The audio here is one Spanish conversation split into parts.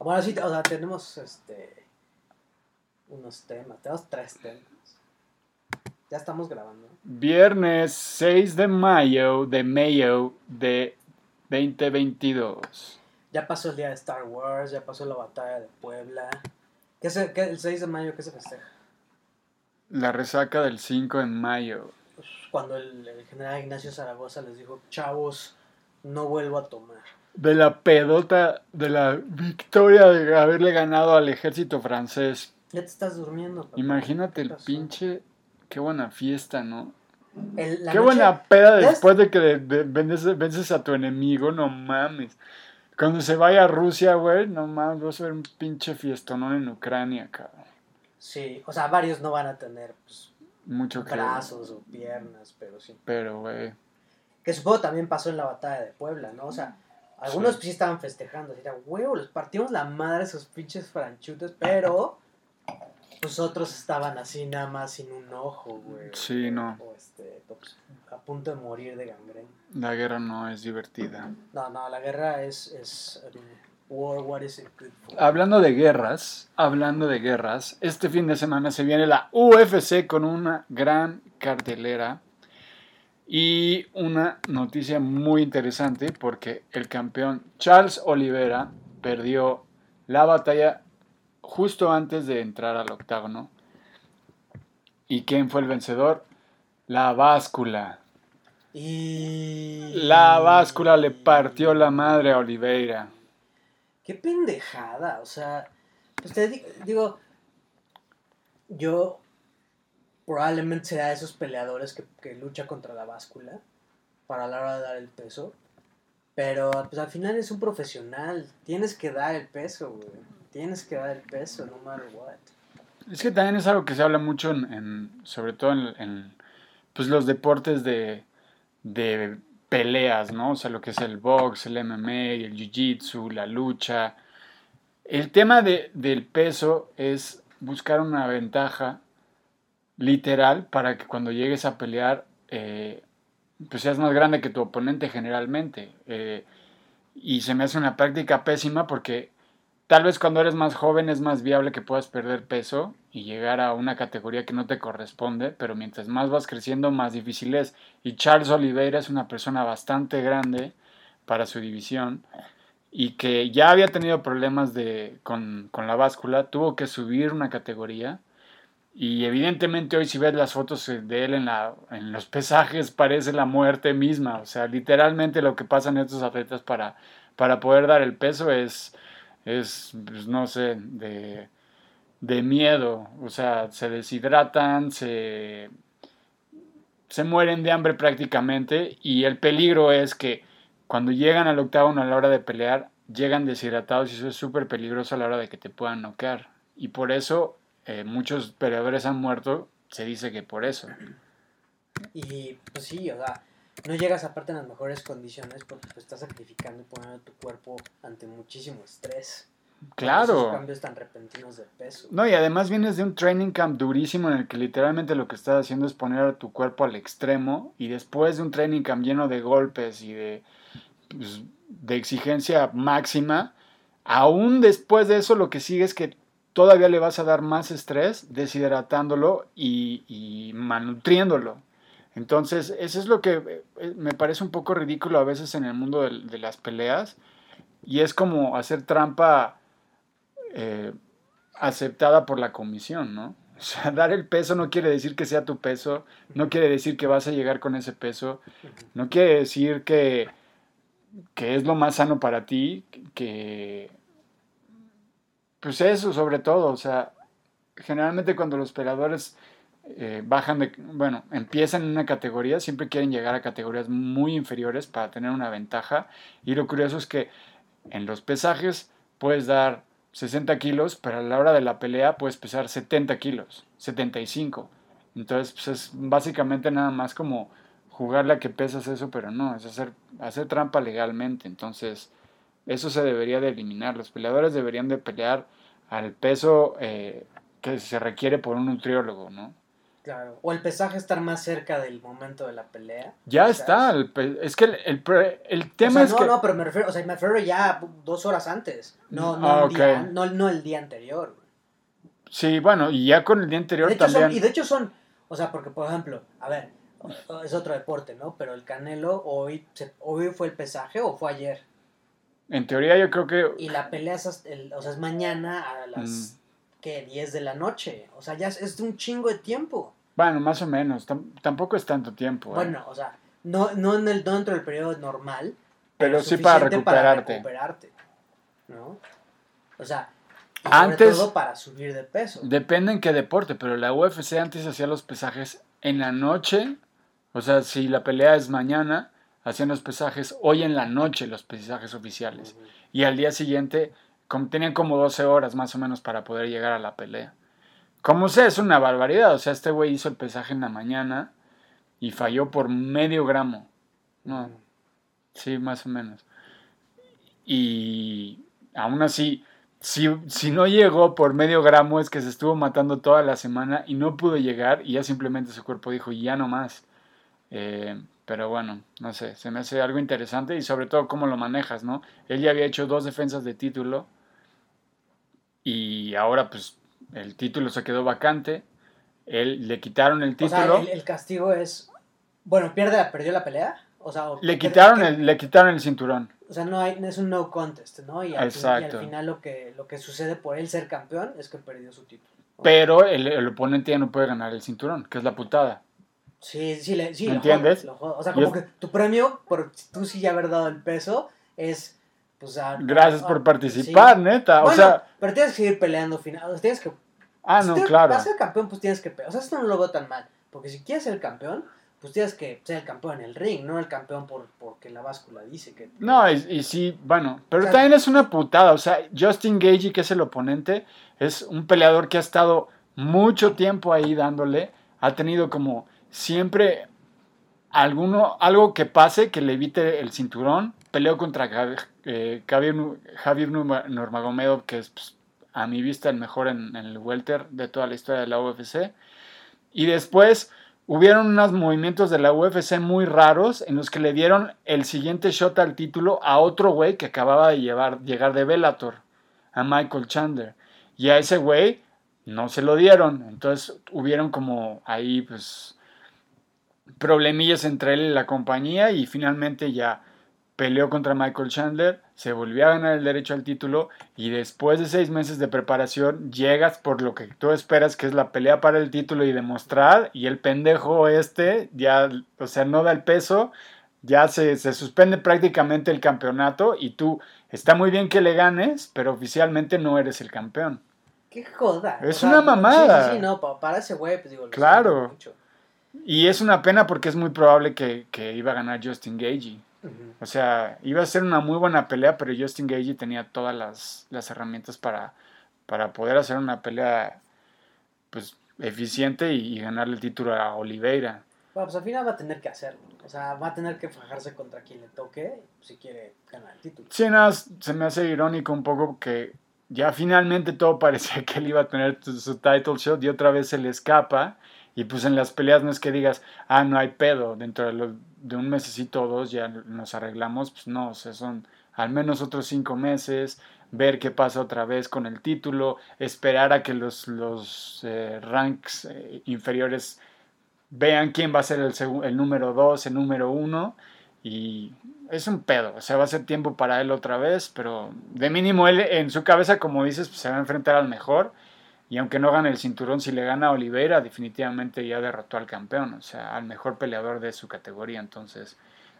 Bueno, sí, o sea, tenemos este unos temas, tenemos tres temas. Ya estamos grabando. Viernes 6 de mayo de mayo de 2022. Ya pasó el día de Star Wars, ya pasó la batalla de Puebla. ¿Qué se, qué- el 6 de mayo qué se festeja? La resaca del 5 de mayo. Cuando el, el general Ignacio Zaragoza les dijo, chavos, no vuelvo a tomar. De la pedota de la victoria de haberle ganado al ejército francés. Ya te estás durmiendo. papá. Imagínate el pinche. Qué buena fiesta, ¿no? El- Qué noche- buena peda ¿Ya después de que de- de- vences, vences a tu enemigo, no mames. Cuando se vaya a Rusia, güey, no mames, vas a ver un pinche fiestonón en Ucrania, cabrón. Sí, o sea, varios no van a tener pues, Mucho que. brazos o piernas, pero sí. Pero, güey. Que supongo también pasó en la batalla de Puebla, ¿no? O sea, algunos Sí. pues, sí estaban festejando, así era, huevo, les partimos la madre esos pinches franchutes, pero pues otros estaban así nada más sin un ojo, güey. Sí, no. O este, pues, a punto de morir de gangrena. La guerra no es divertida. No, no, la guerra es, es war, what is it good for? Hablando de guerras, hablando de guerras, este fin de semana se viene la UFC con una gran cartelera y una noticia muy interesante porque el campeón Charles Oliveira perdió la batalla justo antes de entrar al octágono. ¿Y quién fue el vencedor? La báscula. Y... La báscula le partió la madre a Oliveira. Qué pendejada, o sea, pues te di- digo, yo probablemente de esos peleadores que, que lucha contra la báscula para la hora de dar el peso, pero pues al final es un profesional, tienes que dar el peso, güey, tienes que dar el peso, no matter what. Es que también es algo que se habla mucho en- sobre todo en, en, pues los deportes de, de peleas, ¿no? O sea, lo que es el box, el MMA, el jiu-jitsu, la lucha. El tema de- del peso es buscar una ventaja literal para que cuando llegues a pelear, eh, pues seas más grande que tu oponente generalmente. Eh, y se me hace una práctica pésima porque Tal vez cuando eres más joven es más viable que puedas perder peso y llegar a una categoría que no te corresponde, pero mientras más vas creciendo más difícil es. Y Charles Oliveira es una persona bastante grande para su división y que ya había tenido problemas de, con, con la báscula, tuvo que subir una categoría y evidentemente hoy si ves las fotos de él en, la, en los pesajes parece la muerte misma, o sea, literalmente lo que pasan estos atletas para, para poder dar el peso es es, pues, no sé, de, de miedo. O sea, se deshidratan, se, se mueren de hambre prácticamente y el peligro es que cuando llegan al octágono a la hora de pelear, llegan deshidratados y eso es súper peligroso a la hora de que te puedan noquear. Y por eso eh, muchos peleadores han muerto, se dice que por eso. Y pues sí, o sea, no llegas aparte en las mejores condiciones porque pues, estás sacrificando y poniendo tu cuerpo ante muchísimo estrés. Esos Claro. cambios tan repentinos de peso. No, y además vienes de un training camp durísimo en el que literalmente lo que estás haciendo es poner a tu cuerpo al extremo y después de un training camp lleno de golpes y de, pues, de exigencia máxima, aún después de eso lo que sigue es que todavía le vas a dar más estrés deshidratándolo y, malnutriéndolo. Entonces, eso es lo que eh, me parece un poco ridículo a veces en el mundo de, las peleas y es como hacer trampa eh, aceptada por la comisión, ¿no? O sea, dar el peso no quiere decir que sea tu peso, no quiere decir que vas a llegar con ese peso, no quiere decir que, que es lo más sano para ti, que... Pues eso sobre todo, o sea, generalmente cuando los peleadores eh, bajan de, bueno, empiezan en una categoría, siempre quieren llegar a categorías muy inferiores para tener una ventaja. Y lo curioso es que en los pesajes puedes dar 60 kilos, pero a la hora de la pelea puedes pesar 70 kilos, 75. Entonces, pues es básicamente nada más como jugarle a que pesas eso, pero no, es hacer, hacer trampa legalmente. Entonces, eso se debería de eliminar. Los peleadores deberían de pelear al peso eh, que se requiere por un nutriólogo, ¿no? Claro. O el pesaje estar más cerca del momento de la pelea. Ya quizás. está. el es que el, el pre- el O tema sea, es no, que. no, pero me refiero, o sea, me refiero ya dos horas antes. No, no, Ah, el, día, no, no el día anterior. Sí, bueno, y ya con el día anterior De hecho, son, también. y de hecho son, o sea, porque por ejemplo, a ver, es otro deporte, ¿no? Pero el Canelo hoy, se- hoy fue el pesaje o fue ayer. En teoría, yo creo que. Y la pelea es, el- o sea, es mañana a las, Mm. ¿qué? 10 de la noche. O sea, ya es, es de un chingo de tiempo. Bueno, más o menos. tam- tampoco es tanto tiempo. ¿eh? Bueno, o sea, no, no, en el, no dentro del periodo normal, pero sí para recuperarte. recuperarte, ¿no? O sea, y Antes- sobre todo para subir de peso. Depende en qué deporte, pero la UFC antes hacía los pesajes en la noche. O sea, si la pelea es mañana, hacían los pesajes hoy en la noche, los pesajes oficiales. Y al día siguiente com- tenían como 12 horas más o menos para poder llegar a la pelea. Como sé, es una barbaridad. O sea, este güey hizo el pesaje en la mañana y falló por medio gramo. No, sí, más o menos. Y aún así, si, si no llegó por medio gramo es que se estuvo matando toda la semana y no pudo llegar y ya simplemente su cuerpo dijo, ya no más. Eh, pero bueno, no sé, se me hace algo interesante y sobre todo cómo lo manejas, ¿no? Él ya había hecho dos defensas de título y ahora pues el título se quedó vacante. Él, le quitaron el O sea, título. el, el castigo es. Bueno, pierde, perdió la pelea. O sea, le quitaron que- el, le quitaron el cinturón. O sea, no hay, es un no contest, ¿no? Y al, fin- y al Exacto. final lo que, lo que sucede por él ser campeón es que perdió su título. Pero el, el oponente ya no puede ganar el cinturón, que es la putada. Sí, sí, le, sí ¿Me lo entiendes? lo. O sea, como es- que tu premio, por tú sí ya haber dado el peso, es. Pues, a- Gracias a- por sí. participar, neta. Bueno, o sea, pero tienes que seguir peleando final. Tienes que. ah, si no, te- claro. Para ser campeón, pues tienes que. O sea, esto no lo veo tan mal. Porque si quieres ser campeón, pues tienes que ser el campeón en el ring, no el campeón por, porque la báscula dice que. No, y, y sí, bueno, pero O sea- también es una putada. O sea, Justin Gagey, que es el oponente, es un peleador que ha estado mucho tiempo ahí dándole. Ha tenido como siempre alguno, algo que pase que le evite el cinturón. Peleó contra eh, Javier, Javier Nurma- Nurmagomedov, que es pues, a mi vista el mejor en, en el welter de toda la historia de la UFC. Y después hubieron unos movimientos de la UFC muy raros en los que le dieron el siguiente shot al título a otro güey que acababa de llevar, llegar de Bellator, a Michael Chandler. Y a ese güey no se lo dieron. Entonces hubieron como ahí pues problemillas entre él y la compañía y finalmente ya peleó contra Michael Chandler, se volvió a ganar el derecho al título y después de seis meses de preparación llegas por lo que tú esperas que es la pelea para el título y demostrar y el pendejo este ya, o sea, no da el peso, ya se, se suspende prácticamente el campeonato y tú, está muy bien que le ganes, pero oficialmente no eres el campeón. ¡Qué joda! Es una mamada. Sí, sí, no, pa- para ese güey, pues digo, lo Claro. mucho. Y es una pena porque es muy probable que, que iba a ganar Justin Gagey. O sea, iba a ser una muy buena pelea, pero Justin Gagey tenía todas las, las herramientas para, para poder hacer una pelea pues eficiente y, y ganarle el título a Oliveira. Bueno, pues al final va a tener que hacerlo. O sea, va a tener que fajarse contra quien le toque si quiere ganar el título. Sí, nada, se me hace irónico un poco que ya finalmente todo parecía que él iba a tener su, su title shot y otra vez se le escapa. Y pues en las peleas no es que digas, ah, no hay pedo, dentro de, lo- de un mesecito o dos ya nos arreglamos. Pues no, o sea, son al menos otros cinco meses, ver qué pasa otra vez con el título, esperar a que los, los eh, ranks eh, inferiores vean quién va a ser el, el número dos, el número uno. Y es un pedo, o sea, va a ser tiempo para él otra vez, pero de mínimo él en su cabeza, como dices, pues, se va a enfrentar al mejor. Y aunque no gane el cinturón, si le gana a Oliveira, definitivamente ya derrotó al campeón, o sea, al mejor peleador de su categoría. Entonces,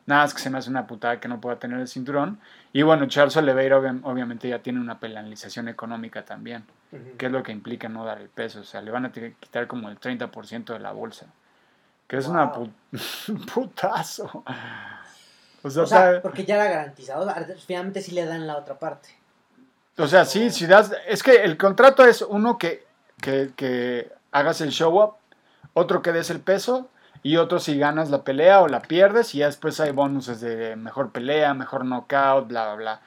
nada, es que se me hace una putada que no pueda tener el cinturón. Y bueno, Charles Oliveira obvia- obviamente ya tiene una penalización económica también, Ujú. que es lo que implica no dar el peso. O sea, le van a tener que quitar como el 30% de la bolsa, que es una Wow. putazo. O sea, O sea, porque ya era garantizado. Finalmente sí le dan la otra parte. O sea, sí, si das. Es que el contrato es uno que, que, que hagas el show up, otro que des el peso, y otro si ganas la pelea o la pierdes, y ya después hay bonuses de mejor pelea, mejor knockout, bla, bla, bla.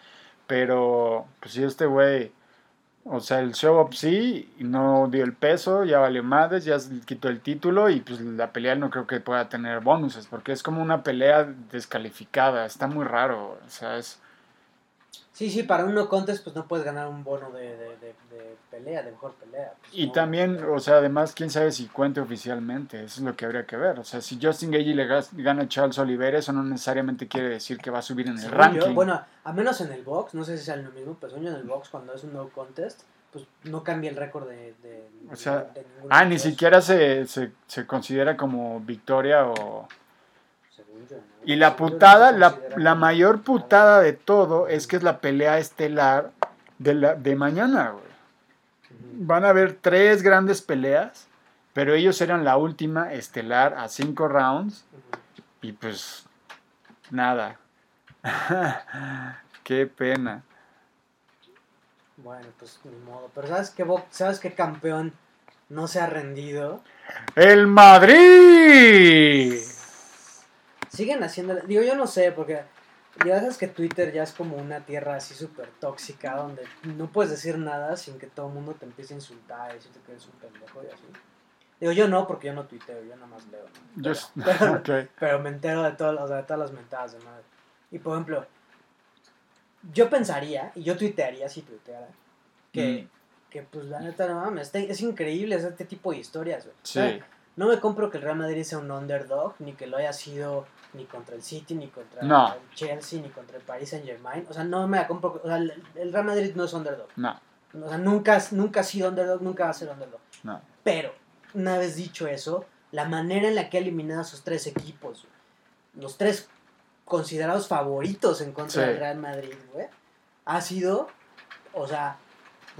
Pero, pues si este güey O sea, el show up sí, no dio el peso, ya valió madres, ya quitó el título y pues la pelea no creo que pueda tener bonuses, porque es como una pelea descalificada, está muy raro, o sea, es... Sí, sí, para un no contest pues no puedes ganar un bono de, de, de, de pelea, de mejor pelea. pues, Y no. también, o sea, además, quién sabe si cuente oficialmente, eso es lo que habría que ver. O sea, si Justin Gagey le gana a Charles Oliveira, eso no necesariamente quiere decir que va a subir en el Según ranking. yo, bueno, a menos en el box, no sé si sea lo mismo, pero en el box cuando es un no contest, pues no cambia el récord de, O sea, ah, ni siquiera se, se, se considera como victoria o... Y la putada, la, la mayor putada de todo es que es la pelea estelar de, la, de mañana, güey. Van a haber tres grandes peleas, pero ellos eran la última estelar a cinco rounds. Y pues nada. Qué pena. Bueno, pues ni modo. Pero ¿sabes qué, ¿sabes qué campeón no se ha rendido? El Madrid. Siguen haciendo... Digo, yo no sé, porque ya sabes que Twitter ya es como una tierra así súper tóxica, donde no puedes decir nada sin que todo el mundo te empiece a insultar y decirte que eres un pendejo y así. Digo, yo no, porque yo no tuiteo, yo nada más leo. ¿no? Pero- me entero de, todo, o sea, de todas las mentadas de madre. Y por ejemplo, yo pensaría, y yo tuitearía si tuiteara, que, que pues la neta, no mames, este- es increíble hacer este tipo de historias, güey. O sea, Sí. no me compro que el Real Madrid sea un underdog, ni que lo haya sido ni contra el City, ni contra No. el Chelsea, ni contra el Paris Saint Germain. O sea, no me la compro. O sea, el, Real Madrid no es underdog. No, O sea, nunca, nunca ha sido underdog, nunca va a ser underdog. no. Pero, una vez dicho eso, la manera en la que ha eliminado a esos tres equipos, los tres considerados favoritos en contra Sí. del Real Madrid, güey, ha sido, o sea...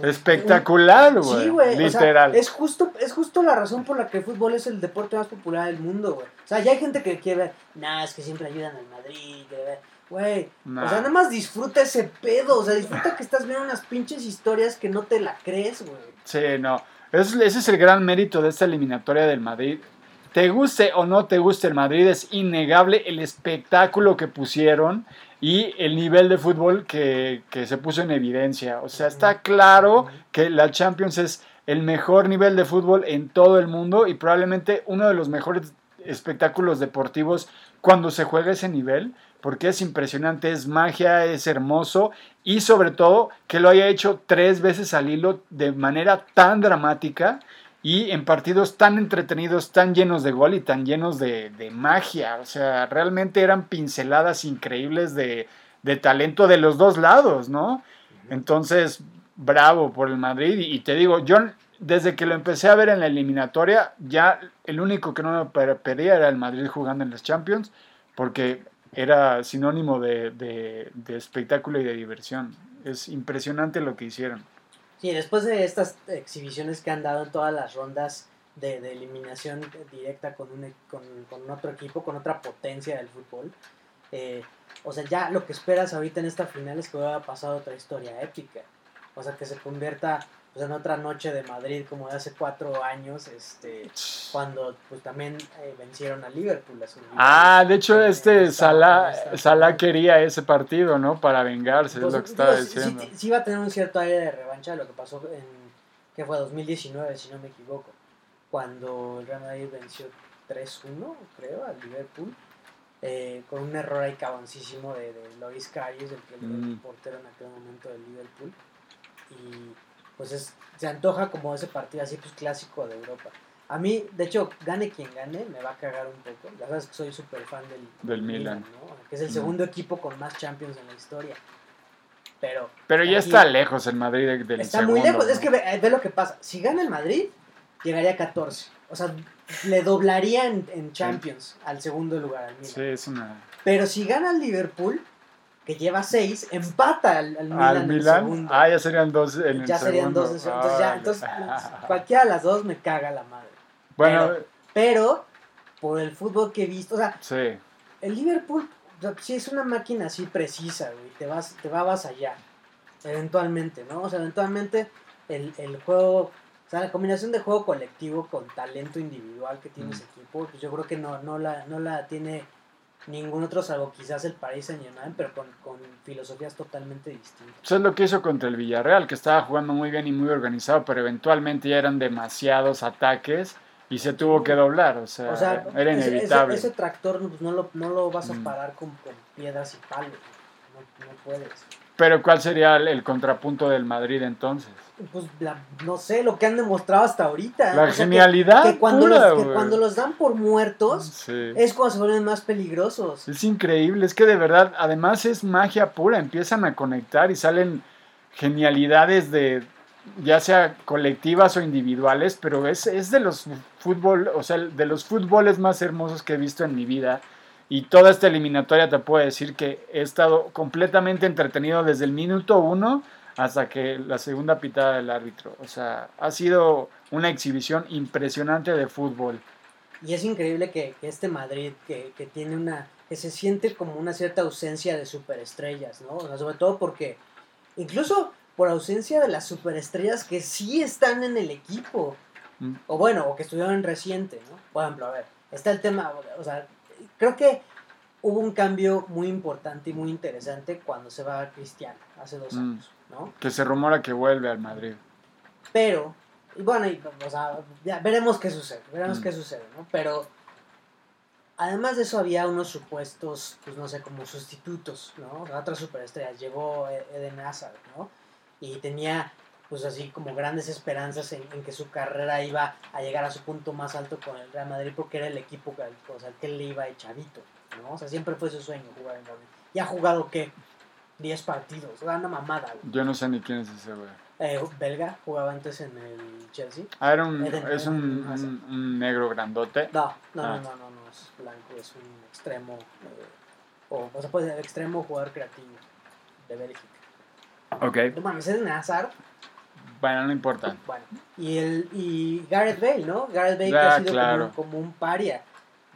Espectacular, güey. Sí, güey. o sea, Literal. es, justo, es justo la razón por la que el fútbol es el deporte más popular del mundo, güey. O sea, ya hay gente que quiere ver, nah, es que siempre ayudan al Madrid, que ve-". güey. Nah. O sea, nada más disfruta ese pedo, o sea, disfruta que estás viendo unas pinches historias que no te la crees, güey. Sí, no. Es- ese es el gran mérito de esta eliminatoria del Madrid. Te guste o no te guste el Madrid, es innegable el espectáculo que pusieron y el nivel de fútbol que, que se puso en evidencia. O sea, está claro que la Champions es el mejor nivel de fútbol en todo el mundo y probablemente uno de los mejores espectáculos deportivos cuando se juega ese nivel, porque es impresionante, es magia, es hermoso y sobre todo que lo haya hecho tres veces al hilo de manera tan dramática y en partidos tan entretenidos, tan llenos de gol y tan llenos de, de magia. O sea, realmente eran pinceladas increíbles de, de talento de los dos lados, ¿no? Entonces, bravo por el Madrid. Y, y te digo, yo desde que lo empecé a ver en la eliminatoria, ya el único que no me perdía era el Madrid jugando en las Champions, porque era sinónimo de- de espectáculo y de diversión. Es impresionante lo que hicieron. Sí, después de estas exhibiciones que han dado en todas las rondas de, de eliminación directa con, un, e- con, con otro equipo, con otra potencia del fútbol, eh, o sea, ya lo que esperas ahorita en esta final es que hubiera pasado otra historia épica. O sea, que se convierta pues, en otra noche de Madrid como de hace cuatro años, este, cuando pues también eh, vencieron a Liverpool. a Ah, de hecho, este Salah, esta Salah quería ese partido, ¿no? Para vengarse, Pues, es lo que digo, estaba sí- sí- diciendo. Sí, va a tener un cierto aire de revancha de lo que pasó en, que fue 2019, si no me equivoco, cuando el Real Madrid venció 3-1, creo, al Liverpool, eh, con un error ahí caboncísimo de, de Loris Karius, el, que- el Mm. portero en aquel momento del Liverpool. Y pues es- se antoja como ese partido así, pues clásico de Europa. A mí, de hecho, gane quien gane, me va a cagar un poco. Ya sabes que soy súper fan del, Del Milan. ¿no? Que es el Mm. segundo equipo con más Champions en la historia. Pero Pero ya aquí- está lejos el Madrid de- del está segundo. muy lejos. ¿no? Es que ve, eh, ve lo que pasa. Si gana el Madrid, llegaría a 14. O sea, le doblaría en, en Champions al segundo lugar al Milan. Sí, es una... Pero si gana el Liverpool, que lleva 6, empata al, al Milan. Al en el Milan, ah, ya serían dos en el ya serían segundo. dos. en. Entonces, ya, Ah, entonces, ya. cualquiera de las dos me caga la madre. Bueno, pero- Pero, por el fútbol que he visto, o sea, sí. el Liverpool sí es una máquina así precisa, güey. Te, vas, te va a avasallar. Eventualmente, ¿no? O sea, eventualmente el, el juego. O sea, la combinación de juego colectivo con talento individual que tiene Mm. ese equipo, pues yo creo que no, no, la, no la tiene ningún otro salvo quizás el Paris Saint Germain, pero con, con filosofías totalmente distintas. Eso es lo que hizo contra el Villarreal, que estaba jugando muy bien y muy organizado, pero eventualmente ya eran demasiados ataques y se tuvo que doblar, o sea, O sea, era inevitable. Ese, ese tractor pues, no, lo, no lo vas a Mm. parar con, con piedras y palos. No, no puedes. Pero ¿cuál sería el, el contrapunto del Madrid entonces? Pues la- no sé lo que han demostrado hasta ahorita. La O sea, que- genialidad que, cuando, pura, los, que cuando los dan por muertos Sí. es cuando se vuelven más peligrosos. Es increíble, es que de verdad, además es magia pura, empiezan a conectar y salen genialidades de ya sea colectivas o individuales, pero es, es de los fútbol, o sea, de los fútboles más hermosos que he visto en mi vida. Y toda esta eliminatoria te puedo decir que he estado completamente entretenido desde el minuto uno hasta que la segunda pitada del árbitro. O sea, ha sido una exhibición impresionante de fútbol. Y es increíble que, que este Madrid, que, que tiene una. que se siente como una cierta ausencia de superestrellas, ¿no? O sea, sobre todo porque. incluso por ausencia de las superestrellas que sí están en el equipo. Mm. O bueno, o que estuvieron reciente, ¿no? Por ejemplo, a ver, está el tema. O sea, creo que hubo un cambio muy importante y muy interesante cuando se va Cristiano, hace dos Mm. Que se rumora que vuelve al Madrid. Pero, y bueno, y, o sea, ya veremos qué sucede, veremos Mm. qué sucede, ¿no? Pero, además de eso había unos supuestos, pues no sé, como sustitutos, ¿no? Otras superestrellas. Llegó E- Eden Hazard, ¿no? Y tenía, pues así, como grandes esperanzas en, en que su carrera iba a llegar a su punto más alto con el Real Madrid porque era el equipo que, o sea, al que le iba de chavito, ¿no? O sea, siempre fue su sueño jugar en Madrid. Y ha jugado, ¿qué? 10 partidos, sea, una mamada, güey. Yo no sé ni quién es ese güey. Eh, belga, jugaba antes en el Chelsea. Ah, era un, Eden- es un, un- un negro grandote. No, no, Ah. no, no, no, no, es blanco, es un extremo, eh, o, o sea, puede ser extremo jugador creativo de Bélgica. Ok, No mames, es Hazard, bueno, no importa. bueno, y, el, y Gareth Bale, ¿no? Gareth Bale que Ah, ha sido claro. como, como un paria,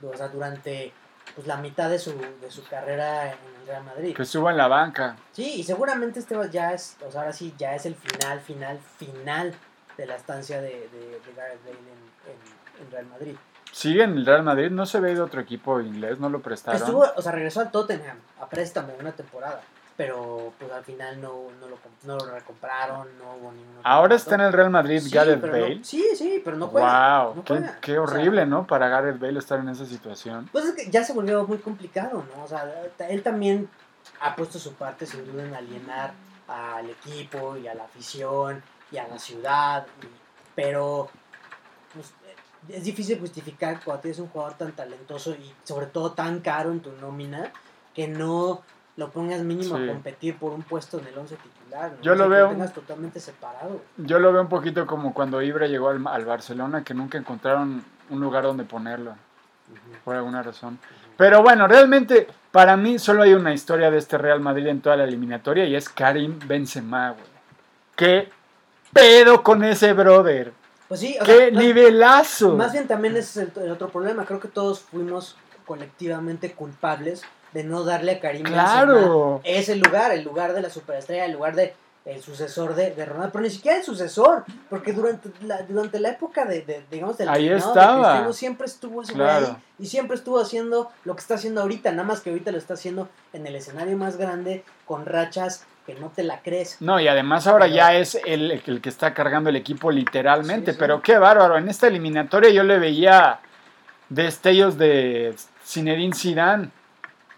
o sea, durante pues, la mitad de su, de su carrera en el Real Madrid. Que estuvo en la banca. Sí, y seguramente este ya es, o sea, ahora sí, ya es el final, final, final de la estancia de, de, de Gareth Bale en, en- en Real Madrid. Sigue en el Real Madrid, no se ve de otro equipo inglés, no lo prestaron. Estuvo, o sea, regresó al Tottenham a préstamo una temporada, pero pues al final no, no, lo, no lo recompraron, no hubo ningún Ahora está en el Real Madrid Sí, Gareth no- Bale. sí, sí, pero no juega. wow, no qué, O sea, horrible, ¿no? Para Gareth Bale estar en esa situación. Pues es que ya se volvió muy complicado, ¿no? O sea, él también ha puesto su parte sin duda en alienar al equipo y a la afición y a la ciudad, y- pero pues, es difícil justificar cuando tienes un jugador tan talentoso y sobre todo tan caro en tu nómina que no lo pongas mínimo Sí. a competir por un puesto en el 11 titular. ¿no? Yo O sea, lo que veo- tengas totalmente separado. Yo lo veo un poquito como cuando Ibra llegó al, al Barcelona, que nunca encontraron un lugar donde ponerlo, por alguna razón. Pero bueno, realmente para mí solo hay una historia de este Real Madrid en toda la eliminatoria y es Karim Benzema, güey. ¿Qué pedo con ese brother? Pues sí, o ¡Qué sea, nivelazo! Más bien también ese es el, el otro problema. Creo que todos fuimos colectivamente culpables de no darle a Karim Benzema ¡Claro! ese lugar, el lugar de la superestrella, el lugar de el sucesor de, de Ronaldo, pero ni siquiera el sucesor, porque durante la, durante la época de, de, digamos, del Ahí de estaba. Cristiano siempre estuvo ese Claro. ahí, y siempre estuvo haciendo lo que está haciendo ahorita, nada más que ahorita lo está haciendo en el escenario más grande, con rachas que no te la crees. No, y además ahora Pero- ya es el, el que está cargando el equipo literalmente, Sí, sí. pero qué bárbaro. En esta eliminatoria yo le veía destellos de Zinedine Zidane,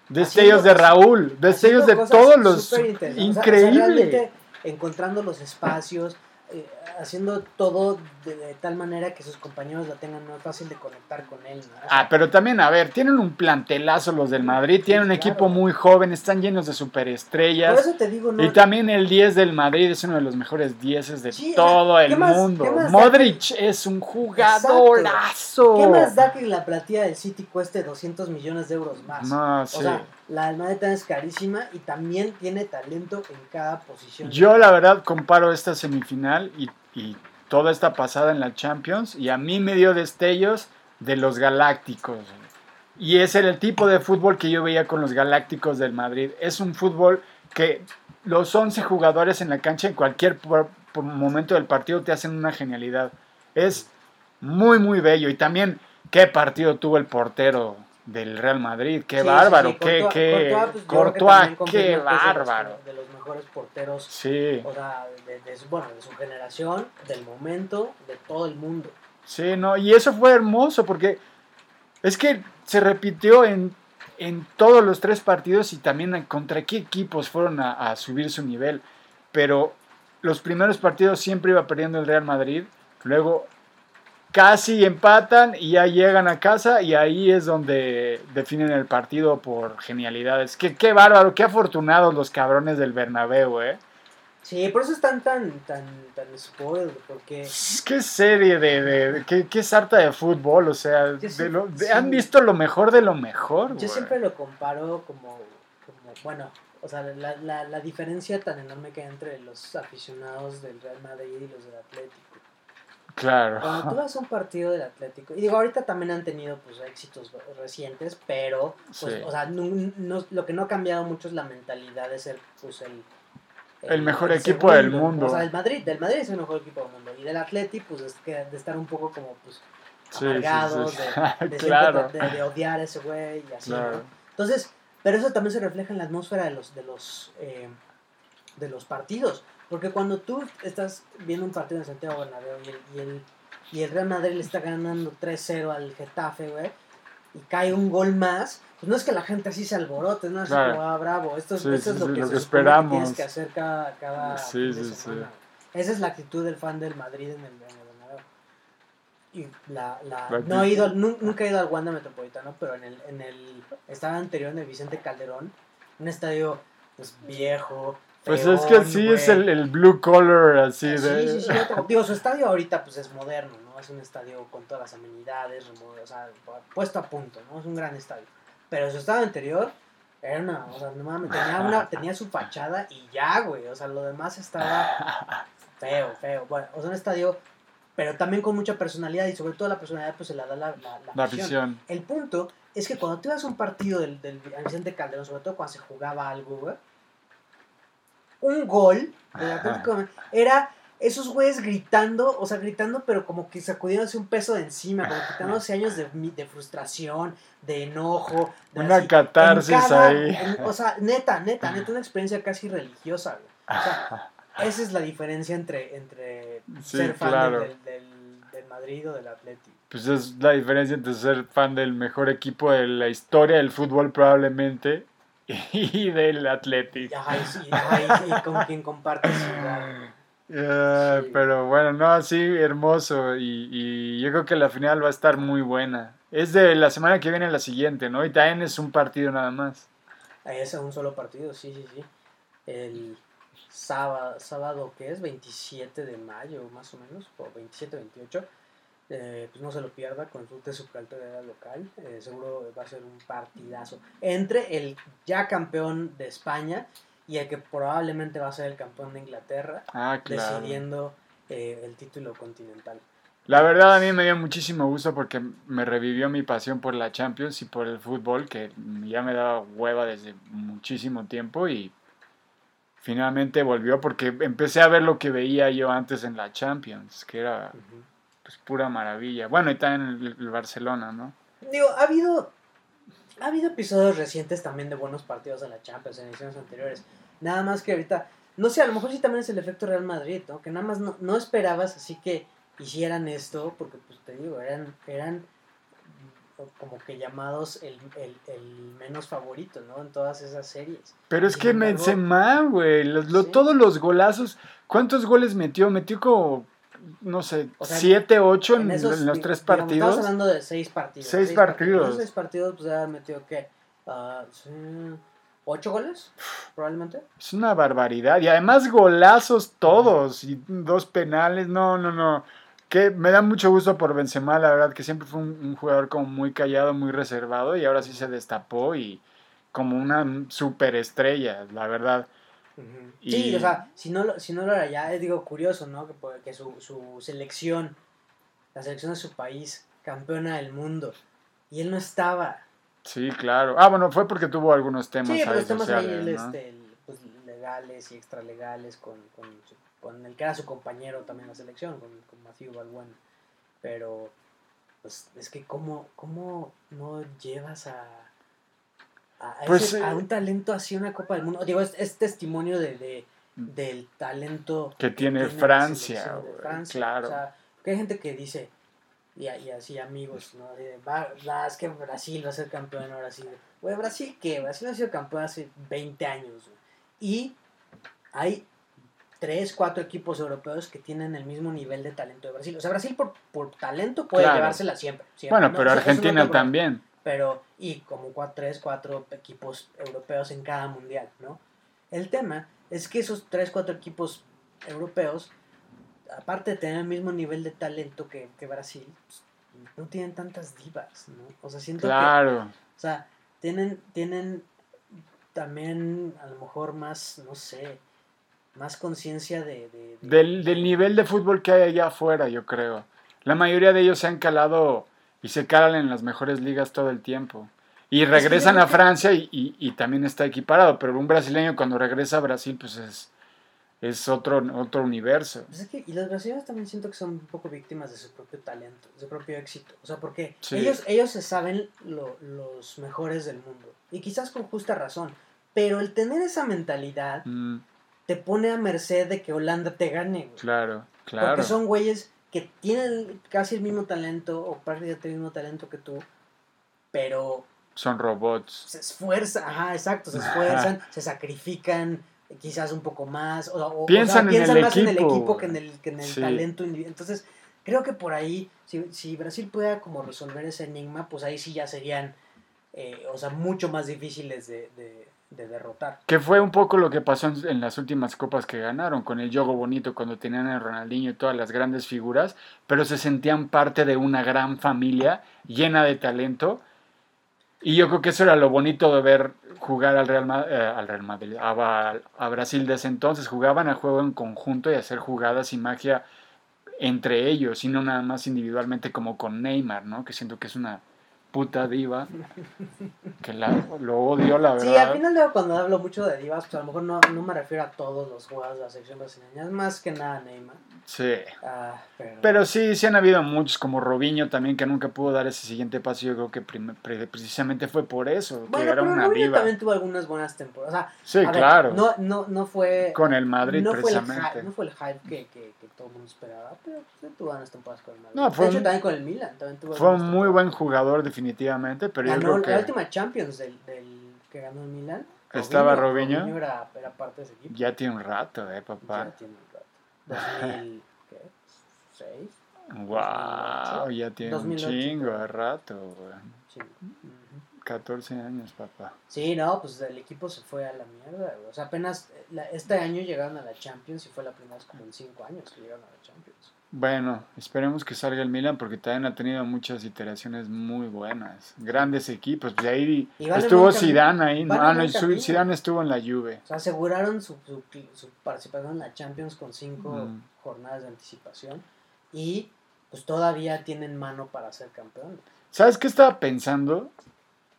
destellos de Raúl, destellos de todos los superinteresantes. O sea, o sea, increíble. encontrando los espacios, eh, haciendo todo de, de tal manera que sus compañeros la tengan más fácil de conectar con él. ¿no? O Ah, pero también, a ver, tienen un plantelazo los del Madrid, tienen un equipo muy joven, están llenos de por superestrellas. eso te digo, no, Y también el 10 del Madrid es uno de los mejores 10 de Sí, o sea, todo ¿qué el más- mundo. Modric es un jugadorazo. ¿qué más da que la platilla del City cueste 200 millones de euros más? No, O sí. sea, la del Madrid también es carísima y también tiene talento en cada posición. Yo la verdad comparo esta semifinal y, y toda esta pasada en la Champions y a mí me dio destellos de los Galácticos. Y ese era el tipo de fútbol que yo veía con los Galácticos del Madrid. Es un fútbol que los 11 jugadores en la cancha en cualquier momento del partido te hacen una genialidad. Es muy, muy bello. Y también, ¿qué partido tuvo el portero del Real Madrid. Qué Sí, bárbaro, sí, qué, Courtois- qué, Courtois, pues, que Courtois, qué bárbaro. De los mejores porteros, Sí, o sea, de, de su, bueno, de su generación, del momento, de todo el mundo. sí, no, y eso fue hermoso porque es que se repitió en, en todos los tres partidos y también contra qué equipos fueron a, a subir su nivel. Pero los primeros partidos siempre iba perdiendo el Real Madrid, luego casi empatan y ya llegan a casa y ahí es donde definen el partido por genialidades. Qué, qué bárbaro, qué afortunados los cabrones del Bernabéu, ¿eh? Sí, por eso están tan, tan, tan spoiled, porque... Que serie de, de, de- qué, qué sarta de fútbol, o sea, de lo- de- sí. han visto lo mejor de lo mejor. Yo güey. siempre lo comparo como, como bueno, o sea, la, la, la diferencia tan enorme que hay entre los aficionados del Real Madrid y los del Atlético. Claro. Cuando tú vas a un partido del Atlético, y digo, ahorita también han tenido pues éxitos recientes, pero, pues, Sí. o sea, no- no- lo que no ha cambiado mucho es la mentalidad de ser, pues, el... El mejor equipo del mundo. O sea, el Madrid, del Madrid es el mejor equipo del mundo. Y del Atlético, pues, es que de estar un poco como, pues, Sí, sí, amargados, sí. de, de siempre Claro. de, de odiar a ese güey y así, Claro. ¿no? Entonces, pero eso también se refleja en la atmósfera de los, de los, eh, de los partidos. Porque cuando tú estás viendo un partido en Santiago Bernabéu y el, y el, y el Real Madrid le está ganando 3-0 al Getafe, güey, y cae un gol más, pues no es que la gente así se alborote, no es Claro. como, ah, bravo, esto, es- Sí, esto sí, es lo sí, que, lo esperamos. tienes que hacer cada, cada Sí, fin de semana. Esa es la actitud del fan del Madrid en el, Bernabéu. Y la, la, La no he ido, nu- nunca he ido al Wanda Metropolitano, pero en el, en el estado anterior, en el Vicente Calderón, un estadio pues viejo. Pues es que sí, güey. es el, el blue collar así Sí, de... sí, sí, te- digo, su estadio ahorita pues es moderno, ¿no? Es un estadio con todas las amenidades, remo- o sea, puesto a punto, ¿no? Es un gran estadio. Pero su estadio anterior era una, o sea, no mames, tenía, una, tenía su fachada y ya, güey, o sea, lo demás estaba feo, feo. Bueno, o sea, un estadio, pero también con mucha personalidad y sobre todo la personalidad pues se la da la, la, la La afición. El punto es que cuando tú ibas a un partido del, del Vicente Calderón, sobre todo cuando se jugaba algo, güey, un gol del Atlético de Madrid era esos güeyes gritando, o sea, gritando, pero como que sacudiéndose un peso de encima, como quitándose años de, de frustración, de enojo. De Una así, catarsis cada- ahí. en- o sea, neta, neta, neta, una experiencia casi religiosa, güey. O sea, esa es la diferencia entre, entre Sí, ser fan claro. del, del, del Madrid o del Atlético. Pues es la diferencia entre ser fan del mejor equipo de la historia del fútbol probablemente y del Athletic. Y, ajá, y, ajá, y- y con quien compartes ciudad. Eh, Sí. Pero bueno, no, sí, hermoso. Y, y yo creo que la final va a estar muy buena. Es de la semana que viene la siguiente, ¿no? Y también es un partido nada más. Es un solo partido, sí, sí, sí. El sábado, sábado ¿qué es? 27 de mayo, más o menos, o 27, 28. Eh, pues no se lo pierda con el de su cartelera local. Eh, seguro va a ser un partidazo. Entre el ya campeón de España y el que probablemente va a ser el campeón de Inglaterra, Ah, claro. decidiendo eh, el título continental. La verdad a mí me dio muchísimo gusto porque me revivió mi pasión por la Champions y por el fútbol que ya me daba hueva desde muchísimo tiempo y finalmente volvió porque empecé a ver lo que veía yo antes en la Champions, que era. Pues pura maravilla. Bueno, y también el, el Barcelona, ¿no? Digo, ha habido, ha habido episodios recientes también de buenos partidos de la Champions en ediciones anteriores. Nada más que ahorita, no sé, a lo mejor sí también es el efecto Real Madrid, ¿no? Que nada más no, no esperabas así que hicieran esto, porque pues te digo, eran, eran como que llamados el, el, el menos favorito, ¿no? En todas esas series. Pero es que Benzema, güey, los- lo- Sí. todos los golazos, ¿cuántos goles metió? Metió como, no sé, O sea, siete, ocho en, esos, en los tres digamos, partidos. Estamos hablando de seis partidos. Seis partidos. Esos seis partidos, pues ya metió, ¿qué? Ah, ¿Ocho goles? Probablemente. Es una barbaridad. Y además golazos todos. Y dos penales. No, no, no. Que me da mucho gusto por Benzema, la verdad, que siempre fue un, un jugador como muy callado, muy reservado. Y ahora sí se destapó y como una superestrella, la verdad. Y- Sí, o sea, si no, lo- si no lo era ya, es digo curioso, ¿no? Que, por- que su, su selección, la selección de su país, campeona del mundo, y él no estaba. Sí, claro. Ah, bueno, fue porque tuvo algunos temas sí, pero ahí los temas ahí este, el- pues, legales y extralegales con, con, su- con el que era su compañero también en la selección, con, con Matthew Balbuena. Pero, pues es que cómo, cómo no llevas a, a, a Pues, ese- a un talento así una Copa del Mundo. Digo, es, es testimonio de, de- del talento Que tiene Francia, güey, Francia. claro. O sea, hay gente que dice, y, así amigos, ¿no? De, va, va, es que Brasil va a ser campeón ahora sí. Güey, ¿Brasil qué? Brasil ha sido campeón hace 20 años. güey. Y hay tres, cuatro equipos europeos que tienen el mismo nivel de talento de Brasil. O sea, Brasil por, por talento puede Claro. llevársela siempre. siempre, Bueno, ¿no? pero Argentina también. Pero, y como cuatro, tres, cuatro equipos europeos en cada mundial, ¿no? El tema es que esos tres, cuatro equipos europeos, aparte de tener el mismo nivel de talento que, que Brasil, pues, no tienen tantas divas, ¿no? O sea, siento que, Claro. o sea, tienen, tienen también a lo mejor más, no sé, más conciencia de, de- de- Del, del nivel de fútbol que hay allá afuera, yo creo. La mayoría de ellos se han calado y se calan en las mejores ligas todo el tiempo. Y que regresan a Francia y, y- y también está equiparado. Pero un brasileño cuando regresa a Brasil, pues es, es otro, otro universo. Pues es que, y los brasileños también siento que son un poco víctimas de su propio talento, de su propio éxito. O sea, porque Sí. ellos, ellos se saben lo- los mejores del mundo. Y quizás con justa razón. Pero el tener esa mentalidad Mm, te pone a merced de que Holanda te gane, güey. claro, claro. Porque son güeyes que tienen casi el mismo talento o prácticamente el mismo talento que tú, pero Son robots. se esfuerzan, ajá, exacto, se esfuerzan, se sacrifican quizás un poco más, o, o- o Piensan sea, en piensan el más en el equipo, equipo que en el, que en el sí. talento individual. Entonces, creo que por ahí, si, si Brasil pudiera como resolver ese enigma, pues ahí sí ya serían, eh, o sea, mucho más difíciles de, de- de derrotar. Que fue un poco lo que pasó en, las últimas copas que ganaron, con el juego bonito, cuando tenían a Ronaldinho y todas las grandes figuras, pero se sentían parte de una gran familia llena de talento. Y yo creo que eso era lo bonito de ver jugar al Real, Ma- eh, al Real Madrid, a, Brasil de ese entonces. Jugaban a juego en conjunto y hacer jugadas y magia entre ellos, y no nada más individualmente como con Neymar, ¿no? Que siento que es una puta diva, que la, lo odio, la verdad. Sí, al final luego cuando hablo mucho de divas, pues a lo mejor no, no me refiero a todos los jugadores de la selección brasileña, más que nada Neymar. Sí. Ah, pero, Pero sí, sí han habido muchos, como Robinho también, que nunca pudo dar ese siguiente paso. Yo creo que precisamente fue por eso, que bueno, era pero una Robinho diva. también tuvo algunas buenas temporadas. O sea, Sí, a ver, claro. no, no, no fue... Con el Madrid, no fue, el precisamente. no fue el hype que, que, que todo el mundo esperaba, pero tuvo buenas temporadas con el Madrid. No, fue de hecho, un- también con el Milan. También tuvo Fue un muy buen jugador, definitivamente, pero yo Ganó creo la que última Champions del, del que ganó el Milan. ¿Estaba Robinho? era, era parte de ese equipo. ya tiene un rato, eh, papá. Ya tiene un rato. 2006. Wow, ya tiene 2008. un chingo de rato, güey. Sí. Ujú. 14 años, papá. Sí, no, pues el equipo se fue a la mierda. güey. O sea, apenas eh, la- este año llegaron a la Champions y fue la primera vez como en cinco años que llegaron a la Champions. Bueno, esperemos que salga el Milan porque también ha tenido muchas iteraciones muy buenas. Grandes equipos. Pues ahí Y van en estuvo. Zidane ahí. Ah, no, camino. Zidane estuvo en la Juve. O sea, aseguraron su, su, su participación en la Champions con cinco Mm. jornadas de anticipación y pues todavía tienen mano para ser campeón. ¿Sabes qué estaba pensando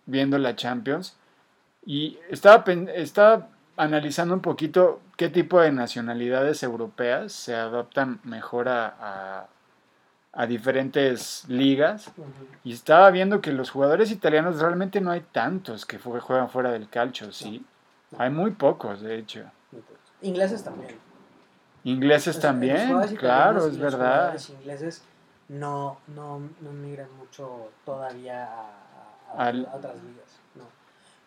viendo la Champions? Y estaba, estaba analizando un poquito qué tipo de nacionalidades europeas se adaptan mejor a, a- a diferentes ligas. Y estaba viendo que los jugadores italianos realmente no hay tantos que juegan fuera del calcio, ¿sí? No. Hay muy pocos, de hecho. Ingleses también. Ingleses Los- los también, claro, es los verdad. jugadores ingleses no, no, no migran mucho todavía a, a- a- Al- a otras ligas.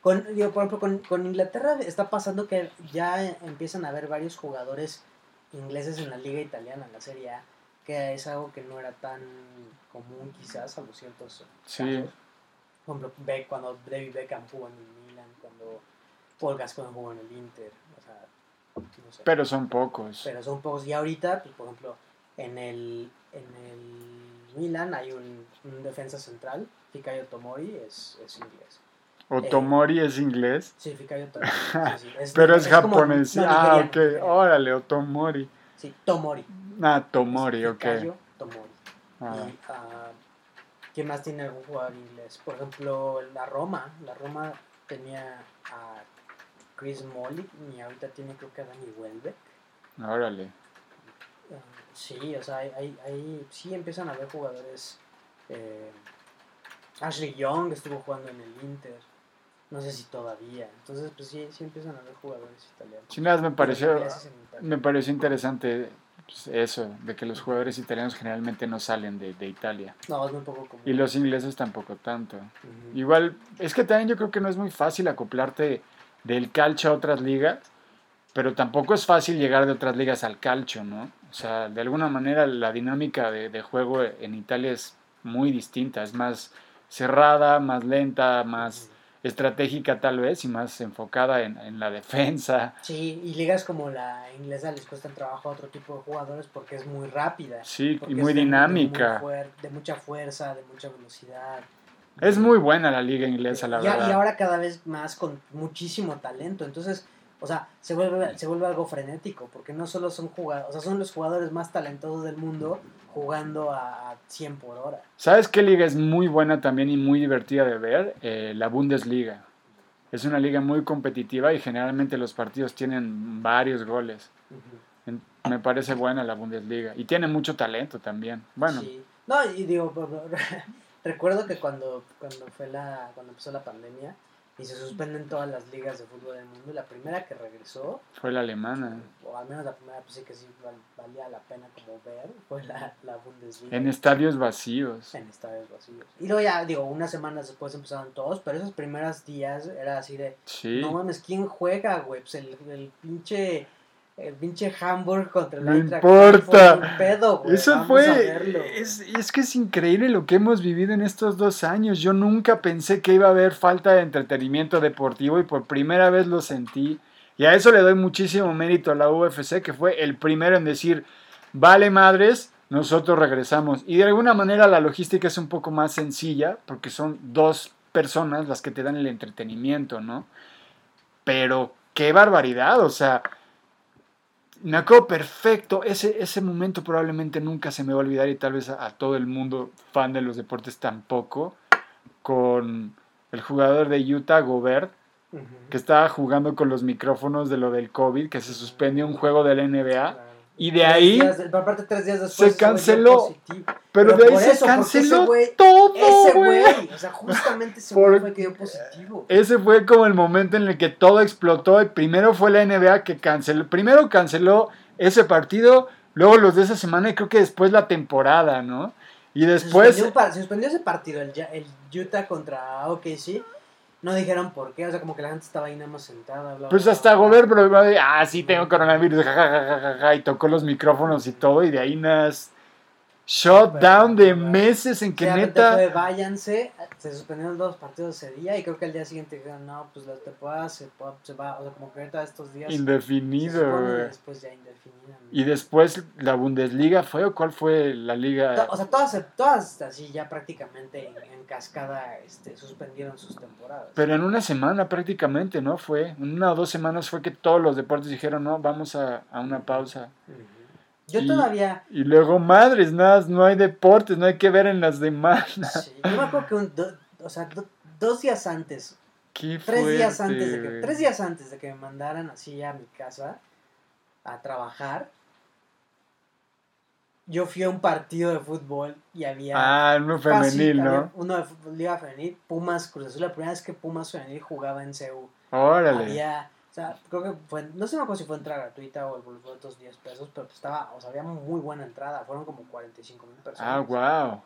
Con, digo, por ejemplo, con, con Inglaterra está pasando que ya empiezan a haber varios jugadores ingleses en la liga italiana, en la Serie A, que es algo que no era tan común quizás a los ciertos Sí. casos. Por ejemplo, Beck, cuando David Beckham jugó en el Milan, cuando Paul Gascoigne jugó en el Inter, o sea, no sé. Pero son pocos. Pero son pocos. Y ahorita, pues, por ejemplo, en el, en el Milan hay un, un defensa central, Fikayo Tomori, es, es inglés. Otomori es inglés. Sí, Fikayo Tomori. sí, sí, Pero es, como- japonés. no, ah, ok. nigeriano. Órale, Otomori. Sí, Tomori. Ah, Tomori, ok. Tomori. Ah, Y, ah, ¿Quién más tiene algún jugador inglés? Por ejemplo, la Roma. La Roma tenía a Chris Molly y ahorita tiene creo que a Danny Welbeck. órale. Ah, Sí, o sea, hay, hay, hay- sí empiezan a haber jugadores Eh, Ashley Young estuvo jugando en el Inter. No sé si todavía. Entonces, pues sí, sí empiezan a haber jugadores italianos. Sí, nada, me pareció, me pareció interesante pues, eso, de que los jugadores italianos generalmente no salen de, de Italia. No, es muy poco común. Y los ingleses tampoco tanto. Igual, es que también yo creo que no es muy fácil acoplarte del calcio a otras ligas, pero tampoco es fácil llegar de otras ligas al calcio, ¿no? O sea, de alguna manera la dinámica de, de juego en Italia es muy distinta, es más cerrada, más lenta, más estratégica tal vez y más enfocada en, en la defensa. Sí, y ligas como la inglesa les cuestan trabajo a otro tipo de jugadores porque es muy rápida. Sí, y muy de dinámica. muy de mucha fuerza, de mucha velocidad. Es muy buena la liga inglesa, la y, verdad. y ahora cada vez más con muchísimo talento. Entonces, o sea, se vuelve, se vuelve algo frenético, porque no solo son jugadores, o sea, son los jugadores más talentosos del mundo jugando a, a 100 por hora. ¿Sabes qué liga es muy buena también y muy divertida de ver? Eh, la Bundesliga. Es una liga muy competitiva y generalmente los partidos tienen varios goles. Me parece buena la Bundesliga. Y tiene mucho talento también. Bueno, Sí. No, y digo, recuerdo que cuando, cuando fue la, cuando empezó la pandemia y se suspenden todas las ligas de fútbol del mundo, la primera que regresó, fue la alemana. o al menos la primera pues sí que sí val- valía la pena como ver, fue la, la Bundesliga. En estadios vacíos. En estadios vacíos. Y luego ya, digo, unas semanas después empezaron todos, pero esos primeros días era así de, Sí. no mames, ¿quién juega, güey? Pues el, el pinche... El pinche Hamburg contra el No importa. Pedo, güey, Eso vamos fue. Es, es que es increíble lo que hemos vivido en estos dos años. Yo nunca pensé que iba a haber falta de entretenimiento deportivo y por primera vez lo sentí. Y a eso le doy muchísimo mérito a la UFC, que fue el primero en decir: Vale, madres, nosotros regresamos. Y de alguna manera la logística es un poco más sencilla, porque son dos personas las que te dan el entretenimiento, ¿no? Pero qué barbaridad, o sea. Me acuerdo perfecto, ese, ese momento probablemente nunca se me va a olvidar y tal vez a, a todo el mundo fan de los deportes tampoco, con el jugador de Utah, Gobert, que estaba jugando con los micrófonos de lo del COVID, que se suspendió un juego de la NBA. Y de Tres ahí, días aparte tres días después se canceló. pero, pero de ahí se eso, canceló ese todo, Ese güey. o sea, justamente ese güey fue el que dio positivo. Ese fue como el momento en el que todo explotó. Y primero fue la NBA que canceló. Primero canceló ese partido, luego los de esa semana y creo que después la temporada, ¿no? Y se, después. suspendió, un par- se suspendió ese partido, el, el Utah contra OKC. No dijeron por qué, o sea, como que la gente estaba ahí nada más sentada. bla, Pues hasta. Gobert, pero ah, sí, tengo coronavirus, jajajaja, y tocó los micrófonos y todo, y de ahí unas shutdown de meses en que Sí, neta. fue, váyanse, se suspendieron dos partidos ese día y creo que al día siguiente dijeron, no, pues la temporada se, se va, o sea, como que ahorita estos días Indefinido, güey. Y después la Bundesliga fue, ¿o cuál fue la liga? O sea, todas, todas así ya prácticamente en, en cascada este, suspendieron sus temporadas. Pero en una semana prácticamente, ¿no? Fue, en una o dos semanas fue que todos los deportes dijeron, no, vamos a, a una pausa. Ujú. Yo Y- todavía, Y luego, madres, nada, no hay deportes, no hay que ver en las demás. sí, yo me acuerdo que un, do- o sea, do- dos días antes, Qué tres días antes de que, tres días antes de que me mandaran así a mi casa a trabajar, yo fui a un partido de fútbol y había Ah, no fácil, femenil, ¿no? uno de fútbol, Liga Femenil, Pumas Cruz Azul, la primera vez que Pumas Femenil jugaba en CEU. Órale. Había, o sea, creo que fue, no sé si fue entrada gratuita o el boleto de otros 10 pesos, pero pues estaba, o sea, había muy buena entrada, fueron como 45 mil personas. Ah, wow.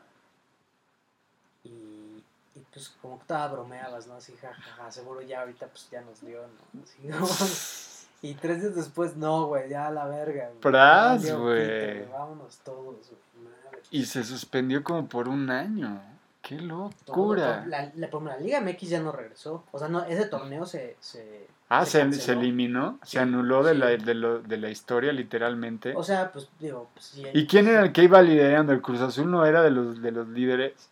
Y, y pues como que toda bromeabas, ¿no? Así, jajaja, seguro ya ahorita pues ya nos dio, ¿no? Así, como- y tres días después, no, güey, ya a la verga. Pras, güey. Vámonos todos, güey. Y se suspendió como por un año. Qué locura. la, la Liga MX ya no regresó. O sea, no, ese torneo se... se Ah, se, se eliminó, se anuló de, sí. la, de, lo- de la historia literalmente. O sea, pues digo, pues sí. ¿Y quién era el que iba liderando? ¿El Cruz Azul no era de los, de los líderes?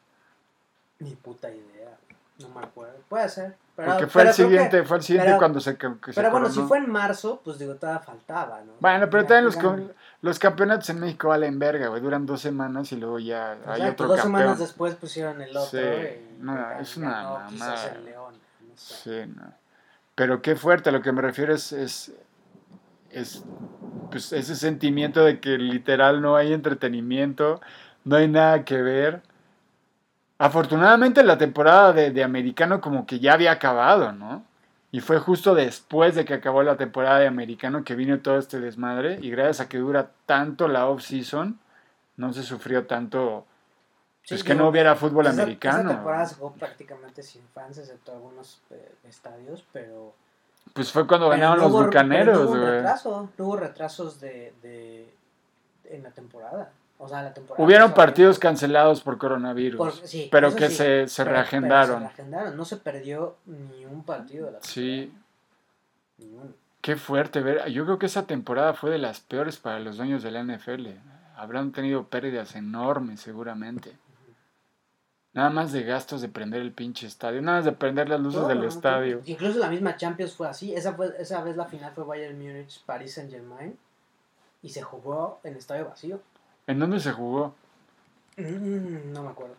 Ni puta idea. No me acuerdo. Puede ser. Pero, Porque fue el que- siguiente, fue el siguiente pero- cuando se, que se Pero bueno, si fue en marzo, pues digo, todavía faltaba, ¿no? Bueno, pero también los, con- los campeonatos en México valen verga, güey. Duran dos semanas y luego ya hay Exacto, otro dos campeón. semanas después pusieron el otro. Sí, y no, ganó- es una quizás mamada. el León. No sé. Sí, no. Pero qué fuerte, a lo que me refiero es, es, es, pues, ese sentimiento de que literal no hay entretenimiento, no hay nada que ver. Afortunadamente la temporada de, de americano como que ya había acabado, ¿no? Y fue justo después de que acabó la temporada de americano que vino todo este desmadre y gracias a que dura tanto la off-season, no se sufrió tanto, pues Sí, que no hubiera fútbol esa- americano. Esa temporada se jugó prácticamente sin fans, excepto algunos eh, estadios, pero. Pues fue cuando ganaron no los hubo- bucaneros, No hubo güey. retraso, no hubo retrasos de, de, en la temporada. O sea, la temporada. Hubieron partidos cancelados por coronavirus, por- sí, pero que sí, se, se pero- reagendaron. pero se reagendaron. No se perdió ni un partido de la temporada. Sí, Ni uno. qué fuerte ver. Yo creo que esa temporada fue de las peores para los dueños de la NFL. Habrán tenido pérdidas enormes seguramente. Nada más de gastos de prender el pinche estadio, nada más de prender las luces del ¿no? estadio. Incluso la misma Champions fue así. Esa, fue, esa vez la final fue Bayern Múnich, Paris Saint Germain. Y se jugó en estadio vacío. ¿En dónde se jugó? Mm, no me acuerdo.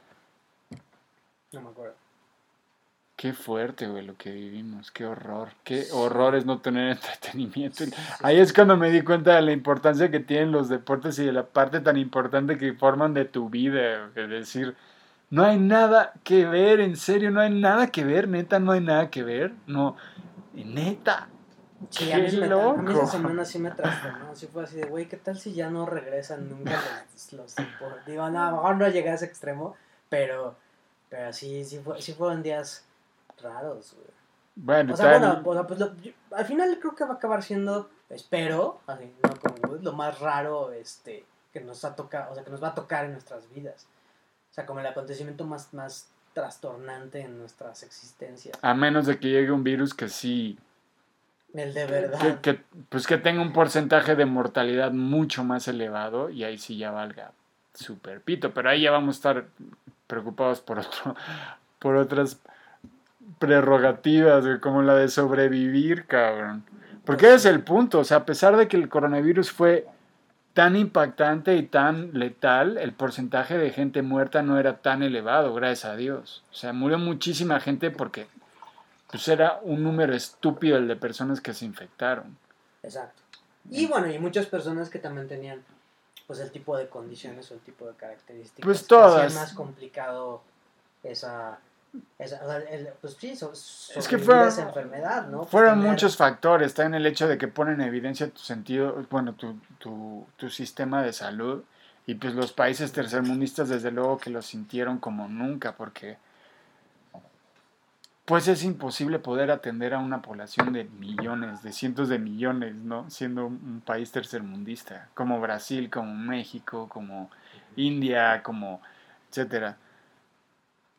No me acuerdo. Qué fuerte, güey, lo que vivimos. Qué horror. Qué horror es no tener entretenimiento. Sí, sí, Ahí es cuando me di cuenta de la importancia que tienen los deportes y de la parte tan importante que forman de tu vida. Es decir, no hay nada que ver, en serio, no hay nada que ver, neta, no hay nada que ver. No, neta. Sí, a mí, Qué me, a mí loco. esa semana sí me trastornó. Sí fue así de, güey, ¿qué tal si ya no regresan nunca los, los impor- Digo, no, a lo mejor no llegué a ese extremo, pero, pero sí, sí, fue, sí fueron días raros, güey. Bueno, O sea, bueno, o sea, pues lo- yo- al final creo que va a acabar siendo, espero, así, no como Wood, lo más raro este, que nos ha tocado, o sea, que nos va a tocar en nuestras vidas. O sea, como el acontecimiento más, más trastornante en nuestras existencias. a menos de que llegue un virus que sí, El de verdad. que, que, pues que tenga un porcentaje de mortalidad mucho más elevado y ahí sí ya valga super pito, pero ahí ya vamos a estar preocupados por otro, por otras prerrogativas, como la de sobrevivir, cabrón. Porque ese es el punto, o sea, a pesar de que el coronavirus fue tan impactante y tan letal, el porcentaje de gente muerta no era tan elevado, gracias a Dios. O sea, murió muchísima gente porque pues era un número estúpido el de personas que se infectaron. Exacto. Y bueno, y muchas personas que también tenían pues el tipo de condiciones o el tipo de características Pues que todas. hacían más complicado esa, esa o sea, el- pues sí, so- que fueron- a esa enfermedad, ¿no? Fueron tener- muchos factores, está en el hecho de que ponen en evidencia tu sentido, bueno, tu, tu, tu sistema de salud y pues los países tercermundistas desde luego que lo sintieron como nunca porque pues es imposible poder atender a una población de millones, de cientos de millones, ¿no? Siendo un país tercermundista, como Brasil, como México, como India, como etcétera.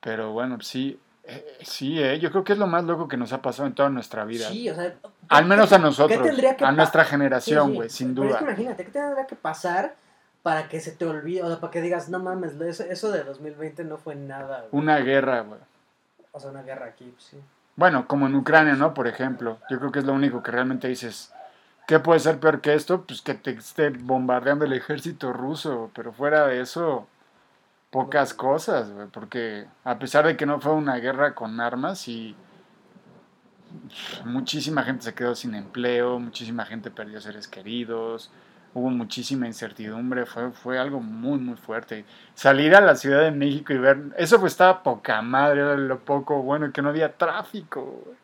Pero bueno, sí, eh, sí, eh, yo creo que es lo más loco que nos ha pasado en toda nuestra vida. Sí, o sea, Al ¿qué- menos a nosotros, ¿qué tendría que a nuestra generación, sí, güey, sin es duda. que imagínate, ¿qué tendría que pasar para que se te olvide, o sea, para que digas, no mames, eso, eso de 2020 no fue nada, güey"? Una guerra, güey. O sea, una guerra aquí, pues, sí. Bueno, como en Ucrania, ¿no? Por ejemplo, yo creo que es lo único que realmente dices, ¿qué puede ser peor que esto? Pues que te esté bombardeando el ejército ruso, pero fuera de eso, pocas cosas, güey, porque a pesar de que no fue una guerra con armas y muchísima gente se quedó sin empleo, muchísima gente perdió seres queridos, hubo muchísima incertidumbre, fue, fue algo muy, muy fuerte. Salir a la Ciudad de México y ver, eso fue estaba poca madre, era lo poco bueno que no había tráfico, güey.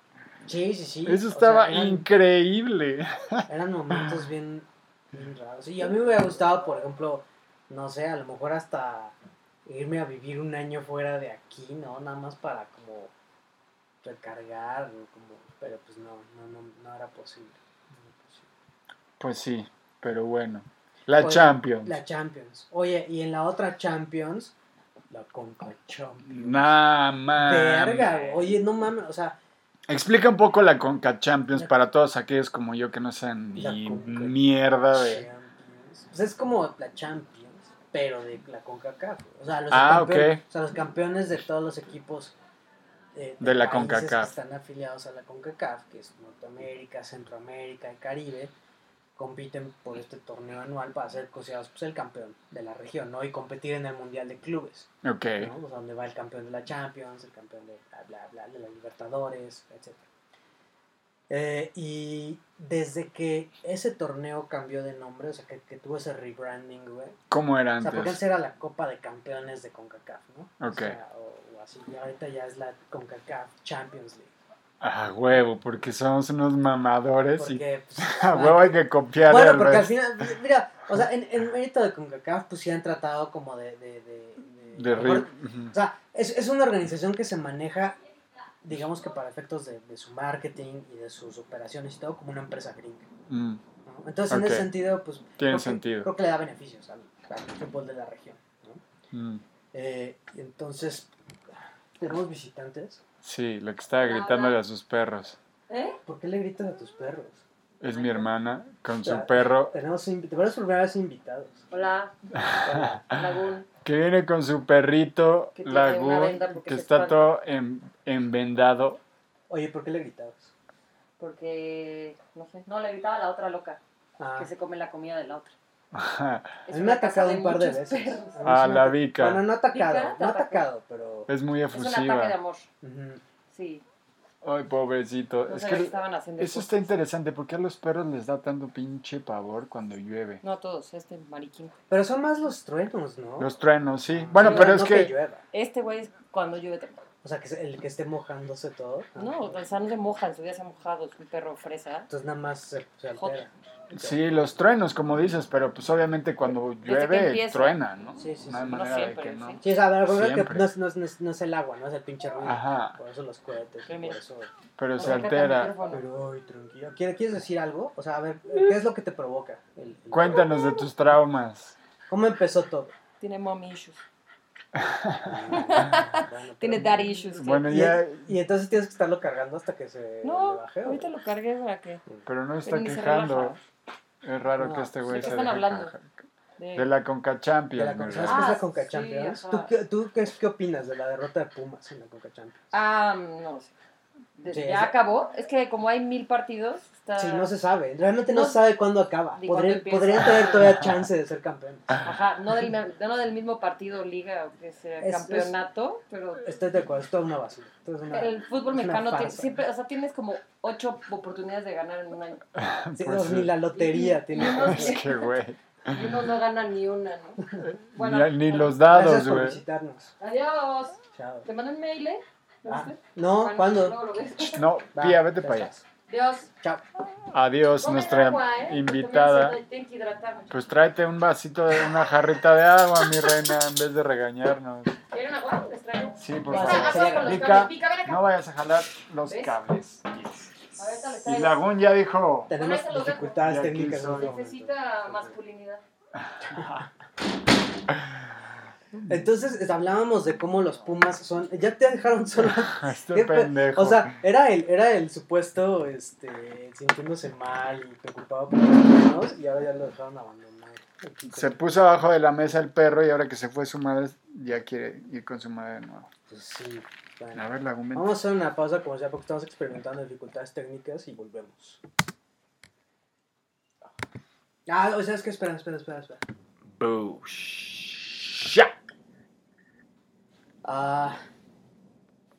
Sí, sí, sí. Eso o estaba sea, eran- increíble. Eran momentos bien, bien raros. Y a mí me hubiera gustado, por ejemplo, no sé, a lo mejor hasta irme a vivir un año fuera de aquí, ¿no? Nada más para como recargar, ¿no? como, pero pues no, no, no, no era posible. no era posible. Pues sí, pero bueno. La Oye, Champions. La Champions. Oye, y en la otra Champions, la Conca Champions. Nah. Verga. Oye, no mames, o sea, Explica un poco la Conca Champions para todos aquellos como yo que no saben ni mierda de. Champions. Pues es como la Champions, pero de la CONCACAF. O sea, los, Ah, campeones, o sea, los campeones de todos los equipos De la CONCACAF. que están afiliados a la CONCACAF, que es Norteamérica, Centroamérica y Caribe, compiten por este torneo anual para ser considerados pues, el campeón de la región, ¿no? Y competir en el Mundial de Clubes, Ok. ¿no? O sea, donde va el campeón de la Champions, el campeón de bla, bla, bla, de la Libertadores, etc. Eh, y desde que ese torneo cambió de nombre, o sea, que, que tuvo ese rebranding, güey. ¿Cómo era O sea, porque antes? antes era la Copa de Campeones de CONCACAF, ¿no? Ok. O, sea, o- o así. Y ahorita ya es la CONCACAF Champions League. Ah, huevo, porque somos unos mamadores y Porque, pues, a huevo hay que copiar Bueno, porque al final, mira, o sea, en, en mérito de CONCACAF, pues sí han tratado como de... de, de, de- De o sea, es, es una organización que se maneja, digamos que para efectos de, de su marketing y de sus operaciones y todo, como una empresa gringa. Mm, ¿no? Entonces, en ese sentido, pues... Tiene creo que- sentido. Creo que le da beneficios al, al fútbol de la región. ¿no? mm. Eh, entonces, tenemos visitantes. Sí, lo que estaba gritándole a sus perros. ¿Eh? ¿Por qué le gritas a tus perros? Es mi hermana con su perro Tenemos, tenemos primera vez invitados. Hola, Hola. Lagún. que viene con su perrito Lagún que está todo en, envendado. Oye, ¿por qué le gritabas? Porque, no sé, no, le gritaba a la otra loca, Ah, que se come la comida de la otra. a Es mí me ha atacado un par de veces. perros. A Ah, la Vika. Bueno, no atacado, ¿Vika te no atacó? atacado, pero... Es muy Es un ataque de efusiva. amor, sí. Ay, pobrecito. No es que que estaban haciendo eso cosas. está interesante. ¿Por qué a los perros les da tanto pinche pavor cuando llueve? No a todos, este mariquín. Pero son más los truenos, ¿no? Los truenos, sí. Bueno, Sí, pero no es que... llueva. Este güey es cuando llueve. O sea, que se- el que esté mojándose todo. No, o sea, no se moja, en su día se ha mojado, es un perro fresa. Entonces nada más se, se altera. Sí, los truenos, como dices, pero pues obviamente cuando llueve, truena, ¿no? Sí, sí, no hay sí. No manera de siempre, que no. sí. Sí, o sea, a ver, recuerda que no es, no, es, no es- no es el agua, no es el pinche ruido. Ajá, Por eso los cohetes, Sí, por eso... pero se altera. Pero, ay, tranquilo. ¿Quieres, ¿Quieres decir algo? O sea, a ver, ¿qué es lo que te provoca? El- el- Cuéntanos de tus traumas. ¿Cómo empezó todo? Tiene mommy issues. Bueno, Tiene daddy issues. que- Bueno, Y, ya, y entonces tienes que estarlo cargando hasta que se No, baje. ¿o? ahorita lo cargué para que. pero no está quejando. Es raro No. que este güey ¿De qué se están hablando? De, De la Conca De Champions. la, mi ¿Sabes rey. qué es la Ah, Conca sí, Champions? ajá. ¿Tú, qué, tú qué, qué opinas de la derrota de Pumas en la Conca Champions? Ah, no lo sé. De- Sí, ya acabó. Es que como hay mil partidos, Sí, no se sabe. Realmente no, No- se sabe cuándo acaba. Podrían, podrían tener todavía chance de ser campeones. Ajá, no del, me- no del mismo partido, liga, que sea Es- campeonato, pero Estoy de acuerdo, es toda una basura. Esto es una- el fútbol es mexicano tiene, siempre, o sea, tienes como ocho oportunidades de ganar en un año. Sí, Pues no, sí. ni la lotería tiene. No, Es que, güey. Y uno no gana ni una, ¿no? Bueno, Ni, ni los dados, güey. visitarnos. adiós. Chao. Te mando un mail, ¿eh? ¿Lo Ah, no, ¿cuándo? No, Pía, vete para allá. Adiós. Chao. Adiós, nuestra agua, ¿eh? invitada. Pues tráete un vasito de una jarrita de agua, mi reina, en vez de regañarnos. ¿Quieren agua? ¿Les traigo? Sí, por favor. acá. no vayas a jalar los ¿Ves? cables. Y. Lagún ya dijo, Tenemos dificultades técnicas. Necesita masculinidad. Entonces hablábamos de cómo los Pumas son. Ya te dejaron solo. este ¿Qué pe- pendejo. O sea, era el, era el supuesto este, sintiéndose mal y preocupado por los niños y ahora ya lo dejaron abandonar. se puso abajo de la mesa el perro y ahora que se fue su madre, ya quiere ir con su madre de nuevo. Pues sí, bueno. A ver, vente. Vamos a hacer una pausa como sea porque estamos experimentando dificultades técnicas y volvemos. Ah, o sea, es que espera, espera, espera, espera. Busha. Ah,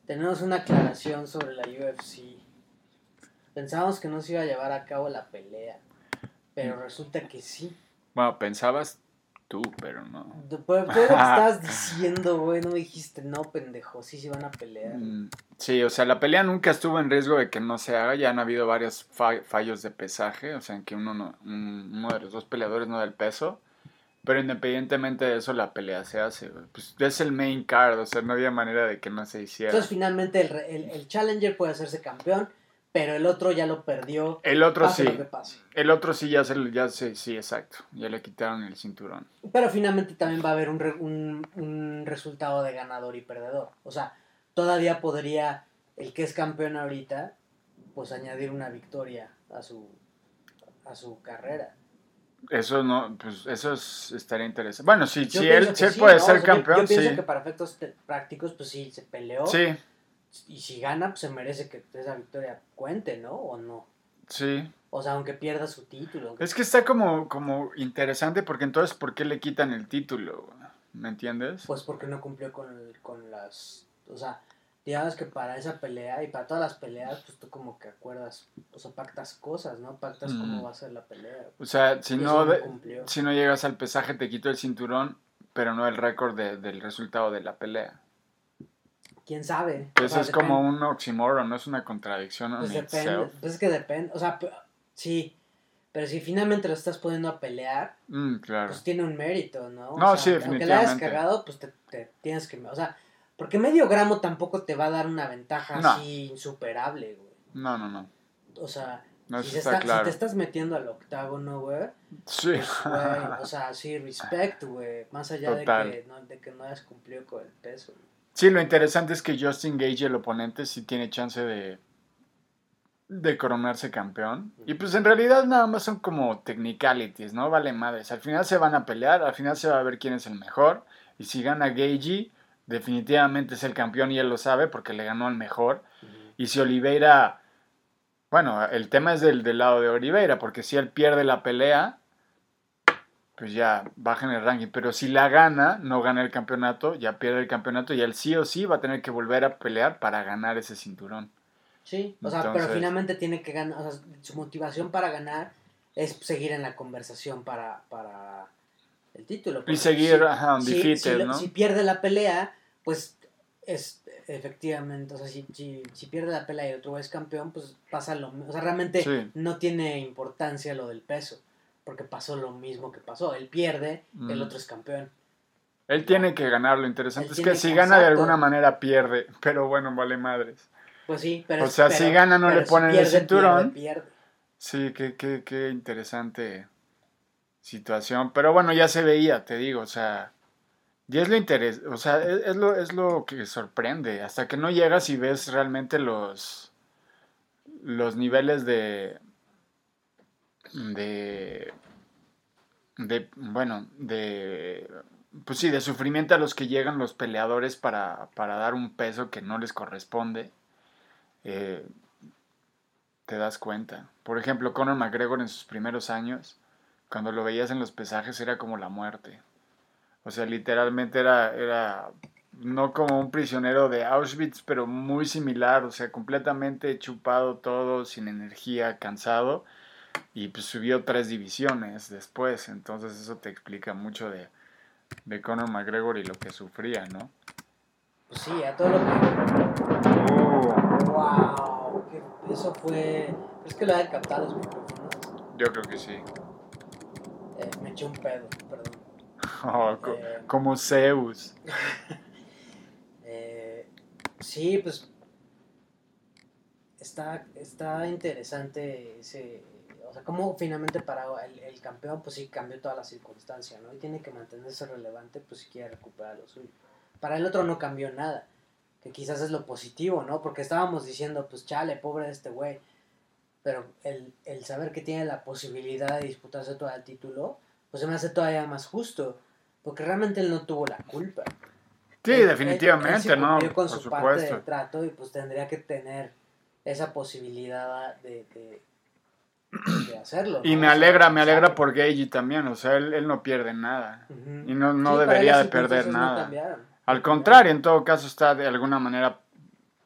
tenemos una aclaración sobre la UFC. Pensábamos que no se iba a llevar a cabo la pelea, pero resulta que sí. Bueno, pensabas tú, pero no. Pero estabas diciendo, güey, no dijiste, no, pendejo, sí se van a pelear. Mm, Sí, o sea, la pelea nunca estuvo en riesgo de que no se haga. Ya han habido varios fa- fallos de pesaje, o sea, en que uno, no- un- uno de los dos peleadores no da el peso. Pero independientemente de eso, la pelea se hace. Pues es el main card, o sea, no había manera de que no se hiciera. Entonces finalmente el, el, el Challenger puede hacerse campeón, pero el otro ya lo perdió. El otro pase sí, lo que pase. el otro sí ya se, ya se, sí, exacto. Ya le quitaron el cinturón. Pero finalmente también va a haber un, re- un, un resultado de ganador y perdedor. O sea, todavía podría el que es campeón ahorita, pues añadir una victoria a su, a su carrera. Eso no, pues eso es- estaría interesante. Bueno, si él, si él sí, puede ¿no? ser O sea, yo- campeón, yo, pienso sí. que para efectos prácticos, pues sí, se peleó. Sí, Y si gana, pues se merece que esa victoria cuente, ¿no? O no. sí. O sea, aunque pierda su título. Es que está como, como interesante porque entonces, ¿por qué le quitan el título? ¿Me entiendes? Pues porque no cumplió con, con las... O sea, digamos que para esa pelea y para todas las peleas, pues tú como que acuerdas, o sea, pactas cosas, ¿no? Pactas Mm. cómo va a ser la pelea. O sea, si no, eso de- si no llegas al pesaje, te quito el cinturón, pero no el récord de- del resultado de la pelea. ¿Quién sabe? O sea, es como un oxímoron, no es una contradicción Pues en depende, pues es que depende, o sea, sí, pero si finalmente lo estás poniendo a pelear, Mm, claro. pues tiene un mérito, ¿no? O No, sea, sí, Aunque la hayas definitivamente. cagado, pues te, te tienes que, o sea, porque medio gramo tampoco te va a dar una ventaja No. así insuperable, güey. No, no, no. O sea, No, si, está te estás metiendo al octágono, güey, Sí. güey, o sea, sí, respect, güey, más allá de que, no, de que no hayas cumplido con el peso. güey. Sí, lo interesante es que Justin Gage, el oponente, sí tiene chance de, de coronarse campeón. Y pues en realidad nada más son como technicalities, ¿no? Vale madres. Al final se van a pelear, al final se va a ver quién es el mejor. Y si gana Gage, definitivamente es el campeón y él lo sabe porque le ganó al mejor. Y si Oliveira, bueno, el tema es del, del lado de Oliveira, porque si él pierde la pelea, pues ya baja en el ranking. Pero si la gana, no gana el campeonato, ya pierde el campeonato y él sí o sí va a tener que volver a pelear para ganar ese cinturón. Sí, o sea, pero finalmente tiene que ganar, o sea, su motivación para ganar es seguir en la conversación para, para el título. Y seguir, si- ajá, si- si, si pierde la pelea, pues es efectivamente, o sea, si, si, si pierde la pelea y el otro es campeón, pues pasa lo mismo. O sea, realmente Sí. no tiene importancia lo del peso, porque pasó lo mismo que pasó. Él pierde, el Mm. otro es campeón. Él tiene que ganar, lo interesante Él es que si gana de alguna manera pierde, pero bueno, vale madres. Pues sí, pero O sea, pero- si gana, no le si ponen el pierde, cinturón. pierde, pierde. Sí, qué, qué, qué interesante situación. Pero bueno, ya se veía, te digo, o sea, y es lo interes o sea, es, es lo, es lo que sorprende. Hasta que no llegas y ves realmente los, los niveles de, de, de, bueno, de, pues sí, de sufrimiento a los que llegan los peleadores para, para dar un peso que no les corresponde. Eh, te das cuenta. Por ejemplo, Conor McGregor en sus primeros años, cuando lo veías en los pesajes era como la muerte. O sea, literalmente era, era no como un prisionero de Auschwitz, pero muy similar, o sea, completamente chupado todo, sin energía, cansado. Y pues subió tres divisiones después, entonces eso te explica mucho de, de Conor McGregor y lo que sufría, ¿no? Pues sí, a todo lo que... Uh, ¡Wow! que eso fue... Es que lo había captado los micrófonos. yo creo que sí. Eh, me eché un pedo, perdón. Oh, Eh, como Zeus. Eh, sí, pues está, está interesante ese, o sea, cómo finalmente para el, el campeón, pues sí cambió toda la circunstancia, ¿no? Y tiene que mantenerse relevante, pues si quiere recuperar lo suyo. Para el otro no cambió nada, que quizás es lo positivo, ¿no? Porque estábamos diciendo, pues chale, pobre de este güey. Pero el, el saber que tiene la posibilidad de disputarse todo el título, pues se me hace todavía más justo. Porque realmente él no tuvo la culpa. Sí, Él- él- definitivamente, él sí ¿no? con Por su parte del trato y pues tendría que tener esa posibilidad de, de, de hacerlo. Y me alegra, me alegra por Gage también, o sea, él, él no pierde nada. Y no, no Sí, debería él de perder no nada. Al contrario, en todo caso está de alguna manera,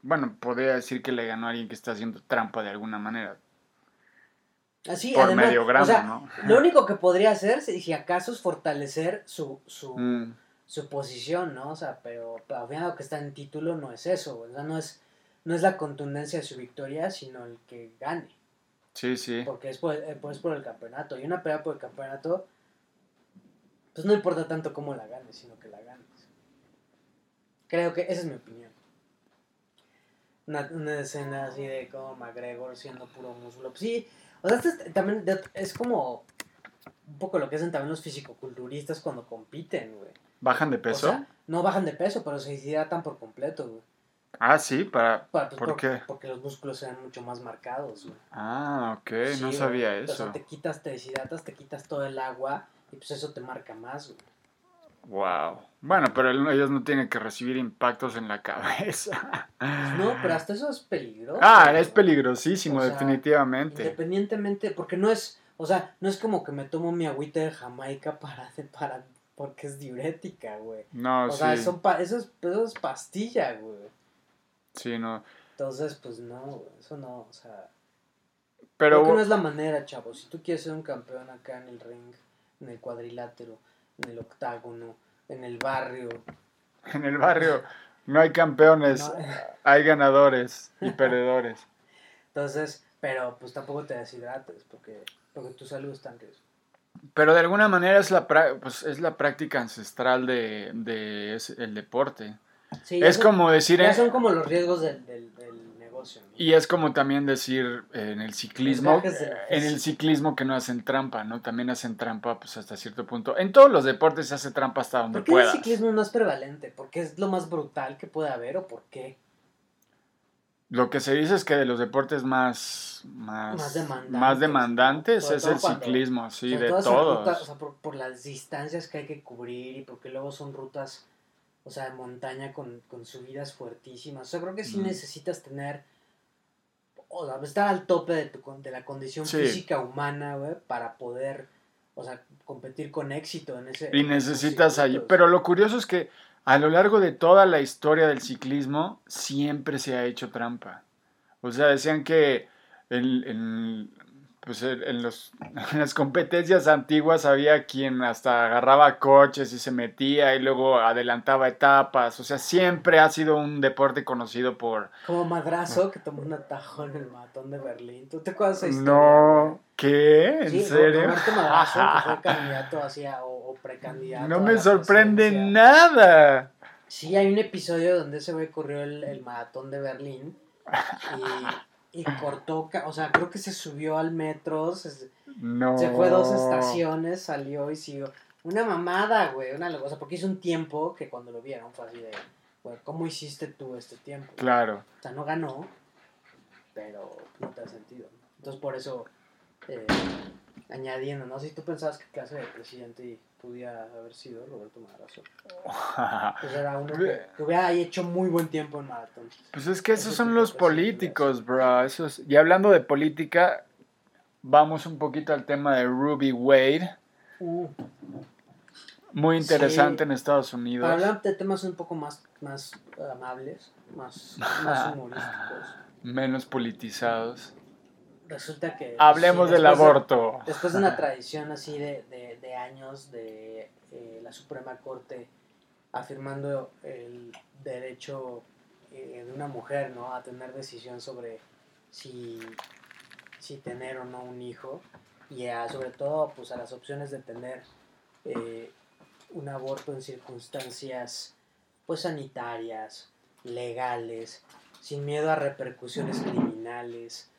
bueno, podría decir que le ganó a alguien que está haciendo trampa de alguna manera. Así, por además, medio gramo, o sea, ¿no? Lo único que podría hacer, si, acaso, es fortalecer su, su, Mm, su posición, ¿no? O sea, pero, pero al final lo que está en título no es eso, o sea, no es, no es la contundencia de su victoria, sino el que gane. sí, sí. porque es por, eh, pues por el campeonato. Y una pelea por el campeonato, pues no importa tanto cómo la ganes, sino que la ganes. Creo que esa es mi opinión. Una, una escena así de como McGregor siendo puro músculo. Pues sí, o sea, este es, también de- es como un poco lo que hacen también los fisicoculturistas cuando compiten, güey. ¿Bajan de O peso? sea, no bajan de peso, pero se hidratan por completo, güey. ah, sí, para... Pa- pues, ¿Por qué? Porque los músculos sean mucho más marcados, güey. Ah, ok, Sí, no güey. sabía O sea, eso. te quitas, te deshidratas, te quitas todo el agua y pues eso te marca más, güey. Wow. Bueno, pero ellos no tienen que recibir impactos en la cabeza. Pues no, pero hasta eso es peligroso. Ah, es peligrosísimo, O sea, definitivamente. Independientemente, porque no es, o sea, no es como que me tomo mi agüita de Jamaica para, para porque es diurética, güey. No, O sí. sea, son pa- eso, es, eso es pastilla, güey. Sí, no. Entonces, pues no, güey, eso no, o sea... Pero Creo que no es la manera, chavo. Si tú quieres ser un campeón acá en el ring, en el cuadrilátero, en el octágono, en el barrio, en el barrio no hay campeones, No. hay ganadores y perdedores. entonces, pero pues tampoco te deshidrates porque, porque tu salud está en riesgo. Pero de alguna manera es la, pues, es la práctica ancestral de, de ese- el deporte. Sí, Es son- como decir... Ya eh, son como los riesgos del, del, del negocio. ¿no? Y es como también decir eh, en el ciclismo, la en el ciclismo que no hacen trampa, ¿no? También hacen trampa pues hasta cierto punto. En todos los deportes se hace trampa hasta donde ¿Por qué el ciclismo no es prevalente? ¿Porque es lo más brutal que puede haber o por qué? Lo que se dice es que de los deportes más más, Más demandantes, más es el cuando- ciclismo, sí, Sobre de todos. rutas, o sea, por, por las distancias que hay que cubrir y porque luego son rutas, o sea, montaña con, con subidas fuertísimas. O sea, creo que sí Mm. necesitas tener, o sea, estar al tope de, tu, de la condición Sí. física humana, güey, para poder, o sea, competir con éxito en ese... Y en necesitas allí. Pero lo curioso es que a lo largo de toda la historia del ciclismo siempre se ha hecho trampa. O sea, decían que en, en, pues en, los, en las competencias antiguas había quien hasta agarraba coches y se metía y luego adelantaba etapas. O sea, siempre ha sido un deporte conocido por... Como Madrazo, que tomó un atajo en el maratón de Berlín. ¿Tú te acuerdas de esa historia? No, ¿qué? ¿En Sí, serio? Roberto Madrazo, que fue candidato hacia, o, o precandidato. No me sorprende nada. Sí, hay un episodio donde ese güey corrió el, el maratón de Berlín y, y cortó, o sea, creo que se subió al metro, se, No. se fue dos estaciones, salió y siguió. Una mamada, güey, una o sea, porque hizo un tiempo que cuando lo vieron fue así de, güey, ¿cómo hiciste tú este tiempo? Claro. O sea, no ganó, pero no te ha sentido. Entonces, por eso, eh, añadiendo, ¿no? Si tú pensabas que clase de presidente podía haber sido Roberto Madrazo, pues era uno que, que hubiera hecho muy buen tiempo en maratón. Pues es que esos Ese son los políticos, bro. Esos... Y hablando de política, vamos un poquito al tema de Ruby Wade. Uh, Muy interesante Sí. en Estados Unidos. para hablar de temas un poco más, más amables, más, más humorísticos, Menos politizados. Resulta que... Hablemos sí, del de- aborto. Después de una tradición así de, de, de años de eh, la Suprema Corte afirmando el derecho eh, de una mujer ¿no? a tener decisión sobre si, si tener o no un hijo y a- sobre todo pues, a las opciones de tener eh, un aborto en circunstancias pues sanitarias, legales, sin miedo a repercusiones criminales.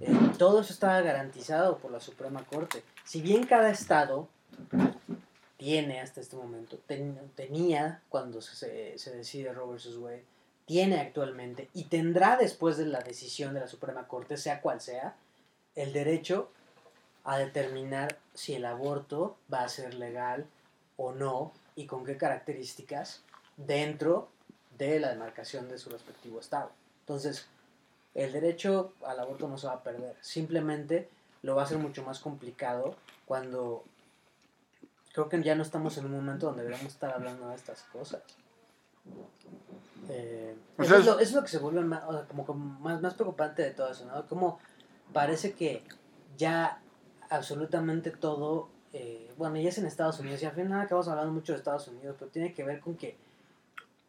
Eh, todo eso estaba garantizado por la Suprema Corte. Si bien cada estado tiene hasta este momento, ten- tenía cuando se, se decide Roe vs. Wade, tiene actualmente y tendrá después de la decisión de la Suprema Corte, sea cual sea, el derecho a determinar si el aborto va a ser legal o no y con qué características dentro de la demarcación de su respectivo estado. Entonces, el derecho al aborto no se va a perder, simplemente lo va a hacer mucho más complicado cuando creo que ya no estamos en un momento donde deberíamos estar hablando de estas cosas. Eh, O eso, es lo, eso es lo que se vuelve más, o sea, como, como más, más preocupante de todo eso, ¿no? Como parece que ya absolutamente todo, eh, bueno, ya es en Estados Unidos, y al final acabamos hablando mucho de Estados Unidos, pero tiene que ver con que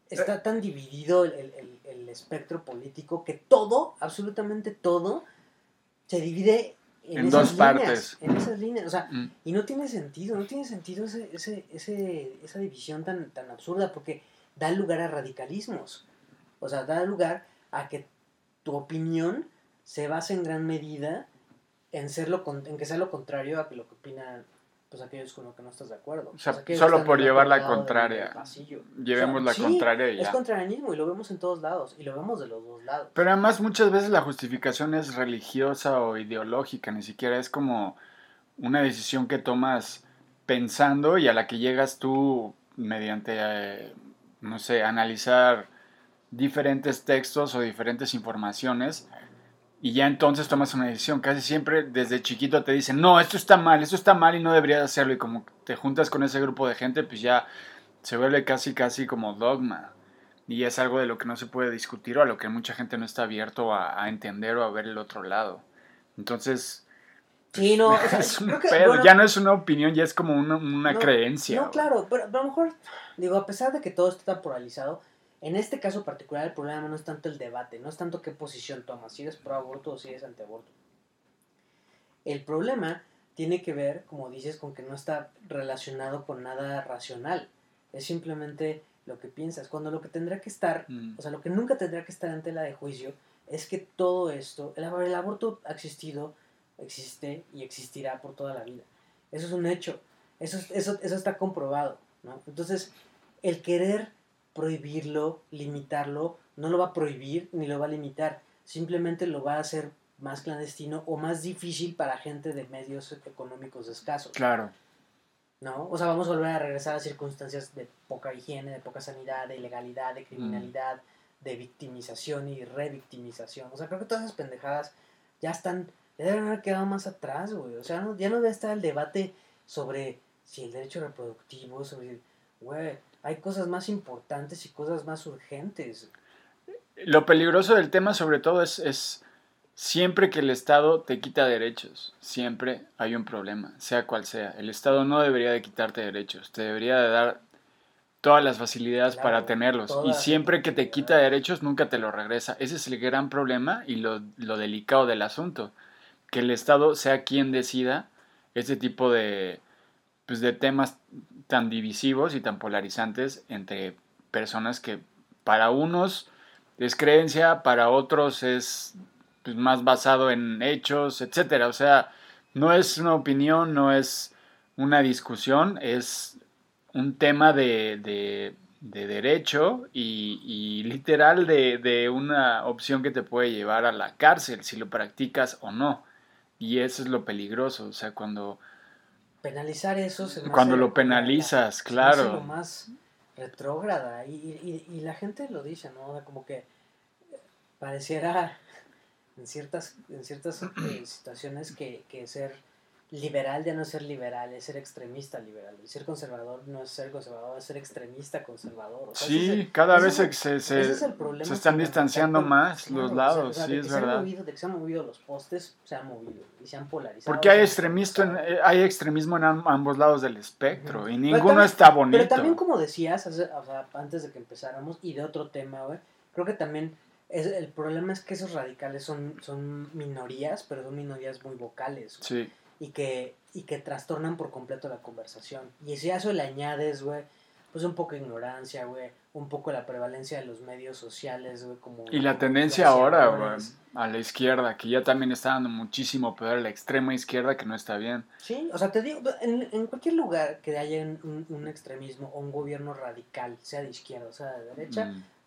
está tan dividido el, el- espectro político que todo, absolutamente todo, se divide en, En esas dos líneas, partes. En esas líneas, o sea, Mm. y no tiene sentido, no tiene sentido ese, ese, ese, esa división tan, tan absurda porque da lugar a radicalismos. O sea, da lugar a que tu opinión se base en gran medida en ser lo en que sea lo contrario a lo que opinan pues aquellos con los que no estás de acuerdo. O sea, aquellos solo por llevar la contraria. Llevemos la sí, contraria y Es ya. contrarianismo y lo vemos en todos lados y lo vemos de los dos lados. Pero además muchas veces la justificación es religiosa o ideológica, ni siquiera es como una decisión que tomas pensando y a la que llegas tú mediante, eh, no sé, analizar diferentes textos o diferentes informaciones y ya entonces tomas una decisión. Casi siempre desde chiquito te dicen, no, esto está mal, esto está mal y no deberías hacerlo y como te juntas con ese grupo de gente, pues ya se vuelve casi, casi como dogma. Y es algo de lo que no se puede discutir o a lo que mucha gente no está abierto a, a entender o a ver el otro lado. Entonces, Sí, no, o sea, es un que, pedo, bueno, ya no es una opinión, ya es como una, una No, creencia. No, claro, pero, pero a lo mejor, digo, a pesar de que todo está tan polarizado, en este caso particular el problema no es tanto el debate, no es tanto qué posición tomas, si eres pro aborto o si eres antiaborto. El problema tiene que ver, como dices, con que no está relacionado con nada racional. Es simplemente lo que piensas. Cuando lo que tendrá que estar, Mm. o sea, lo que nunca tendrá que estar en tela de juicio es que todo esto, el, el aborto ha existido, existe y existirá por toda la vida. Eso es un hecho. Eso, es- eso, eso está comprobado. ¿no? Entonces, el querer prohibirlo, limitarlo, no lo va a prohibir ni lo va a limitar. Simplemente lo va a hacer más clandestino o más difícil para gente de medios económicos escasos. Claro. ¿no? O sea, vamos a volver a regresar a circunstancias de poca higiene, de poca sanidad, de ilegalidad, de criminalidad, de victimización y revictimización. O sea, creo que todas esas pendejadas ya están, ya deben haber quedado más atrás, güey. O sea, no- ya no debe estar el debate sobre si el derecho reproductivo, sobre, güey, hay cosas más importantes y cosas más urgentes. Lo peligroso del tema sobre todo es, es siempre que el Estado te quita derechos, siempre hay un problema, sea cual sea. El Estado no debería de quitarte derechos, te debería de dar todas las facilidades Claro, para tenerlos. Y siempre que te quita derechos, nunca te los regresa. Ese es el gran problema y lo, lo delicado del asunto. Que el Estado sea quien decida ese tipo de, pues, de temas tan divisivos y tan polarizantes entre personas que para unos es creencia, para otros es pues, más basado en hechos, etcétera. O sea, no es una opinión, no es una discusión, es un tema de, de- de derecho y, y literal de, de una opción que te puede llevar a la cárcel si lo practicas o no. Y eso es lo peligroso, o sea, cuando... Penalizar eso se me Cuando lo penalizas, claro. lo más retrógrada. Y, y, y la gente lo dice, ¿no? Como que pareciera en ciertas, en ciertas eh, situaciones que, que ser liberal ya no es ser liberal, es ser extremista liberal. Y ser conservador no es ser conservador, es ser extremista conservador. O sea, Sí, el- cada vez el- se, se, es se están distanciando con- más los lados, o sea, sí, de es verdad. movido- de que se han movido los postes, se han movido y se han polarizado. Porque hay extremismo en, hay extremismo en am- ambos lados del espectro y ninguno también- está bonito. Pero también, como decías, hace- o sea, antes de que empezáramos, y de otro tema, güey, creo que también es, el problema es que esos radicales son, son minorías, pero son minorías muy vocales, güey, Sí, y, que, y que trastornan por completo la conversación. Y si a eso le añades, güey, pues un poco de ignorancia, güey, un poco la prevalencia de los medios sociales, güey, como... y la tendencia ahora, güey, a la izquierda, que ya también está dando muchísimo poder a la extrema izquierda, que no está bien. Sí, o sea, te digo, en, en cualquier lugar que haya un, un extremismo o un gobierno radical, sea de izquierda o sea de derecha,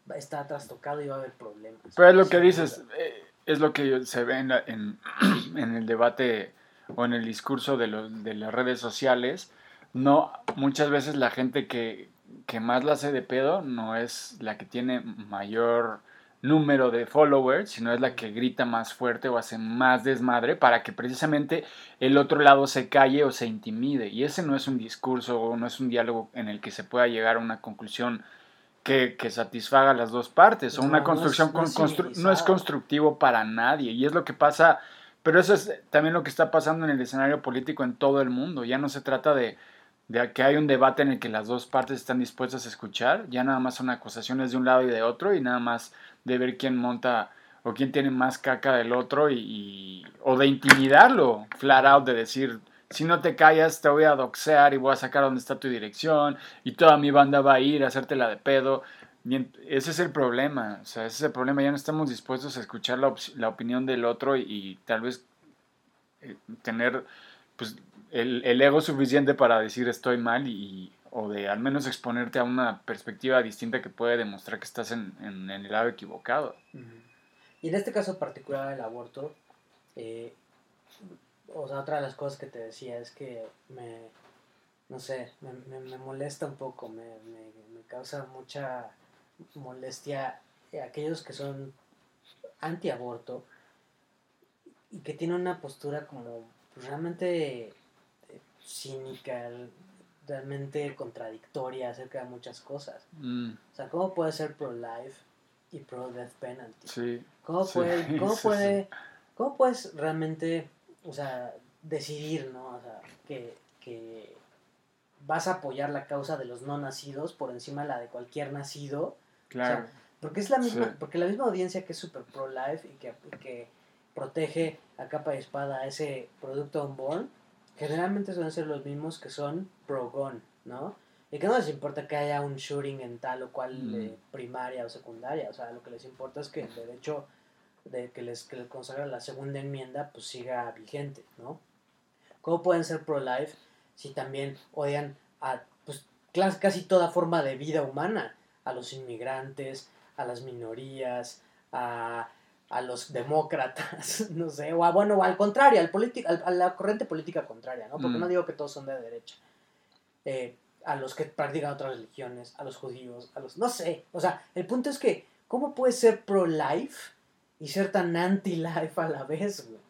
Mm. está trastocado y va a haber problemas. Pero es lo que dices, eh, es lo que se ve en, la- en, en el debate o en el discurso de, los, de las redes sociales. No, muchas veces la gente que, que más la hace de pedo no es la que tiene mayor número de followers, sino es la que grita más fuerte o hace más desmadre para que precisamente el otro lado se calle o se intimide. Y ese no es un discurso o no es un diálogo en el que se pueda llegar a una conclusión que, que satisfaga a las dos partes o No, una no construcción es- no es constru- no es constructivo para nadie. Y es lo que pasa, pero eso es también lo que está pasando en el escenario político en todo el mundo. Ya no se trata de, de que hay un debate en el que las dos partes están dispuestas a escuchar, ya nada más son acusaciones de un lado y de otro y nada más de ver quién monta o quién tiene más caca del otro y, o de intimidarlo, flat out, de decir, si no te callas te voy a doxear y voy a sacar dónde está tu dirección y toda mi banda va a ir a hacértela de pedo. Ese es el problema, o sea, ese es el problema, ya no estamos dispuestos a escuchar la, op- la opinión del otro y, tal vez eh, tener pues el, el ego suficiente para decir estoy mal y o de al menos exponerte a una perspectiva distinta que puede demostrar que estás en, en- el lado equivocado. Y en este caso particular del aborto, eh, o sea, otra de las cosas que te decía es que me, no sé, me, me- molesta un poco, me- me causa mucha molestia eh, aquellos que son antiaborto y que tienen una postura como pues, realmente eh, cínica realmente contradictoria acerca de muchas cosas. Mm, O sea, ¿cómo puede ser pro-life y pro-death penalty? sí. ¿Cómo, Sí, puede, cómo, sí, puede, ¿Cómo puedes realmente, o sea, decidir, ¿no? O sea, que, que vas a apoyar la causa de los no nacidos por encima de la de cualquier nacido? Claro. Porque es la misma, Sí. porque la misma audiencia que es super pro-life y que, y que protege a capa y espada a ese producto unborn, generalmente suelen ser los mismos que son pro-gun, ¿no? Y que no les importa que haya un shooting en tal o cual Mm. eh, primaria o secundaria, o sea, lo que les importa es que el derecho de que les, que les consagra la segunda enmienda pues siga vigente, ¿no? ¿Cómo pueden ser pro-life si también odian a pues, clas- casi toda forma de vida humana? A los inmigrantes, a las minorías, a, a los demócratas, no sé, o a, bueno, o al contrario, al al- a la corriente política contraria, ¿no? Porque Mm. no digo que todos son de derecha. Eh, a los que practican otras religiones, a los judíos, a los... No sé, o sea, el punto es que, ¿cómo puedes ser pro-life y ser tan anti-life a la vez, güey?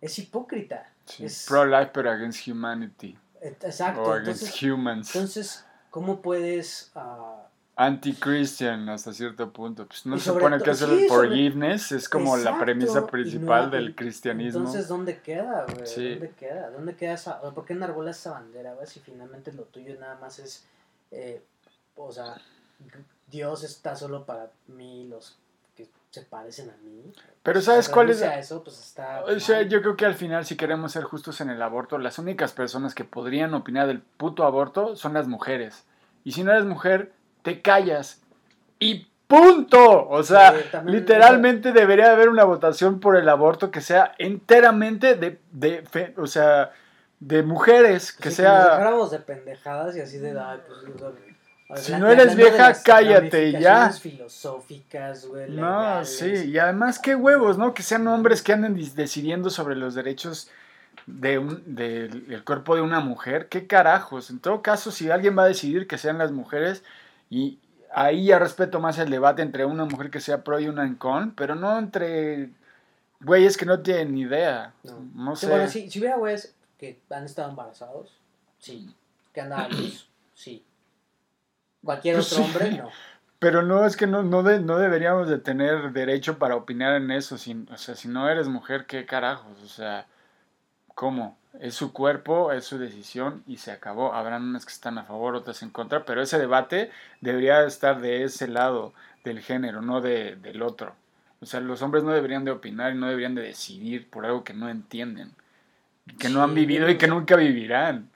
Es hipócrita. Sí. Es- Pro-life, pero against humanity. Exacto. o against Entonces, humans. entonces, ¿cómo puedes... ah, Anti-Christian hasta cierto punto. Pues no se supone que es sí, el sobre- forgiveness, es como la premisa principal no- del cristianismo. Entonces, ¿dónde queda, güey? Sí. ¿Dónde queda? ¿Dónde queda esa... ¿Por qué enarbolas esa bandera, güey? Si finalmente lo tuyo nada más es... eh, o sea, Dios está solo para mí, los que se parecen a mí. Pero ¿sabes cuál es? eso, pues está O sea, yo creo que al final, si queremos ser justos en el aborto, las únicas personas que podrían opinar del puto aborto son las mujeres. Y si no eres mujer, te callas. Y punto. O sea, Sí, literalmente debería haber una votación por el aborto que sea enteramente de, de fe- o sea, de mujeres, que Sí, sea... de pendejadas y así de... ay, pues, o sea, Si no eres de vieja, cállate y ya. filosóficas, güey, No, sí, y además qué huevos, ¿no? Que sean hombres que anden decidiendo sobre los derechos de del el cuerpo de una mujer, qué carajos. En todo caso, si alguien va a decidir que sean las mujeres, y ahí ya respeto más el debate entre una mujer que sea pro y una en con, pero no entre güeyes que no tienen ni idea. No. No, Sí, sé. bueno, si, si hubiera güeyes que han estado embarazados, sí. Que han dado luz, sí. Cualquier Pues otro sí. hombre, no. Pero no es que no, no, de- no deberíamos de tener derecho para opinar en eso. Si, o sea, si no eres mujer, ¿qué carajos? O sea, ¿cómo? Es su cuerpo, es su decisión y se acabó. Habrán unas que están a favor, otras en contra, pero ese debate debería estar de ese lado del género, no de, del otro. O sea, los hombres no deberían de opinar y no deberían de decidir por algo que no entienden, que no han vivido y que nunca vivirán.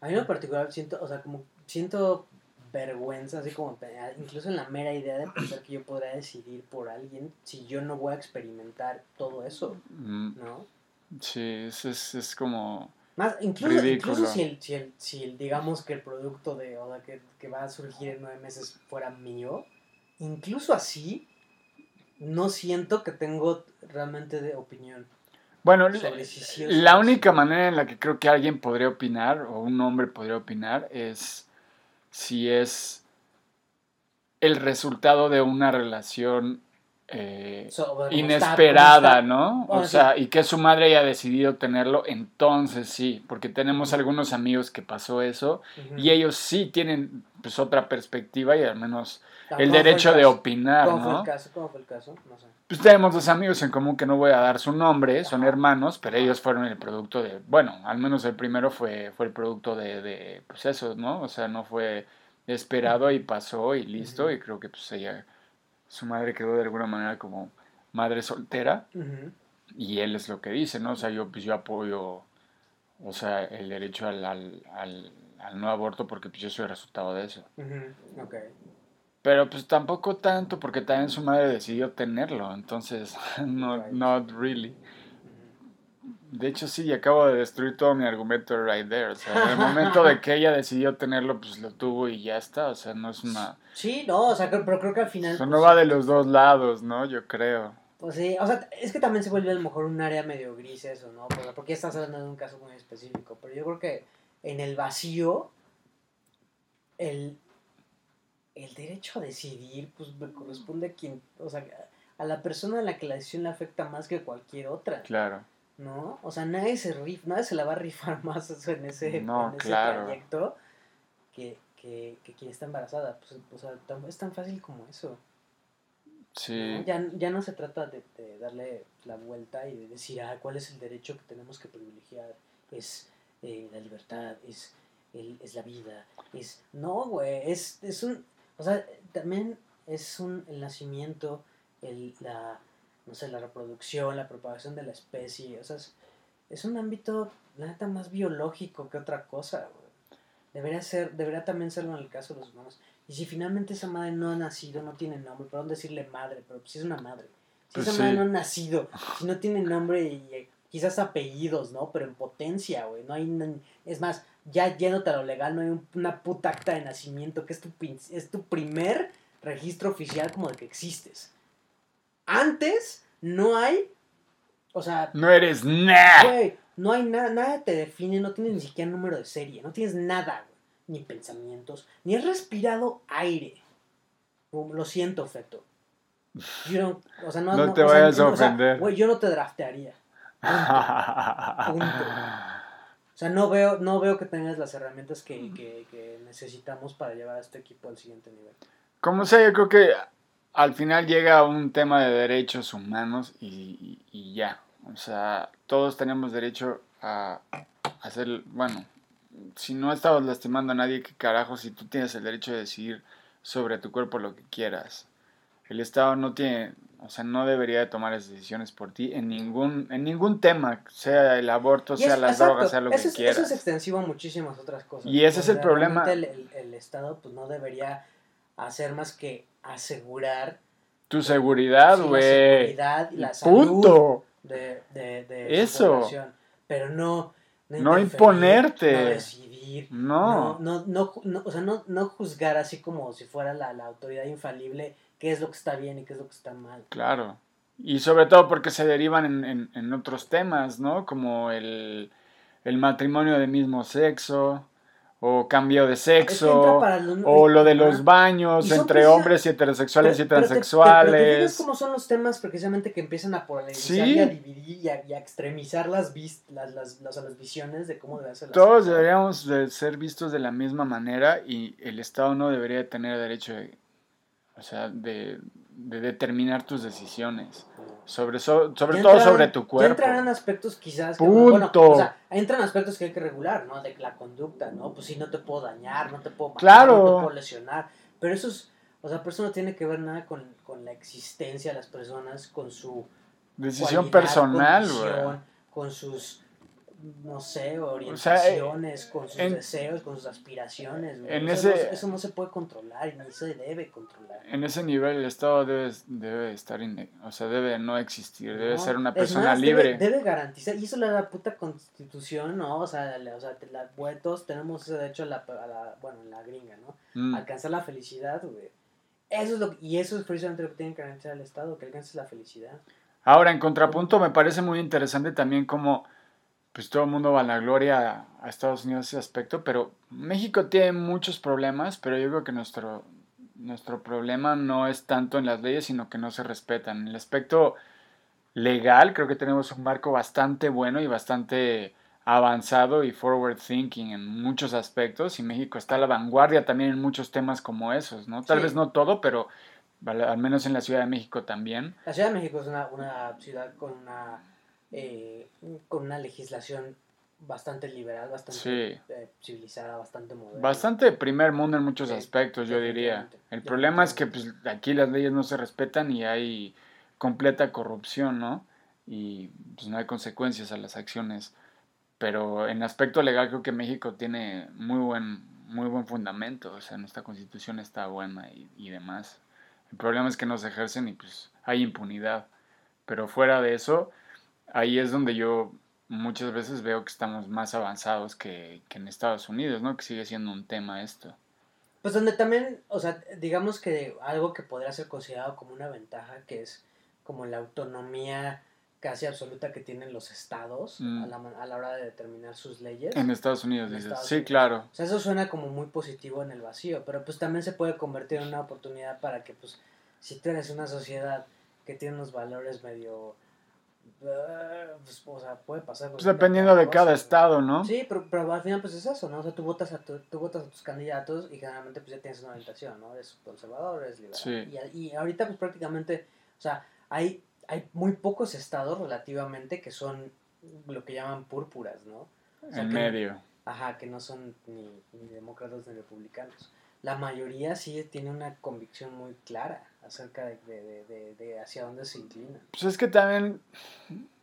A mí en lo particular siento, o sea, como siento vergüenza, así como incluso en la mera idea de pensar que yo podría decidir por alguien si yo no voy a experimentar todo eso, Mm, ¿no? Sí, es, es, es como... Más, incluso, Ridículo. incluso si, el, si, el, si el, digamos que el producto de, o sea, que, que va a surgir en nueve meses fuera mío, incluso así, no siento que tengo realmente de opinión Bueno, si La única manera en la que creo que alguien podría opinar, o un hombre podría opinar, es si es el resultado de una relación eh, So, está- inesperada, está- ¿no? O Bueno, sea, y que su madre haya decidido tenerlo, entonces sí, porque tenemos algunos amigos que pasó eso y ellos sí tienen pues otra perspectiva y al menos Ah, el ¿cómo fue derecho de opinar, ¿Cómo fue ¿no? el caso? ¿Cómo fue el caso? No sé. Pues tenemos dos amigos en común que no voy a dar su nombre, son hermanos, pero ellos fueron el producto de, bueno, al menos el primero fue, fue el producto de, de, pues eso, ¿no? O sea, no fue esperado y pasó y listo, y creo que pues ella, su madre quedó de alguna manera como madre soltera, y él es lo que dice, ¿no? O sea, yo, pues yo apoyo, o sea, el derecho al, al, al, al no aborto porque pues yo soy el resultado de eso. Ujú. Ok. Pero pues tampoco tanto porque también su madre decidió tenerlo, entonces Right. not really. De hecho sí, y acabo de destruir todo mi argumento right there. O sea, en el momento de que ella decidió tenerlo, pues lo tuvo y ya está. O sea, no es una... Sí, no, o sea, pero creo que al final... Eso pues, no va de los dos lados, ¿no? Yo creo. Pues sí, o sea, es que también se vuelve a lo mejor un área medio gris eso, ¿no? Porque, porque estás hablando de un caso muy específico. Pero yo creo que en el vacío, el, el derecho a decidir, pues me corresponde a quien, o sea, a la persona a la que la decisión le afecta más que cualquier otra, Claro. ¿No? O sea, nadie se rif, nadie se la va a rifar más en ese, No, en ese trayecto que, que, que quien está embarazada. Pues, o sea, es tan fácil como eso. Sí. ¿no? Ya, ya no se trata de, de darle la vuelta y de decir, ah, ¿cuál es el derecho que tenemos que privilegiar? Es eh, la libertad, es, el, es la vida, es... No, güey, es, es un... O sea, también es un, el nacimiento, el, la, no sé, la reproducción, la propagación de la especie, o sea, es, es un ámbito, la neta, más biológico que otra cosa, güey. Debería ser, debería también serlo en el caso de los humanos. Y si finalmente esa madre no ha nacido, no tiene nombre, perdón decirle madre, pero si es una madre. Si Pues esa madre no ha nacido, si no tiene nombre y eh, quizás apellidos, ¿no? Pero en potencia, güey. No hay, es más, ya yéndote a lo legal, no hay un- una puta acta de nacimiento que es tu, es tu primer registro oficial como de que existes. Antes no hay, o sea, No eres nada. Güey, no hay nada, nada te define, no tienes ni siquiera número de serie, no tienes nada, güey, ni pensamientos, ni has respirado aire. Lo siento, Feto. Don't- o sea, no, No te o sea, vayas a no, o sea, ofender. Güey, yo no te draftearía. O sea, no veo, no veo que tengas las herramientas que, que- que necesitamos para llevar a este equipo al siguiente nivel. Como sea, yo creo que al final llega un tema de derechos humanos y, y- y ya. O sea, todos tenemos derecho a hacer, bueno, si no estabas lastimando a nadie, qué carajo, si tú tienes el derecho de decidir sobre tu cuerpo lo que quieras. El Estado no tiene, o sea, no debería de tomar esas decisiones por ti en ningún, en ningún tema, sea el aborto, Y sea es- las exacto, drogas, sea lo que es, quieras. Eso es extensivo a muchísimas otras cosas. Y ese es el problema. el- el Estado pues no debería hacer más que asegurar Tu seguridad, sí, la güey. seguridad y la salud Punto. de, de, de su Eso. Pero no... No imponerte. No decidir. No. No, no, no, o sea, no, no juzgar así como si fuera la, la autoridad infalible qué es lo que está bien y qué es lo que está mal. Claro. Y sobre todo porque se derivan en, en- en otros temas, ¿no? Como el, el matrimonio de mismo sexo, o cambio de sexo, o lo de los baños Y entre hombres y heterosexuales y Pero- pero te- transexuales. Pero, te fijas cómo son los temas precisamente que empiezan a polarizar Sí. y a dividir y a, y a extremizar las, vis- las, las, las, las visiones de cómo debe ser Todos sociedad. deberíamos de ser vistos de la misma manera y el Estado no debería de tener derecho de, o sea, de, de determinar tus decisiones. Sobre, so- sobre todo sobre tu cuerpo. entrarán aspectos quizás... que- Punto. bueno, o sea, entran aspectos que hay que regular, ¿no? De la conducta, ¿no? Pues sí, no te puedo dañar, no te puedo matar, Claro. no te puedo lesionar. Pero eso es... O sea, pero eso no tiene que ver nada con, con la existencia de las personas, con su Decisión personal, güey. con sus no sé, sea, orientaciones, con sus en- deseos, con sus aspiraciones. en eso, ese- no, eso no se puede controlar y no se debe controlar. En ese nivel el Estado debe, debe estar, ine- o sea, debe no existir, debe ser una persona más, libre. Debe, debe garantizar, y eso le da la puta constitución, ¿no? O sea, la- o sea la, todos tenemos ese derecho a la, a la- bueno, en la gringa, ¿no? Mm. Alcanzar la felicidad, güey. Eso es lo y eso es precisamente lo que tiene que garantizar el Estado, que alcances la felicidad. Ahora, en contrapunto, me parece muy interesante también cómo pues todo el mundo va a la gloria a Estados Unidos en ese aspecto, pero México tiene muchos problemas, pero yo creo que nuestro, nuestro problema no es tanto en las leyes, sino que no se respetan. En el aspecto legal, creo que tenemos un marco bastante bueno y bastante avanzado y forward thinking en muchos aspectos, y México está a la vanguardia también en muchos temas como esos, ¿no? Tal Sí. vez no todo, pero al al menos en la Ciudad de México también. La Ciudad de México es una, una ciudad con una, eh, con una legislación bastante liberal, bastante Sí. eh, civilizada, bastante moderna. Bastante primer mundo en muchos aspectos, yo diría. El problema es que pues, aquí las leyes no se respetan y hay completa corrupción, ¿no? Y pues, no hay consecuencias a las acciones. Pero en aspecto legal creo que México tiene muy buen, muy buen fundamento. O sea, nuestra constitución está buena y, y demás. El problema es que no se ejercen y pues hay impunidad. Pero fuera de eso, ahí es donde yo muchas veces veo que estamos más avanzados que, que en Estados Unidos, ¿no? Que sigue siendo un tema esto. Pues donde también, o sea, digamos que algo que podría ser considerado como una ventaja, que es como la autonomía casi absoluta que tienen los estados Mm. a, la, ma- a la hora de determinar sus leyes. En Estados Unidos, En dices. Estados sí, Unidos. claro. O sea, eso suena como muy positivo en el vacío, pero pues también se puede convertir en una oportunidad para que, pues, si tú eres una sociedad que tiene unos valores medio, pues, o sea, puede pasar. Pues dependiendo de cada estado, ¿no? Sí, pero, pero al final pues es eso, ¿no? O sea, tú votas a, tu- tú votas a tus candidatos y generalmente pues ya tienes una orientación, ¿no? Eres conservador, eres liberal. Sí. Y, y ahorita pues prácticamente, o sea, hay, hay muy pocos estados relativamente que son lo que llaman púrpuras, ¿no? O sea, en que- medio. Ajá, que no son ni, ni demócratas ni republicanos. La mayoría sí tiene una convicción muy clara acerca de, de, de- de- hacia dónde se inclinan. Pues es que también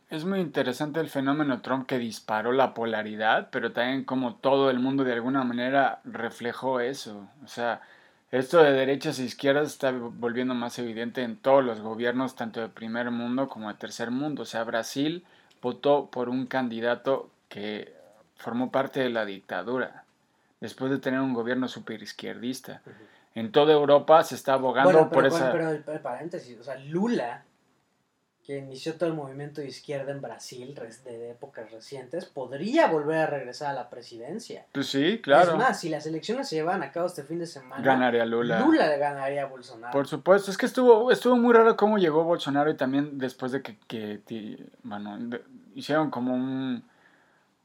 es muy interesante el fenómeno Trump que disparó la polaridad, pero también como todo el mundo de alguna manera reflejó eso. O sea, esto de derechas e izquierdas está volviendo más evidente en todos los gobiernos, tanto de primer mundo como de tercer mundo. O sea, Brasil votó por un candidato que formó parte de la dictadura, después de tener un gobierno super izquierdista. En toda Europa se está abogando Bueno, por pero, esa... pero el, el paréntesis, o sea, Lula, que inició todo el movimiento de izquierda en Brasil de, épocas recientes, podría volver a regresar a la presidencia. Pues sí, claro. Es más, si las elecciones se llevan a cabo este fin de semana, Ganaría Lula. Lula le ganaría a Bolsonaro. Por supuesto, es que estuvo, estuvo muy raro cómo llegó Bolsonaro y también después de que, bueno, de- hicieron como un,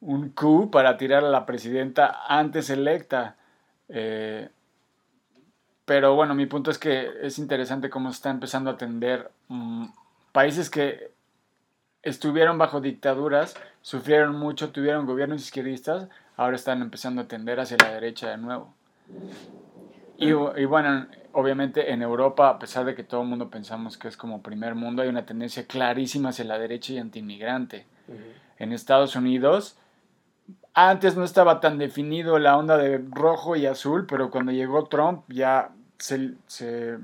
un coup para tirar a la presidenta antes electa. Eh, pero bueno, mi punto es que es interesante cómo se está empezando a atender mm, países que estuvieron bajo dictaduras, sufrieron mucho, tuvieron gobiernos izquierdistas, ahora están empezando a tender hacia la derecha de nuevo. Y, y bueno, obviamente en Europa, a pesar de que todo el mundo pensamos que es como primer mundo, hay una tendencia clarísima hacia la derecha y antimigrante. Ujú. En Estados Unidos, antes no estaba tan definido la onda de rojo y azul, pero cuando llegó Trump ya se, se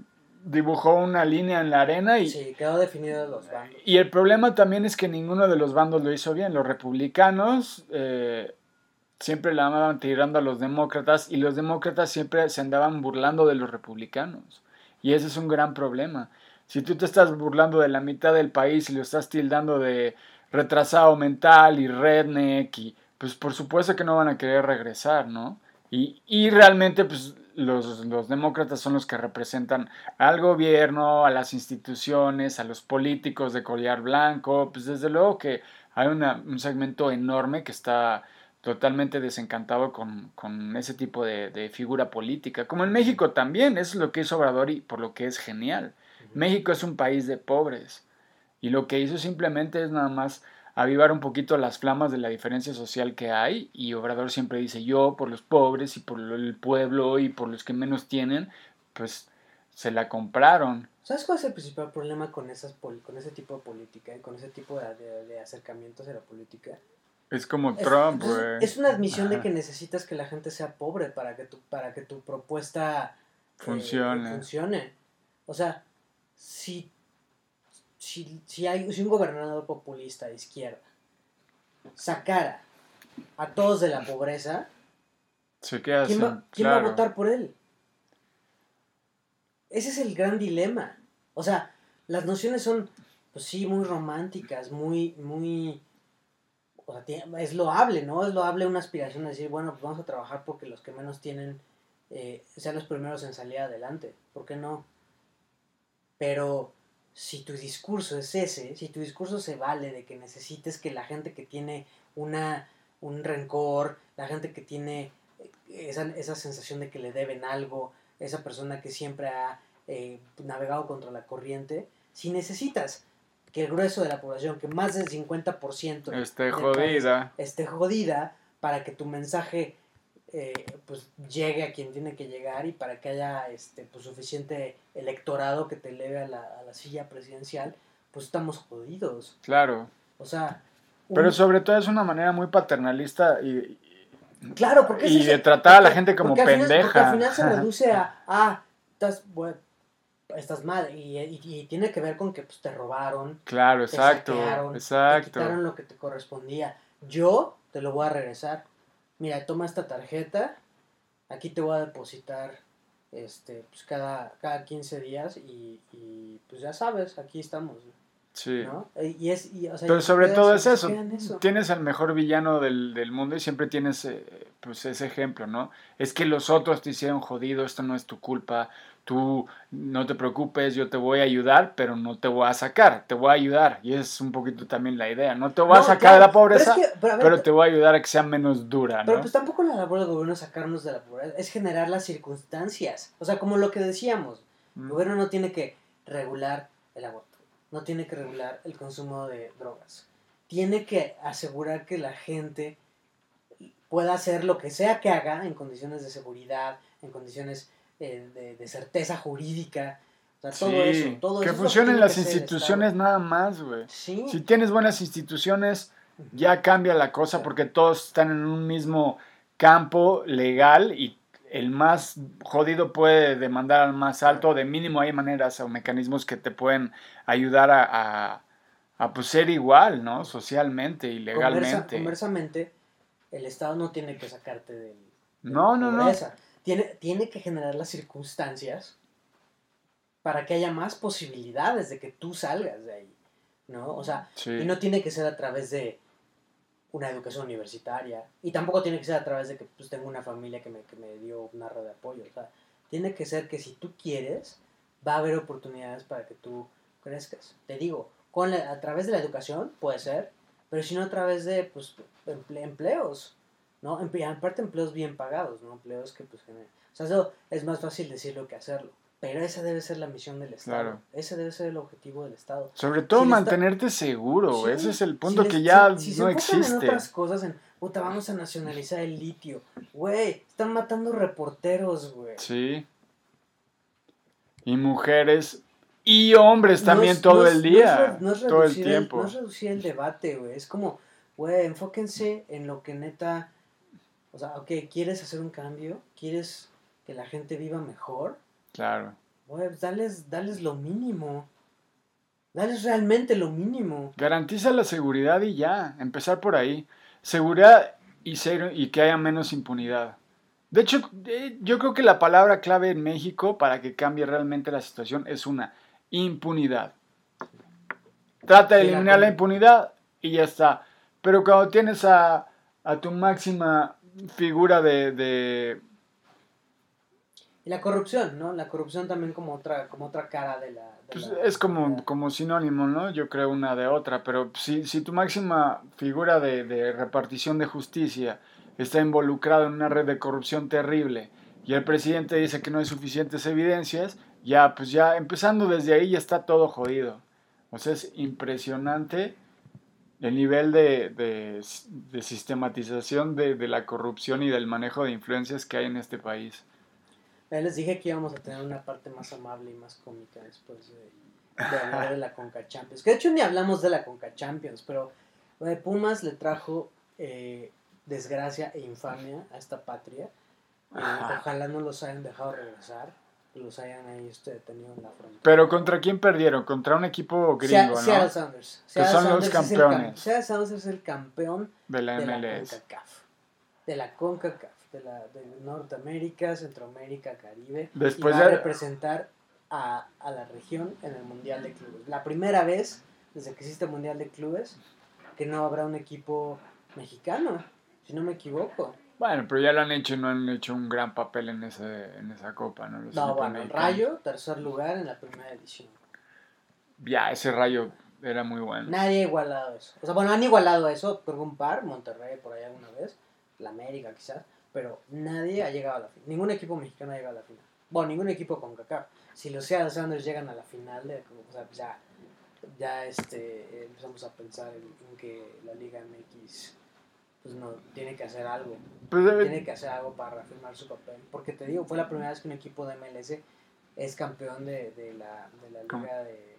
dibujó una línea en la arena y, Sí, quedó definido los bandos. y el problema también es que ninguno de los bandos lo hizo bien. Los republicanos eh, siempre la andaban tirando a los demócratas y los demócratas siempre se andaban burlando de los republicanos. Y ese es un gran problema. Si tú te estás burlando de la mitad del país y lo estás tildando de retrasado mental y redneck, y, pues por supuesto que no van a querer regresar, ¿no? Y, y realmente pues los, los demócratas son los que representan al gobierno, a las instituciones, a los políticos de collar blanco, pues desde luego que hay una- un segmento enorme que está totalmente desencantado con, con ese tipo de, de figura política, como en México también, eso es lo que hizo Obrador y por lo que es genial. México es un país de pobres y lo que hizo simplemente es nada más avivar un poquito las flamas de la diferencia social que hay y Obrador siempre dice yo por los pobres y por el pueblo y por los que menos tienen, pues se la compraron. ¿Sabes cuál es el principal problema con, esas con ese tipo de política y con ese tipo de, de- de acercamientos a la política? Es como Trump, güey. es una admisión de que necesitas que la gente sea pobre para que tu, para que tu propuesta eh, Funcione. funcione. O sea, si, si, si, hay, si un gobernador populista de izquierda sacara a todos de la pobreza, Se queda ¿quién, sin- va, quién va a votar por él? Ese es el gran dilema. O sea, las nociones son, pues sí, muy románticas, muy, muy... O sea, es loable, ¿no? Es loable una aspiración de decir, bueno, pues vamos a trabajar porque los que menos tienen eh, sean los primeros en salir adelante. ¿Por qué no? Pero si tu discurso es ese, si tu discurso se vale de que necesites que la gente que tiene una, un rencor, la gente que tiene eh, esa, esa sensación de que le deben algo, esa persona que siempre ha eh, navegado contra la corriente, si necesitas que el grueso de la población, que más del 50% Esté jodida. esté jodida para que tu mensaje eh, pues llegue a quien tiene que llegar y para que haya este pues suficiente electorado que te eleve a la, a la silla presidencial, pues estamos jodidos. Claro. O sea, un- Pero sobre todo es una manera muy paternalista y, Claro, porque y es de tratar a la gente como porque al final- pendeja. porque al final se reduce a, ah, estás, bueno, estás mal. Y, y- y tiene que ver con que pues, te robaron, Claro, te exacto. te Exacto. quitaron lo que te correspondía. Yo te lo voy a regresar. Mira, toma esta tarjeta, aquí te voy a depositar este, pues cada, cada 15 días y, y, pues ya sabes, aquí estamos. Sí. ¿no? Eh, Y es, y, o sea, Pero sobre todo es eso. Tienes al mejor villano del, del mundo y siempre tienes eh, pues ese ejemplo, ¿no? Es que los otros te hicieron jodido, esto no es tu culpa, tú no te preocupes, yo te voy a ayudar, pero no te voy a sacar, te voy a ayudar. Y es un poquito también la idea, no te voy a sacar de la pobreza, pero es que- pero a ver, pero te voy a ayudar a que sea menos dura, Pero ¿no? pues tampoco la labor del gobierno es sacarnos de la pobreza, es generar las circunstancias. O sea, como lo que decíamos, el Mm. gobierno no tiene que regular el aborto, no tiene que regular el consumo de drogas, tiene que asegurar que la gente pueda hacer lo que sea que haga en condiciones de seguridad, en condiciones de, de certeza jurídica, o sea, todo Sí, eso, todo que eso funcionen las que instituciones nada más, güey. Sí, Si tienes buenas instituciones, ya cambia la cosa porque todos están en un mismo campo legal y el más jodido puede demandar al más alto. De mínimo hay maneras o mecanismos que te pueden ayudar a, a, a, pues, ser igual, ¿no? Socialmente y Conversa- legalmente. conversamente, el Estado no tiene que sacarte del, No, no, no. pobreza. Tiene, tiene que generar las circunstancias para que haya más posibilidades de que tú salgas de ahí, ¿no? O sea, Sí. y no tiene que ser a través de una educación universitaria, y tampoco tiene que ser a través de que pues, tengo una familia que me, que me dio una red de apoyo, o sea, tiene que ser que si tú quieres, va a haber oportunidades para que tú crezcas. Te digo, con la- a través de la educación puede ser, pero si no a través de pues, emple- empleos, ¿no? Aparte empleos bien pagados, ¿no? Empleos que pues generan. O sea, eso es más fácil decirlo que hacerlo. Pero esa debe ser la misión del Estado. Claro. Ese debe ser el objetivo del Estado. Sobre todo Si está- mantenerte seguro. Sí, Ese es el si punto les- que ya si- si se no enfocan existe. En otras cosas, en puta, vamos a nacionalizar el litio. Güey, están matando reporteros, güey. Sí. Y mujeres y hombres No también es- todo no es- el día, no es todo el tiempo. no es reducir el debate, güey. Es como, güey, enfóquense en lo que neta. O sea, ok, ¿quieres hacer un cambio? ¿Quieres que la gente viva mejor? Claro. Pues dales, dales lo mínimo. Dales realmente lo mínimo. Garantiza la seguridad y ya, empezar por ahí. Seguridad y, ser, y que haya menos impunidad. De hecho, eh, yo creo que la palabra clave en México para que cambie realmente la situación es una impunidad. Trata de eliminar la impunidad y ya está. Pero cuando tienes a, a tu máxima figura de, de- Y la corrupción, ¿no? La corrupción también como otra, como otra cara de la. de Pues la- es como, la- como sinónimo, ¿no? Yo creo una de otra, pero si, si tu máxima figura de, de repartición de justicia está involucrado en una red de corrupción terrible y el presidente dice que no hay suficientes evidencias, ya, pues ya empezando desde ahí ya está todo jodido. O sea, es impresionante el nivel de, de, de sistematización de, de la corrupción y del manejo de influencias que hay en este país. Ya les dije que íbamos a tener una parte más amable y más cómica después de, hablar de la Conca Champions. Que de hecho ni hablamos de la Conca Champions, pero güey, Pumas le trajo eh, desgracia e infamia a esta patria. Eh, ojalá no los hayan dejado regresar, los hayan ahí este, detenido en la frontera. Pero ¿contra quién perdieron? Contra un equipo gringo, Seattle ¿no? Sounders. Que son los Sounders campeones. cam- Seattle Sounders es el campeón De la de la MLS. CONCACAF. De la CONCACAF, de, la, de Norteamérica, Centroamérica, Caribe. Después y va a representar a, a la región en el Mundial de Clubes. La primera vez desde que existe el Mundial de Clubes que no habrá un equipo mexicano, si no me equivoco. Bueno, pero ya lo han hecho y no han hecho un gran papel en, ese, en esa copa, ¿no? Los No, bueno. Rayo, tercer lugar en la primera edición. Ya, ese rayo era muy bueno. Nadie ha igualado eso. O sea, bueno, han igualado eso, que un par, Monterrey por ahí alguna vez, la América quizás, pero nadie ha llegado a la final. Ningún equipo mexicano ha llegado a la final. Bueno, ningún equipo con CACAF. Si los Seattle Sounders llegan a la final, de, o sea, ya, ya este, empezamos a pensar en, en que la Liga MX pues no, tiene que hacer algo. Pues, eh, Tiene que hacer algo para reafirmar su papel. Porque te digo, fue la primera vez que un equipo de MLS es campeón de, de la, de la. Liga de,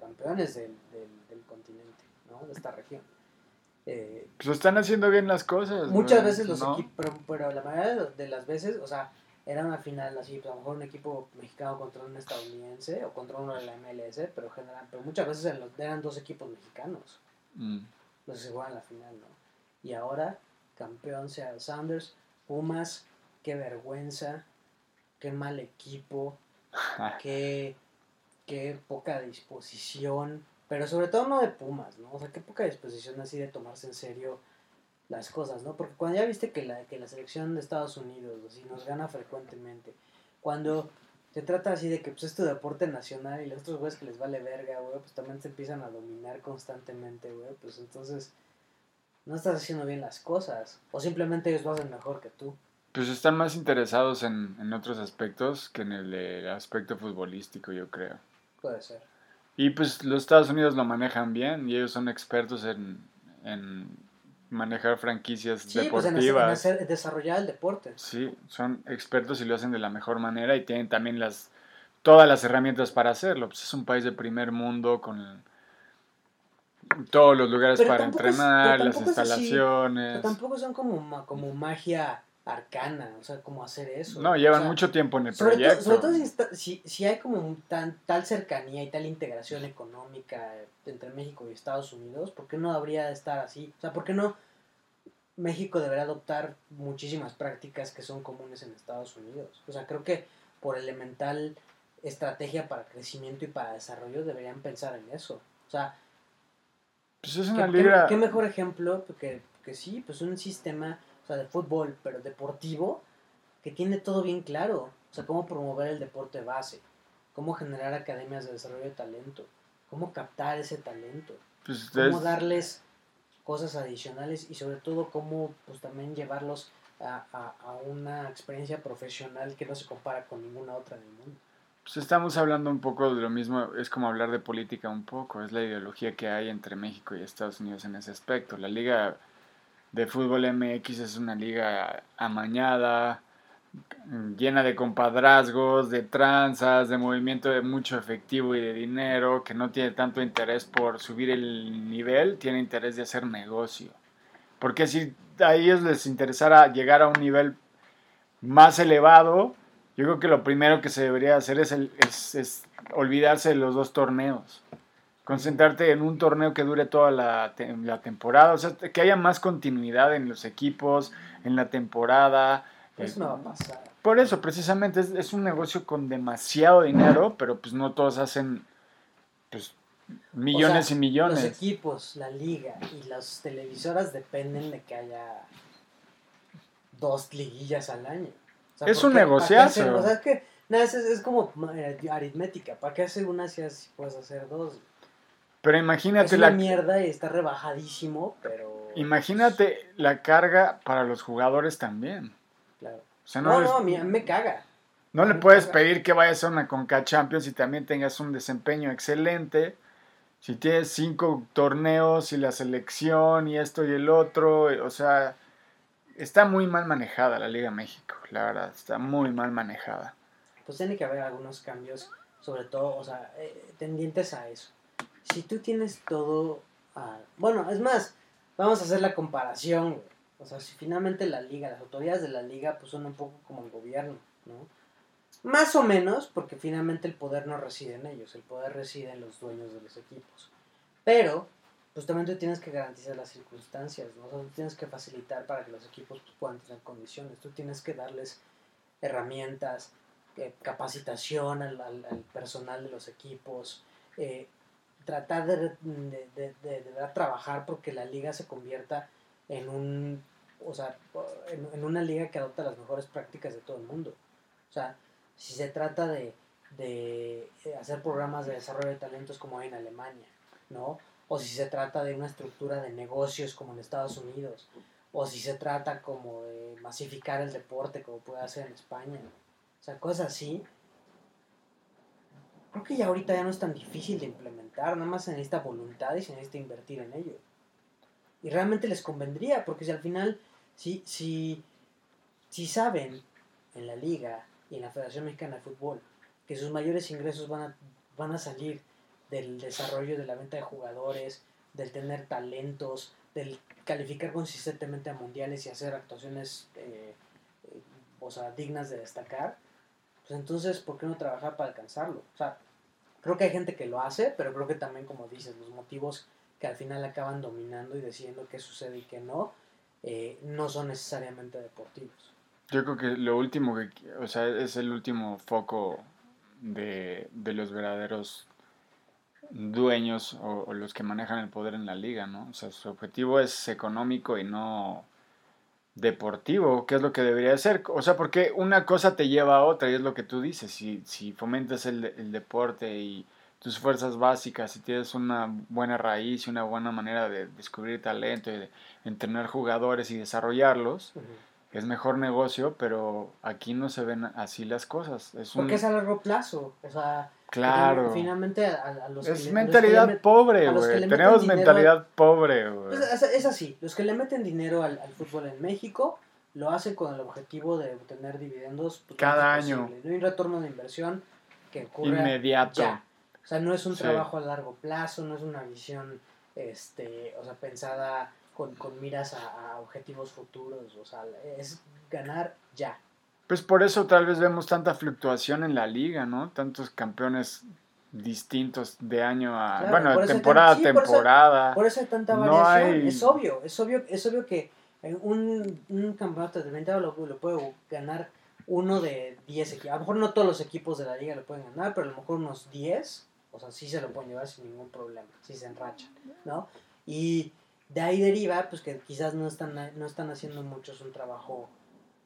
Campeones del, del, del continente, ¿no? De esta región. Eh, pues están haciendo bien las cosas. muchas veces los ¿no? equipos, pero, pero la mayoría de, las veces, o sea, era una final así, pues a lo mejor un equipo mexicano contra un estadounidense o contra uno de la MLS, pero general, pero muchas veces eran dos equipos mexicanos Mm. los que se juegan la final, ¿no? Y ahora, campeón Seattle Sounders, Pumas, qué vergüenza, qué mal equipo, qué, qué poca disposición, pero sobre todo no de Pumas, ¿no? O sea, qué poca disposición así de tomarse en serio las cosas, ¿no? Porque cuando ya viste que la, que la selección de Estados Unidos, así, nos gana frecuentemente, cuando se trata así de que pues es tu deporte nacional y los otros güeyes que les vale verga, güey, pues también se empiezan a dominar constantemente, güey, pues entonces no estás haciendo bien las cosas, o simplemente ellos lo hacen mejor que tú. Pues están más interesados en, en otros aspectos que en el, eh, aspecto futbolístico, yo creo. Puede ser. Y pues los Estados Unidos lo manejan bien y ellos son expertos en, en manejar franquicias Sí, pues en, deportivas. en hacer- desarrollar el deporte. Sí, son expertos y lo hacen de la mejor manera y tienen también las todas las herramientas para hacerlo. Pues es un país de primer mundo con todos los lugares Pero para es- entrenar, las es así. instalaciones. Tampoco son como, como magia arcana, o sea, como hacer eso. No, llevan O sea, mucho tiempo en el Sobre proyecto. sobre todo si, si, hay como un tan, tal cercanía y tal integración económica entre México y Estados Unidos, ¿por qué no habría de estar así? O sea, ¿por qué no México debería adoptar muchísimas prácticas que son comunes en Estados Unidos? O sea, creo que por elemental estrategia para crecimiento y para desarrollo deberían pensar en eso. O sea, Pues es ¿Qué, una qué- liga. qué mejor ejemplo que, que sí, pues un sistema o sea, de fútbol, pero deportivo, que tiene todo bien claro. O sea, cómo promover el deporte base, cómo generar academias de desarrollo de talento, cómo captar ese talento, pues, cómo es- darles cosas adicionales y sobre todo cómo pues también llevarlos a, a- a una experiencia profesional que no se compara con ninguna otra del mundo. Pues estamos hablando un poco de lo mismo, es como hablar de política un poco, es la ideología que hay entre México y Estados Unidos en ese aspecto. La liga de fútbol MX es una liga amañada, llena de compadrazgos, de tranzas, de movimiento de mucho efectivo y de dinero, que no tiene tanto interés por subir el nivel, tiene interés de hacer negocio. Porque si a ellos les interesara llegar a un nivel más elevado, yo creo que lo primero que se debería hacer es, el- es- es olvidarse de los dos torneos. Concentrarte en un torneo que dure toda la, te- la temporada, o sea, que haya más continuidad en los equipos, en la temporada. Eso Eh, no va a pasar. por eso, precisamente, es, es un negocio con demasiado dinero, pero pues no todos hacen pues, millones O sea, y millones. Los equipos, la liga y las televisoras dependen de que haya dos liguillas al año. Sea, Es ¿por un negociazo. hacer- O sea, es que nada, es, es como eh, aritmética. ¿Para qué hacer una si puedes hacer dos? Pero Es imagínate una la, mierda y está rebajadísimo, pero... imagínate la carga para los jugadores también. Claro. O sea, No, no, es- me caga. No le Me puedes caga. pedir que vayas a una Conca Champions y también tengas un desempeño excelente. Si tienes cinco torneos y la selección y esto y el otro, o sea, está muy mal manejada la Liga México, la verdad, está muy mal manejada. Pues tiene que haber algunos cambios, sobre todo, o sea, eh, tendientes a eso. Si tú tienes todo... ah, bueno, es más, vamos a hacer la comparación. O sea, si finalmente la liga, las autoridades de la liga, pues son un poco como el gobierno, ¿no? Más o menos, porque finalmente el poder no reside en ellos, el poder reside en los dueños de los equipos. Pero, también tú tienes que garantizar las circunstancias, ¿no? O sea, tú tienes que facilitar para que los equipos pues, puedan tener condiciones, tú tienes que darles herramientas, eh, capacitación al, al- al personal de los equipos, eh, tratar de, de, de- de- de trabajar porque la liga se convierta en un o sea en, en una liga que adopta las mejores prácticas de todo el mundo. O sea si se trata de, de eh, hacer programas de desarrollo de talentos como hay en Alemania no o si se trata de una estructura de negocios como en Estados Unidos o si se trata como de masificar el deporte como puede hacer en España o sea cosas así creo que ya ahorita ya no es tan difícil de implementar, nada más se necesita voluntad y se necesita invertir en ello. Y realmente les convendría, porque si al final, si, si, si saben en la liga y en la Federación Mexicana de Fútbol que sus mayores ingresos van a, van a salir del desarrollo de la venta de jugadores, del tener talentos, del calificar consistentemente a mundiales y hacer actuaciones eh, eh, o sea, dignas de destacar, pues entonces, ¿por qué no trabajar para alcanzarlo? O sea, creo que hay gente que lo hace, pero creo que también, como dices, los motivos que al final acaban dominando y decidiendo qué sucede y qué no, eh, no son necesariamente deportivos. Yo creo que lo último que, o sea, es el último foco de, de los verdaderos dueños o, o los que manejan el poder en la liga, ¿no? O sea, su objetivo es económico y no deportivo, que es lo que debería ser. O sea, porque una cosa te lleva a otra y es lo que tú dices. Si, si fomentas el, el deporte y tus fuerzas básicas, si tienes una buena raíz y una buena manera de descubrir talento y de entrenar jugadores y desarrollarlos, Ujú. es mejor negocio, pero aquí no se ven así las cosas. Es un, Porque es a largo plazo. O sea, claro. finalmente a, a los Es mentalidad le pobre, güey. Tenemos dinero mentalidad pobre, güey. Pues es, es así, los que le meten dinero al, al fútbol en México lo hacen con el objetivo de obtener dividendos pues, Cada año. posible. No hay un retorno de inversión que ocurra Inmediato. ya. O sea, no es un Sí. trabajo a largo plazo, no es una visión este, o sea, pensada con, con miras a, a objetivos futuros, o sea, es ganar ya. Pues por eso tal vez vemos tanta fluctuación en la liga, ¿no? Tantos campeones distintos de año a, Claro, bueno, por temporada a tan- sí, por eso- temporada. Por eso hay tanta No variación. hay- Es obvio, es obvio, es obvio que un, un campeonato de 20 lo, lo puede ganar uno de 10 equipos. A lo mejor no todos los equipos de la liga lo pueden ganar, pero a lo mejor unos 10, o sea, sí se lo pueden llevar sin ningún problema, si se enrachan, ¿no? Y de ahí deriva, pues que quizás no están, no están haciendo muchos un trabajo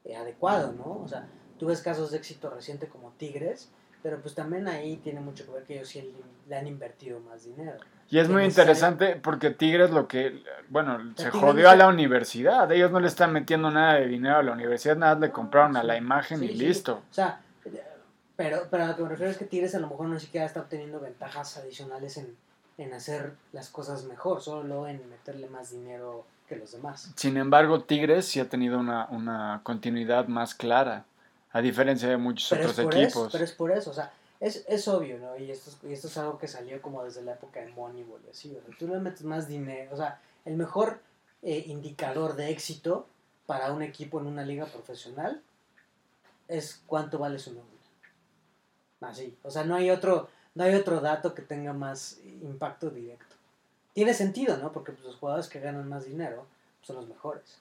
eh, adecuado, ¿no? O sea, tú ves casos de éxito reciente como Tigres, pero pues también ahí tiene mucho que ver que ellos sí le han invertido más dinero. Y es muy interesante porque Tigres lo que, bueno, se jodió a la universidad. Ellos no le están metiendo nada de dinero a la universidad, nada le compraron a la imagen Sí, y sí. listo. O sea, pero, pero a lo que me refiero es que Tigres a lo mejor no siquiera está obteniendo ventajas adicionales en, en hacer las cosas mejor, solo en meterle más dinero que los demás. Sin embargo, Tigres sí ha tenido una, una continuidad más clara, a diferencia de muchos Pero otros equipos. eso, pero es por eso, o sea, es, es obvio, ¿no? Y esto, es- y esto es algo que salió como desde la época de Moneyball así, o sea, tú le metes más dinero, o sea, el mejor eh, indicador de éxito para un equipo en una liga profesional es cuánto vale su nómina. Así, o sea, no hay otro, no hay otro dato que tenga más impacto directo. Tiene sentido, ¿no? Porque pues, los jugadores que ganan más dinero son los mejores.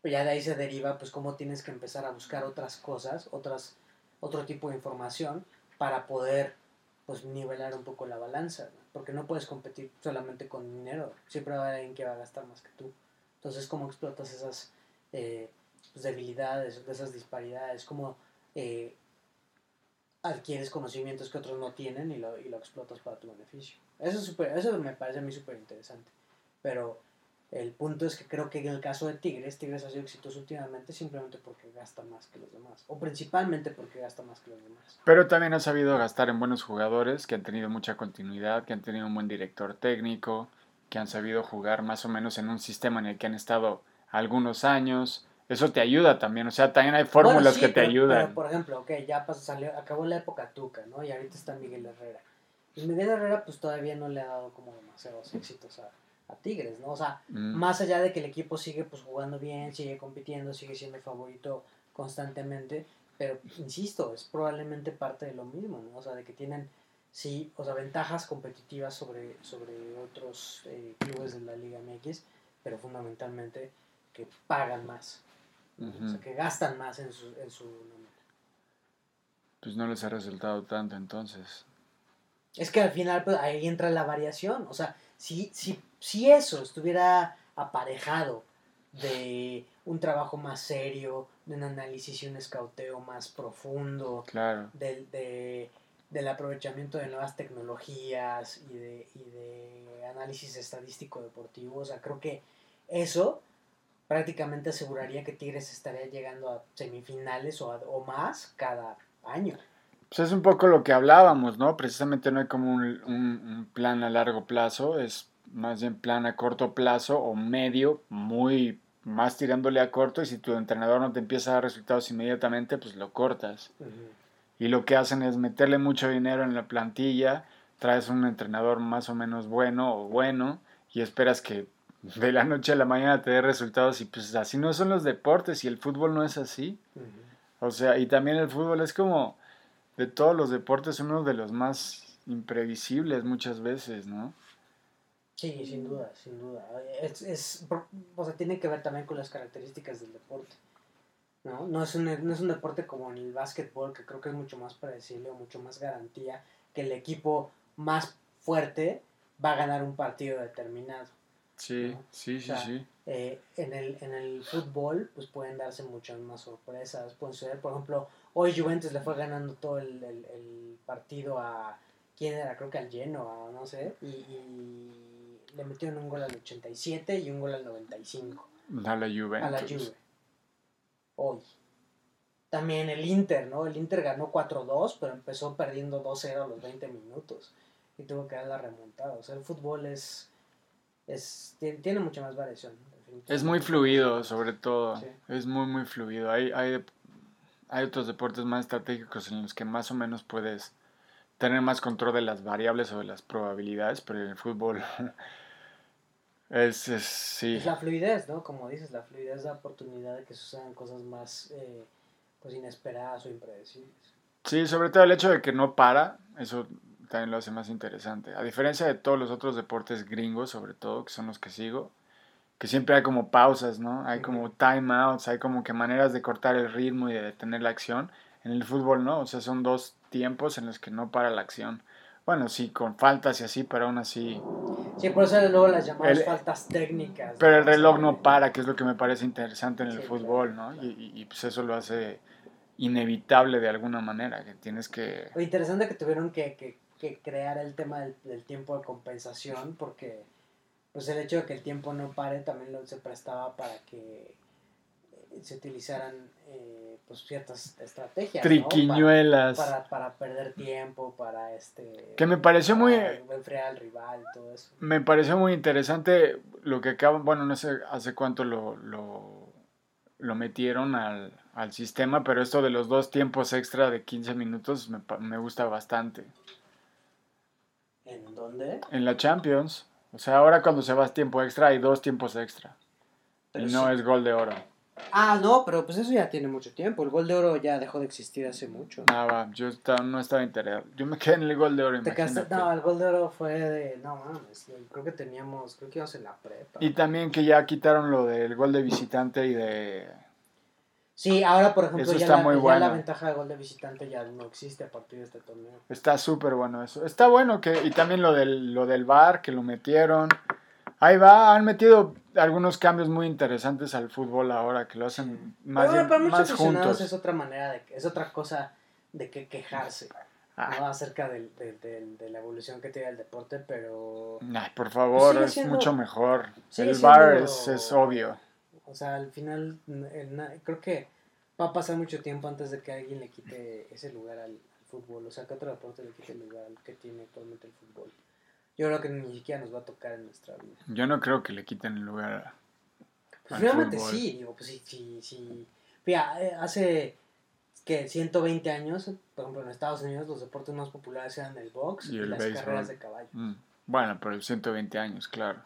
Pero ya de ahí se deriva, pues, cómo tienes que empezar a buscar otras cosas, otras, otro tipo de información para poder, pues, nivelar un poco la balanza, ¿no? Porque no puedes competir solamente con dinero. Siempre va a haber alguien que va a gastar más que tú. Entonces, ¿cómo explotas esas eh, pues, debilidades, esas disparidades? ¿Cómo eh, adquieres conocimientos que otros no tienen y lo, y lo explotas para tu beneficio? Eso, es súper- eso me parece a mí súper interesante. Pero el punto es que creo que en el caso de Tigres, Tigres ha sido exitoso últimamente simplemente porque gasta más que los demás. O principalmente porque gasta más que los demás. Pero también ha sabido gastar en buenos jugadores que han tenido mucha continuidad, que han tenido un buen director técnico, que han sabido jugar más o menos en un sistema en el que han estado algunos años. Eso te ayuda también, o sea, también hay fórmulas Bueno, sí, que te pero- ayudan. Pero, por ejemplo, ok, ya pasó, salió, acabó la época Tuca, ¿no? Y ahorita está Miguel Herrera. Y Miguel Herrera, pues todavía no le ha dado como demasiados éxitos a, a Tigres, ¿no? O sea, Mm. más allá de que el equipo sigue pues jugando bien, sigue compitiendo, sigue siendo el favorito constantemente, pero insisto, es probablemente parte de lo mismo, ¿no? O sea, de que tienen, sí, o sea, ventajas competitivas sobre, sobre otros eh, clubes de la Liga MX, pero fundamentalmente que pagan más, ¿no? o sea, que gastan más en su, en su nómina. Pues no les ha resultado tanto entonces. Es que al final pues, ahí entra la variación. O sea, si, si, si eso estuviera aparejado de un trabajo más serio, de un análisis y un escauteo más profundo, Claro. del, de, del aprovechamiento de nuevas tecnologías y de, y de análisis estadístico deportivo, o sea, creo que eso prácticamente aseguraría que Tigres estaría llegando a semifinales o, a- o más cada año. Pues es un poco lo que hablábamos, ¿no? Precisamente no hay como un, un- un plan a largo plazo, es más bien plan a corto plazo o medio, muy más tirándole a corto y si tu entrenador no te empieza a dar resultados inmediatamente, pues lo cortas. Y lo que hacen es meterle mucho dinero en la plantilla, traes un entrenador más o menos bueno o bueno y esperas que de la noche a la mañana te dé resultados y pues así no son los deportes y el fútbol no es así. O sea, y también el fútbol es como de todos los deportes uno de los más imprevisibles muchas veces, ¿no? Sí, sin duda, sin duda. Es, es, o sea, tiene que ver también con las características del deporte. ¿no? No, es un, no es un deporte como en el básquetbol, que creo que es mucho más predecible o mucho más garantía, que el equipo más fuerte va a ganar un partido determinado. Sí, ¿no? sí, O sí, sea, sí. Eh, en, el, en el fútbol, pues pueden darse muchas más sorpresas. Pueden suceder, por ejemplo, hoy Juventus le fue ganando todo el, el- el partido a. ¿Quién era? Creo que al Genoa, no sé. Y, y le metieron un gol al 87 y un gol al 95 A la Juventus. a la Juve. Hoy. También el Inter, ¿no? El Inter ganó 4-2, pero empezó perdiendo 2-0 a los 20 minutos. Y tuvo que dar la remontada. O sea, el fútbol es. Es tiene, tiene mucha más variación. Es muy fluido, sobre todo. Sí. Es muy, muy fluido. Hay, hay, hay otros deportes más estratégicos en los que más o menos puedes tener más control de las variables o de las probabilidades, pero en el fútbol es, es sí. Es la fluidez, ¿no? Como dices, la fluidez da oportunidad de que sucedan cosas más eh, pues inesperadas o impredecibles. Sí, sobre todo el hecho de que no para, eso también lo hace más interesante. A diferencia de todos los otros deportes gringos, sobre todo, que son los que sigo, que siempre hay como pausas, ¿no? Hay como timeouts, hay como que maneras de cortar el ritmo y de detener la acción. En el fútbol, ¿no? O sea, son dos tiempos en los que no para la acción. Bueno, sí, con faltas y así, pero aún así... Sí, por eso luego las llamadas El- faltas técnicas. Pero el reloj no para, que es lo que me parece interesante en el Sí, fútbol, ¿no? claro. Y, y- y, pues eso lo hace inevitable de alguna manera, que tienes que... Lo interesante que tuvieron que, que- que crear el tema del, del tiempo de compensación, porque pues el hecho de que el tiempo no pare también lo, se prestaba para que eh, se utilizaran eh, pues ciertas estrategias. ¿no? Triquiñuelas. Para, para, para perder tiempo, para este... Que me pareció muy- enfriar al rival, todo eso. Me pareció muy interesante lo que acaban, bueno, no sé hace cuánto lo, lo, lo metieron al, al sistema, pero esto de los dos tiempos extra de 15 minutos me, me gusta bastante. ¿En dónde? En la Champions, o sea, ahora cuando se va a tiempo extra hay dos tiempos extra. Pero y no sí. es gol de oro. Ah, no, pero pues eso ya tiene mucho tiempo. El gol de oro ya dejó de existir hace mucho. Nada, yo estaba- no estaba interesado. Yo me quedé en el gol de oro, Te no, el gol de oro fue de. No mames, creo que teníamos. Creo que íbamos en la prepa. Y también que ya quitaron lo del gol de visitante y de... Sí, ahora por ejemplo, Eso ya, está la, muy ya bueno. la ventaja de gol de visitante ya no existe a partir de este torneo. Está súper bueno eso. Está bueno que, y también lo del, lo del bar que lo metieron. Ahí va, han metido algunos cambios muy interesantes al fútbol ahora que lo hacen más, Pero bueno, de- para muchos aficionados juntos. es otra manera de es otra cosa de que quejarse Ah, ¿no? acerca del, del- del- de la evolución que tiene el deporte, pero ay, por favor, Sigue es mucho mejor. El bar siendo- es, es obvio. O sea, al final el creo que va a pasar mucho tiempo antes de que alguien le quite ese lugar al, al fútbol, o sea, que otro deporte le quite el lugar al que tiene actualmente el fútbol. Yo creo que ni siquiera nos va a tocar en nuestra vida. Yo no creo que le quiten el lugar. Pues fútbol. sí, digo, pues sí, sí, sí. Mira, eh, hace que 120 años, por ejemplo, en Estados Unidos los deportes más populares eran el box Y y, el las carreras de caballo. Mm, Bueno, pero 120 años, claro.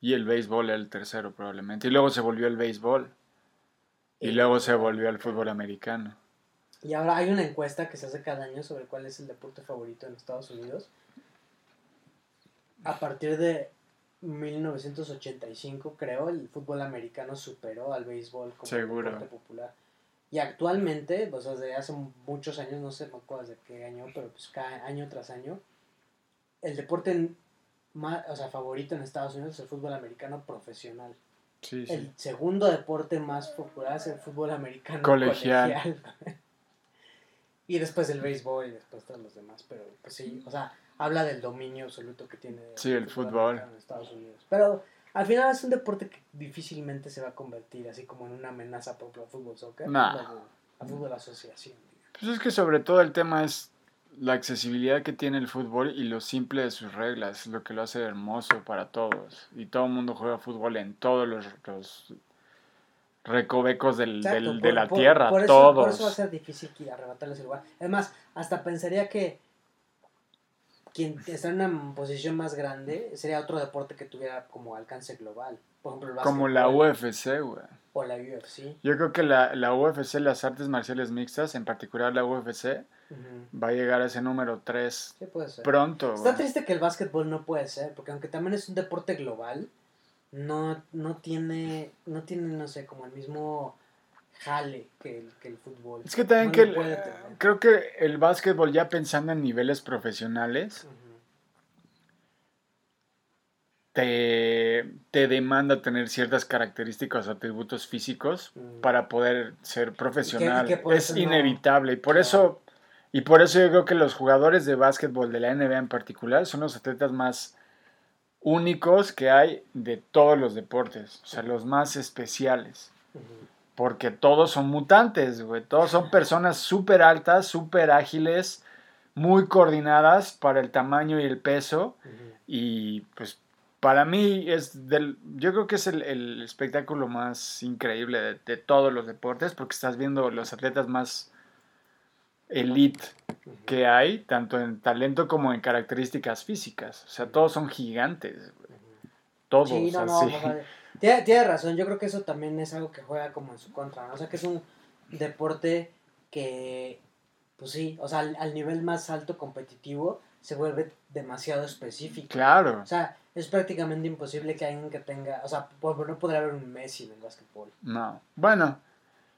Y el béisbol era el tercero probablemente. Y luego se volvió el béisbol. Y Y- luego se volvió al fútbol americano. Y ahora hay una encuesta que se hace cada año sobre cuál es el deporte favorito en Estados Unidos. A partir de 1985, creo, el fútbol americano superó al béisbol como Seguro. deporte popular. Y actualmente, pues desde hace muchos años, no sé no acuerdo de qué año, pero pues cada año tras año, el deporte más, o sea, favorito en Estados Unidos es el fútbol americano profesional. Sí, sí. El segundo deporte más popular es el fútbol americano Colegial. colegial. y después el béisbol y después todos los demás. Pero pues sí, o sea, habla del dominio absoluto que tiene Sí, el fútbol. en Estados Unidos. Pero al final es un deporte que difícilmente se va a convertir así como en una amenaza propia al fútbol soccer. Nah. Al fútbol asociación. digamos. Pues es que sobre todo el tema es la accesibilidad que tiene el fútbol y lo simple de sus reglas, es lo que lo hace hermoso para todos. Y todo el mundo juega fútbol en todos los, los recovecos del, Exacto, del- por- de la por- tierra, por eso, todos. Por eso va a ser difícil arrebatarles el lugar. Además, hasta pensaría que quien está en una posición más grande sería otro deporte que tuviera como alcance global. Por ejemplo, el Como la UFC, güey. O la UFC. Yo creo que la, la UFC, las artes marciales mixtas, en particular la UFC, va a llegar a ese número 3 Sí, puede ser. pronto. Está triste que el básquetbol no puede ser, porque aunque también es un deporte global, no, no tiene, no tiene, no sé, como el mismo jale que el, que el fútbol. Es que también No que el- creo que el básquetbol ya pensando en niveles profesionales. Te, te demanda tener ciertas características o atributos físicos Mm. para poder ser profesional. es no- inevitable y por Claro. eso y por eso yo creo que los jugadores de básquetbol de la NBA en particular son los atletas más únicos que hay de todos los deportes, o sea, los más especiales. Porque todos son mutantes, güey. Todos son personas súper altas, súper ágiles, muy coordinadas para el tamaño y el peso. Y pues para mí es del. Yo creo que es el, el espectáculo más increíble de, de todos los deportes. Porque estás viendo los atletas más elite que hay, tanto en talento como en características físicas. O sea, todos son gigantes. Todos, Sí, no, no, así. tiene, tiene razón, yo creo que eso también es algo que juega como en su contra, ¿no? O sea, que es un deporte que, pues sí, o sea, al, al nivel más alto competitivo se vuelve demasiado específico. Claro. O sea, es prácticamente imposible que alguien que tenga, o sea, por- no podría haber un Messi en el básquetbol. No. Bueno,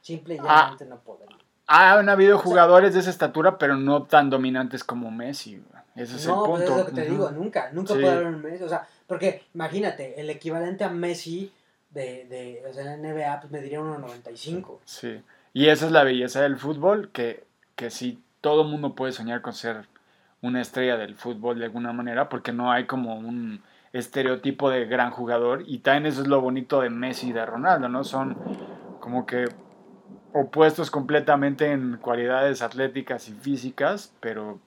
Simple y Ah. no podría. han habido sea- jugadores de esa estatura, pero no tan dominantes como Messi. Ese es no, el punto. es lo que te digo, nunca, nunca Sí. puede haber un Messi. O sea, porque imagínate, el equivalente a Messi de, de o sea, en la NBA, pues me diría 1.95. Sí. Y esa es la belleza del fútbol, que, que sí, todo mundo puede soñar con ser una estrella del fútbol de alguna manera, porque no hay como un estereotipo de gran jugador. Y también eso es lo bonito de Messi y de Ronaldo, ¿no? Son como que opuestos completamente en cualidades atléticas y físicas, pero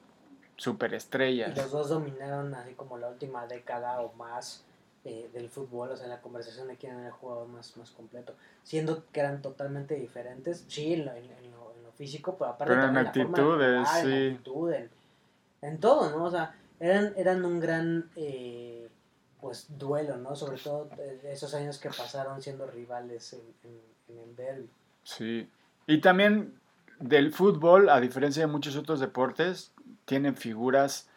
Y superestrellas. los dos dominaron así como la última década o más eh, del fútbol, o sea, la conversación de quién era el jugador más, más completo. Siendo que eran totalmente diferentes, sí, en lo, en, en lo, en lo físico, pero aparte Pero en también la forma de en sí. actitud, en, en todo, ¿no? O sea, eran, eran un gran, eh, pues, duelo, ¿no? Sobre todo eh, esos años que pasaron siendo rivales en, en, en el derby. Sí. Y también del fútbol, a diferencia de muchos otros deportes, tienen figuras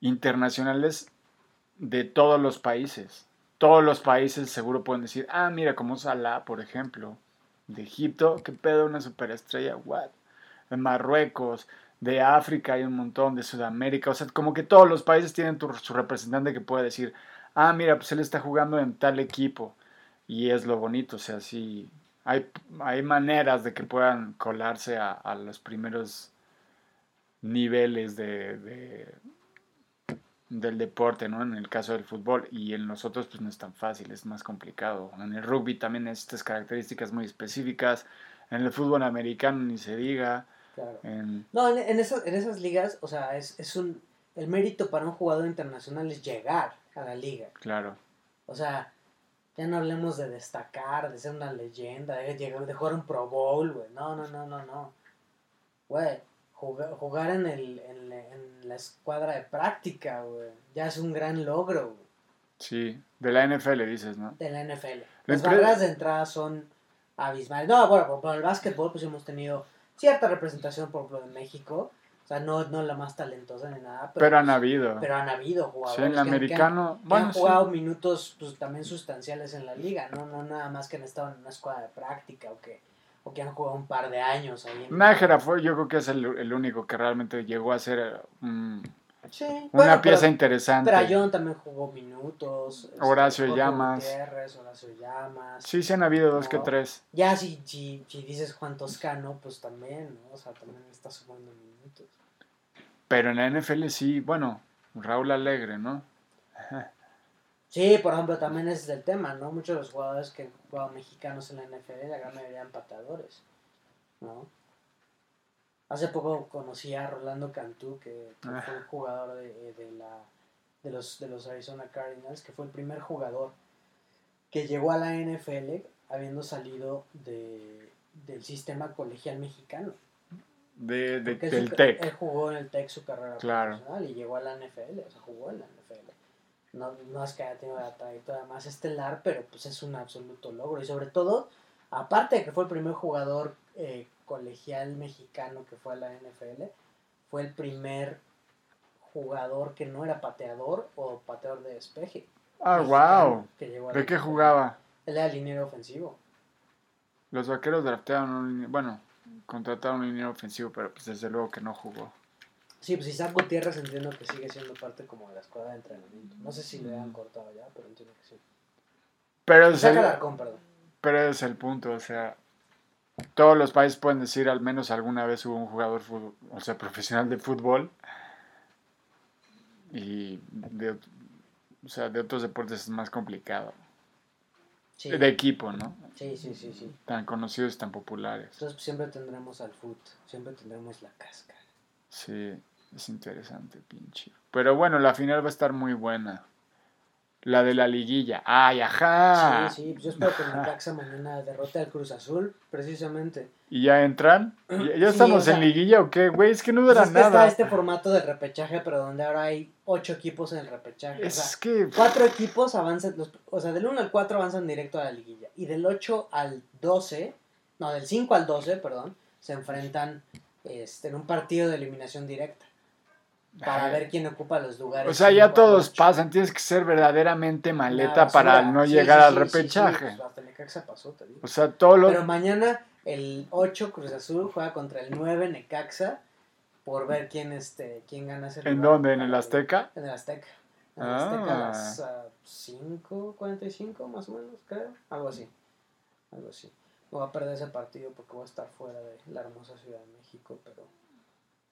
internacionales de todos los países. Todos los países seguro pueden decir, ah, mira, como Salah, por ejemplo, de Egipto, qué pedo, una superestrella, what? De Marruecos, de África hay un montón, de Sudamérica, o sea, como que todos los países tienen su representante que puede decir, ah, mira, pues él está jugando en tal equipo. Y es lo bonito, o sea, sí, hay, hay maneras de que puedan colarse a, los primeros niveles de, de- del deporte, ¿no? En el caso del fútbol y en los otros pues no es tan fácil, es más complicado. En el rugby también necesitas características muy específicas, en el fútbol americano ni se diga, Claro. en... No, en, en esas, en esas ligas, o sea, es, es un... El mérito para un jugador internacional es llegar a la liga. Claro, O sea, ya no hablemos de destacar, de ser una leyenda, de, llegar, de jugar un Pro Bowl, güey. No, no, no, no, no. Güey, jugar, jugar en, el, en, la- en la escuadra de práctica, güey. Ya es un gran logro, güey, sí, de la NFL dices, ¿no? de la NFL. La Las barreras de entrada son abismales. No, bueno, por, por el básquetbol, pues hemos tenido cierta representación, por ejemplo, de México. O sea, no, no la más talentosa ni nada, pero, Pero han pues, habido. pero han habido jugadores Sí, en el que han- americano, que bueno, han sí. jugado minutos pues, también sustanciales en la liga, ¿no? No nada más que han estado en una escuadra de práctica o que, o que han jugado un par de años ahí. En Nájera fue, yo creo que es el, el único que realmente llegó a ser mm, Sí, una bueno, pieza pero, interesante. pero Ayón también jugó minutos. este, Horacio Jorge Llamas. Gutiérrez, Horacio Llamas. Sí, sí han habido dos que tres. Ya si, si, si dices Juan Toscano, pues también, ¿no? O sea, también está sumando minutos. Pero en la NFL sí, bueno, Raúl Alegre, ¿no? Sí, por ejemplo, también ese es el tema, ¿no? Muchos de los jugadores que juegan mexicanos en la NFL, la gran mayoría eran pateadores, ¿no? Hace poco conocí a Rolando Cantú, que, que Ah. fue un jugador de, de la, de, los, de los Arizona Cardinals, que fue el primer jugador que llegó a la NFL habiendo salido de, del sistema colegial mexicano. De, de- del su- TEC. Él jugó en el TEC su carrera Claro. profesional y llegó a la NFL, o sea, jugó en la NFL. No, no es que haya tenido la trayectoria más estelar, pero pues es un absoluto logro. Y sobre todo, aparte de que fue el primer jugador eh, colegial mexicano que fue a la NFL, fue el primer jugador que no era pateador o pateador de despeje. Ah, wow. que llegó ¿De qué jugaba? Él era liniero ofensivo. Los vaqueros draftearon un, bueno, contrataron un liniero ofensivo, pero pues desde luego que no jugó. Sí, pues Isaac Gutiérrez entiendo que sigue siendo parte como de la escuadra de entrenamiento. No sé si le Mm. han cortado ya, pero entiendo que sí. Pero es, el, perdón. pero es el punto, o sea, todos los países pueden decir al menos alguna vez hubo un jugador, o sea, profesional de fútbol y de, o sea, de otros deportes es más complicado. Sí, De equipo, ¿no? sí, sí, sí, sí. Tan conocidos y tan populares. Entonces pues, siempre tendremos al foot, siempre tendremos la cáscara. Sí, es interesante, pinche. Pero bueno, la final va a estar muy buena. La de la liguilla. ¡Ay, ajá! Sí, sí, pues yo espero que Necaxa mañana derrote al Cruz Azul, precisamente. ¿Y ya entran? ¿Ya, ya Sí, estamos o sea- en liguilla o qué? Güey, es que no Pues dura es que está nada. este formato de repechaje, pero donde ahora hay ocho equipos en el repechaje. O sea, Es que... cuatro equipos avanzan, los- o sea, del 1 al 4 avanzan directo a la liguilla. Y del 8 al 12, no, del 5 al 12, perdón, se enfrentan este, en un partido de eliminación directa. Para Ay. ver quién ocupa los lugares. O sea, ya 5 al todos 8. pasan. Tienes que ser verdaderamente maleta basura. para no Sí, llegar sí, al sí, repechaje. pues hasta Necaxa pasó, te digo. O sea, todo lo... Pero mañana el 8 Cruz Azul juega contra el 9 Necaxa por ver quién este quién gana ese ¿En lugar dónde? ¿En el Azteca? En el Azteca. En el Azteca a Ah. las ah, 5.45 más o menos, creo. Algo así. Algo así. Voy a perder ese partido porque voy a estar fuera de la hermosa Ciudad de México, pero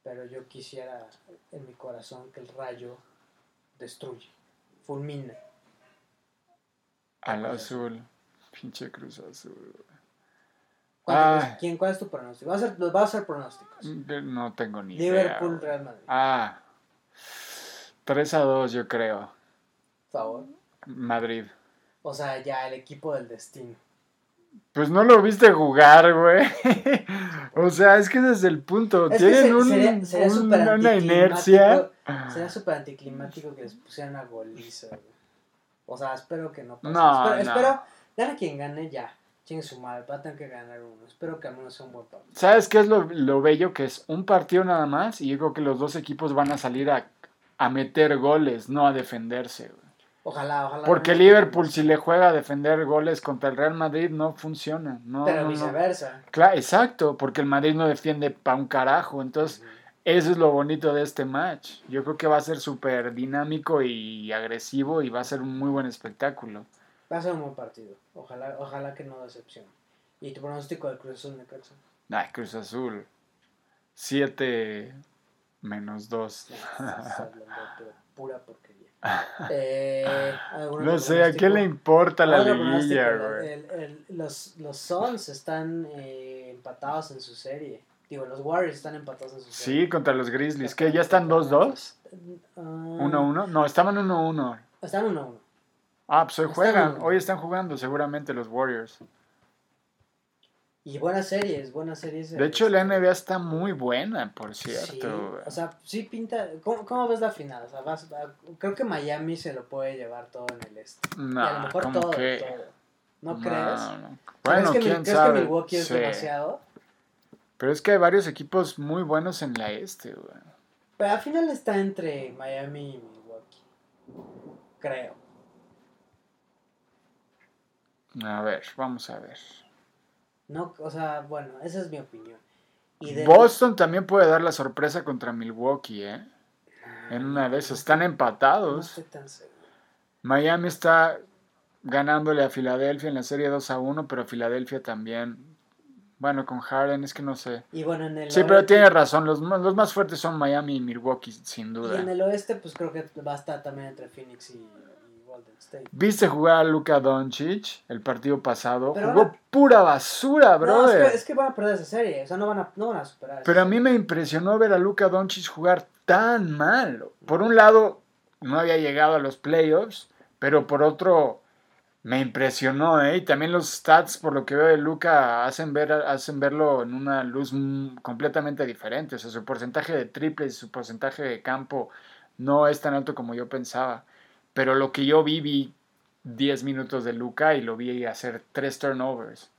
pero yo quisiera en mi corazón que el rayo destruye, fulmina. Al azul. Pinche Cruz Azul. ¿Cuánto- Ay. ¿Quién, ¿Cuál es tu pronóstico? Va a ser, va a ser pronósticos. No tengo ni Liverpool, idea. Real Madrid. Ah. 3 a 2 yo creo. Favor. Madrid. O sea, ya el equipo del destino. Pues no lo viste jugar, güey. o sea, es que ese es el punto. Es Tienen se- un- sería, sería un- súper una inercia. Sería súper anticlimático que les pusieran a goliza, güey. O sea, espero que no pase. No, espero, no. espero, gane quien gane ya. Chingue su madre, va a tener que ganar uno. Espero que al menos sea un buen partido. ¿Sabes qué es lo, lo bello? Que es un partido nada más y yo creo que los dos equipos van a salir a, a meter goles, no a defenderse. güey. Ojalá, ojalá. Porque gane Liverpool si le juega a defender goles contra el Real Madrid no funciona. No, Pero no, no. viceversa. Claro, exacto, porque el Madrid no defiende pa' un carajo. Entonces, eso es lo bonito de este match. Yo creo que va a ser súper dinámico y agresivo y va a ser un muy buen espectáculo. Va a ser un buen partido. Ojalá, ojalá que no decepcione. ¿Y tu pronóstico del Cruz Azul, Necaxa? Ay, Cruz Azul. 7 menos 2. No, estás hablando de pura- porquería. Eh, ¿algún No sé, ¿a quién le importa la liguilla, güey? el- el- los, los Suns están eh, empatados en su serie. Digo, los Warriors están empatados en su serie. Sí, contra los Grizzlies. ¿Qué? ¿Ya están 2-2? Ah, 1-1. No, estaban 1-1. Están 1-1. Ah, pues hoy juegan. 1-1. Hoy están jugando seguramente los Warriors. Y buenas series, buenas series. De hecho, la NBA está muy buena, por Sí, cierto. güey. o sea, sí pinta. ¿Cómo, cómo ves la final? O sea, vas- va- creo que Miami se lo puede llevar todo en el este. y a lo No, mejor ¿cómo todo, que? todo. ¿No, No, crees? no. ¿Crees Bueno, que, mi- quién ¿crees sabe. que Milwaukee es Sí. demasiado? Pero es que hay varios equipos muy buenos en la este, güey. Pero al final está entre Miami y Milwaukee. Creo. A ver, vamos a ver. No, o sea, bueno, esa es mi opinión. Y de Boston también puede dar la sorpresa contra Milwaukee, ¿eh? En una de esas. Están No empatados. estoy tan seguro. Miami está ganándole a Filadelfia en la serie 2 a 1, pero Filadelfia también. Bueno, con Harden es que no sé. Y bueno, en el Sí, pero tiene razón. Los, más- los más fuertes son Miami y Milwaukee, sin Y en duda. el oeste, pues creo que va a estar también entre Phoenix y Golden State. ¿Viste jugar a Luka Doncic el partido pasado? Pero Jugó pura basura, No, brother. es que, es que van a perder esa serie. O sea, no van a, no van a superar. Pero a mí me impresionó ver a Luka Doncic jugar tan mal. Por un lado, no había llegado a los playoffs, pero por otro, me impresionó, ¿eh? Y también los stats, por lo que veo de Luka, hacen, ver, hacen verlo en una luz completamente diferente. O sea, su porcentaje de triples y su porcentaje de campo no es tan alto como yo pensaba. Pero lo que yo vi, vi 10 minutos de Luka y lo vi hacer tres turnovers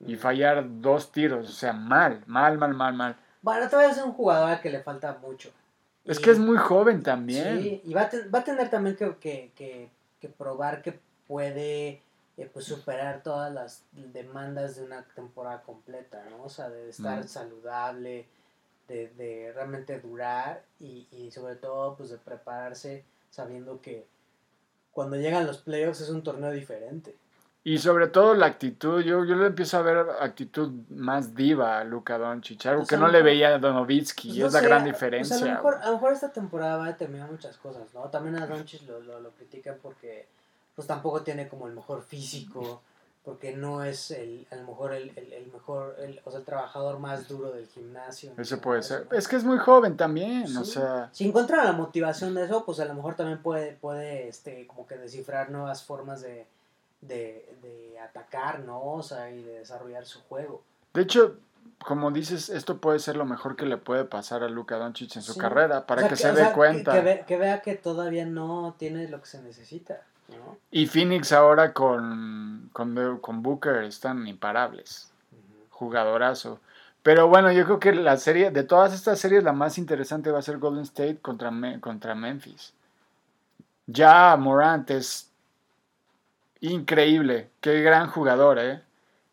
y fallar dos tiros. O sea, mal, mal, mal, mal, mal. Bueno, todavía es un jugador al que le falta mucho. Es Y- que es muy joven también. Sí, y va a, ten- va a tener también que, que, que, que probar que puede eh, pues superar todas las demandas de una temporada completa, ¿no? O sea, de estar Mm. saludable, de, de realmente durar y, y sobre todo pues de prepararse sabiendo que cuando llegan los playoffs es un torneo diferente. Y sobre todo la actitud, yo, yo le empiezo a ver actitud más diva a Luka Doncic, algo Pues que no le veía a Donovitsky, Pues no es la gran o sea, diferencia. a, lo mejor, güey. a lo mejor esta temporada va a determinar muchas cosas, ¿no? También a Doncic lo, lo, lo critican porque pues tampoco tiene como el mejor físico, porque no es el, a lo mejor el, el, el mejor, el, o sea, el trabajador más duro del gimnasio. Eso nada puede de ser. ¿no? Es que es muy joven también, o sea, Si encuentra la motivación de eso, pues a lo mejor también puede, puede este, como que descifrar nuevas formas de, de, de atacar, ¿no? O sea, y de desarrollar su juego. de hecho, como dices, esto puede ser lo mejor que le puede pasar a Luka Doncic en su Sí. carrera, para O sea, que, se dé sea, cuenta. Que, ve- que vea que todavía no tiene lo que se necesita, ¿no? Y Phoenix ahora con, con, con Booker están imparables. Jugadorazo. Pero bueno, yo creo que la serie, de todas estas series, la más interesante va a ser Golden State contra, contra Memphis. Ya Morant es increíble. Qué gran jugador, ¿eh?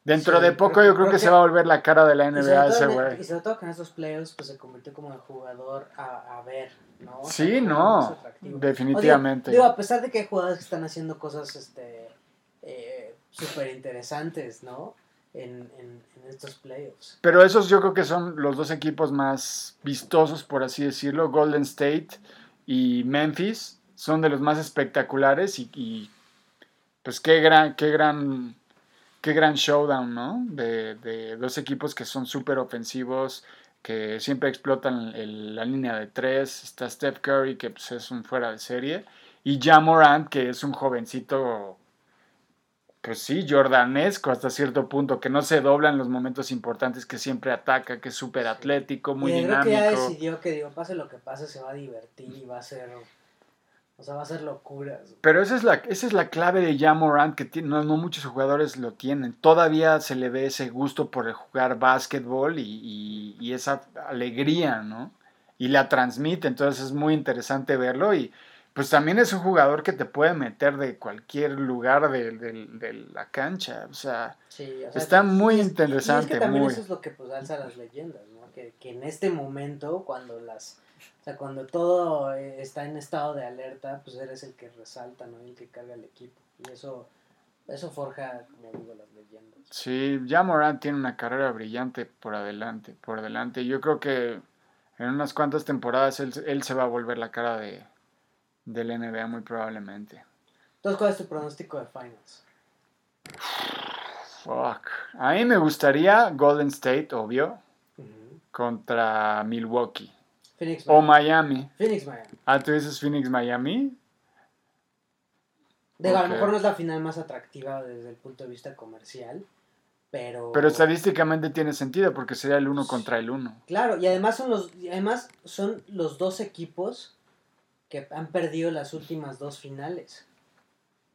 Dentro Sí, de poco creo- yo creo creo que, que- se va a volver la cara de la NBA ese güey. y sobre todo que en estos playoffs pues, se convirtió como el jugador a, a ver, ¿no? O sea, Sí, no, definitivamente. O digo, a pesar de que hay jugadores que están haciendo cosas este, eh, súper interesantes, ¿no? En, en, en estos playoffs. Pero esos yo creo que son los dos equipos más vistosos, por así decirlo. Golden State y Memphis son de los más espectaculares y, y, pues qué gran, qué gran, qué gran showdown, ¿no? De, de dos equipos que son súper ofensivos, que siempre explotan el- la línea de tres. Está Steph Curry, que pues, es un fuera de serie. Y Ja Morant, que es un jovencito pues sí, jordanesco hasta cierto punto, que no se dobla en los momentos importantes, que siempre ataca, que es súper atlético, muy y creo que ya dinámico. decidió que, digo, pase lo que pase, se va a divertir y va a ser. O sea, va a ser locuras. Pero esa es la, esa es la clave de Ja Morant, que tiene- no, no muchos jugadores lo tienen. Todavía se le ve ese gusto por jugar básquetbol y, y- y esa alegría, ¿no? Y la transmite, entonces es muy interesante verlo y pues también es un jugador que te puede meter de cualquier lugar de, de- de la cancha, o sea, Sí, o sea, Está muy es- y interesante, es que también muy. eso es lo que pues alza las leyendas, ¿no? Que, que en este momento, cuando las. O sea, cuando todo eh, está en estado de alerta, pues eres el que resalta, ¿no? El que carga el equipo. Y eso, eso forja, como digo, las leyendas. Sí, ya Morant tiene una carrera brillante por adelante, por delante. Yo creo que en unas cuantas temporadas él, él se va a volver la cara de del NBA muy probablemente. Entonces, ¿cuál es tu pronóstico de finals? Fuck. A mí me gustaría Golden State, obvio, contra Milwaukee Phoenix o Miami. Phoenix Miami. Ah, tú dices Phoenix Miami. Digo, a lo mejor no es la final más atractiva desde el punto de vista comercial, pero... Pero estadísticamente tiene sentido porque sería el uno contra el uno. Claro, y además son los, además son los dos equipos que han perdido las últimas dos finales.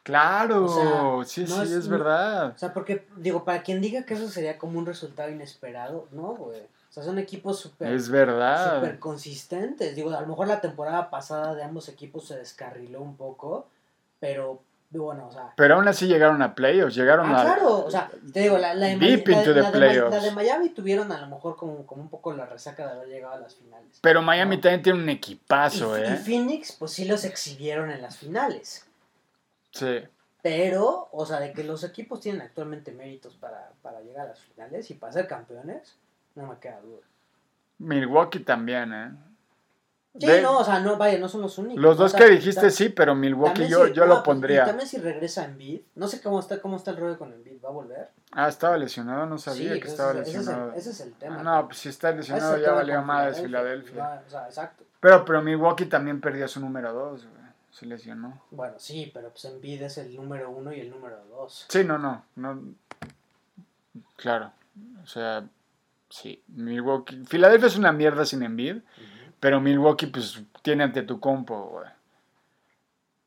Claro, O sea, sí, no sí, es- es verdad. O sea, porque, digo, para quien diga que eso sería como un resultado inesperado, no, güey. Sea, son equipos súper Es verdad. súper consistentes. Digo, a lo mejor la temporada pasada de ambos equipos se descarriló un poco, pero bueno, o sea... Pero aún así llegaron a playoffs, llegaron Ah, a... claro, o sea, te digo, la, la, de, Deep Ma- la, into de- the la de Ma- playoffs. la de Miami tuvieron a lo mejor como, como un poco la resaca de haber llegado a las finales. Pero Miami No. también tiene un equipazo, y, y ¿eh? Phoenix, pues sí los exhibieron en las finales. Sí. Pero, o sea, de que los equipos tienen actualmente méritos para, para llegar a las finales y para ser campeones, no me queda duda. Milwaukee también, ¿eh? Sí, De- no, o sea, no, vaya, no son los únicos. Los dos O sea, que dijiste sí, pero Milwaukee yo, si- yo no, lo pues, y pondría. también si regresa Embiid, no sé cómo está, cómo está el rollo con Embiid, ¿va a volver? Ah, estaba lesionado, no sabía sí, que ese, estaba es- ese es el, lesionado. ese es el tema. Ah, no, pues si está es lesionado ya valió de Filadelfia. O sea, exacto. Pero, pero Milwaukee también perdió su número 2, Se lesionó. Bueno, sí, pero pues Embiid es el número uno y el número dos. Sí, no, no, no. Claro. O sea, sí. Milwaukee. Filadelfia es una mierda sin Embiid, pero Milwaukee, pues, tiene ante tu compo, güey.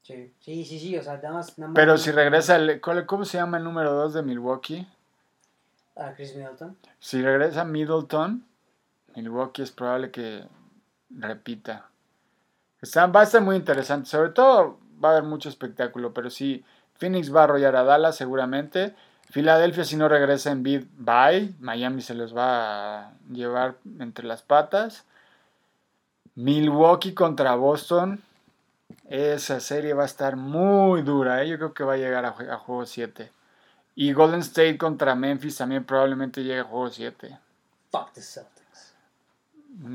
Sí, sí, sí, sí, o sea, nada más... Nada más Pero si regresa, el, ¿cuál- ¿cómo se llama el número 2 de Milwaukee? A Chris Middleton. Si regresa Middleton, Milwaukee es probable que repita. Está, va a estar muy interesante. Sobre todo va a haber mucho espectáculo, pero sí, Phoenix va a arrollar a Dallas seguramente. Filadelfia si no regresa en bid, bye. Miami se los va a llevar entre las patas. Milwaukee contra Boston. Esa serie va a estar muy dura. ¿eh? Yo creo que va a llegar a, a juego 7. Y Golden State contra Memphis también probablemente llegue a juego 7. Fuck the Celtics.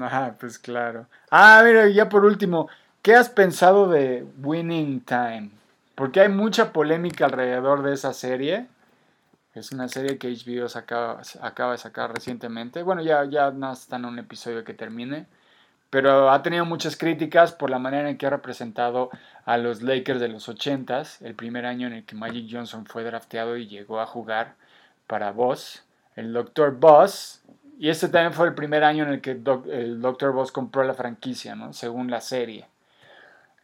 Ah, pues claro. Ah, mira, ya por último, ¿qué has pensado de Winning Time? Porque hay mucha polémica alrededor de esa serie. Es una serie que HBO acaba, acaba de sacar recientemente. Bueno, ya, ya está en un episodio que termine. Pero ha tenido muchas críticas por la manera en que ha representado a los Lakers de los 80s, el primer año en el que Magic Johnson fue drafteado y llegó a jugar para Boss, el Dr. Boss. Y este también fue el primer año en el que el Dr. Boss compró la franquicia, ¿no? según la serie.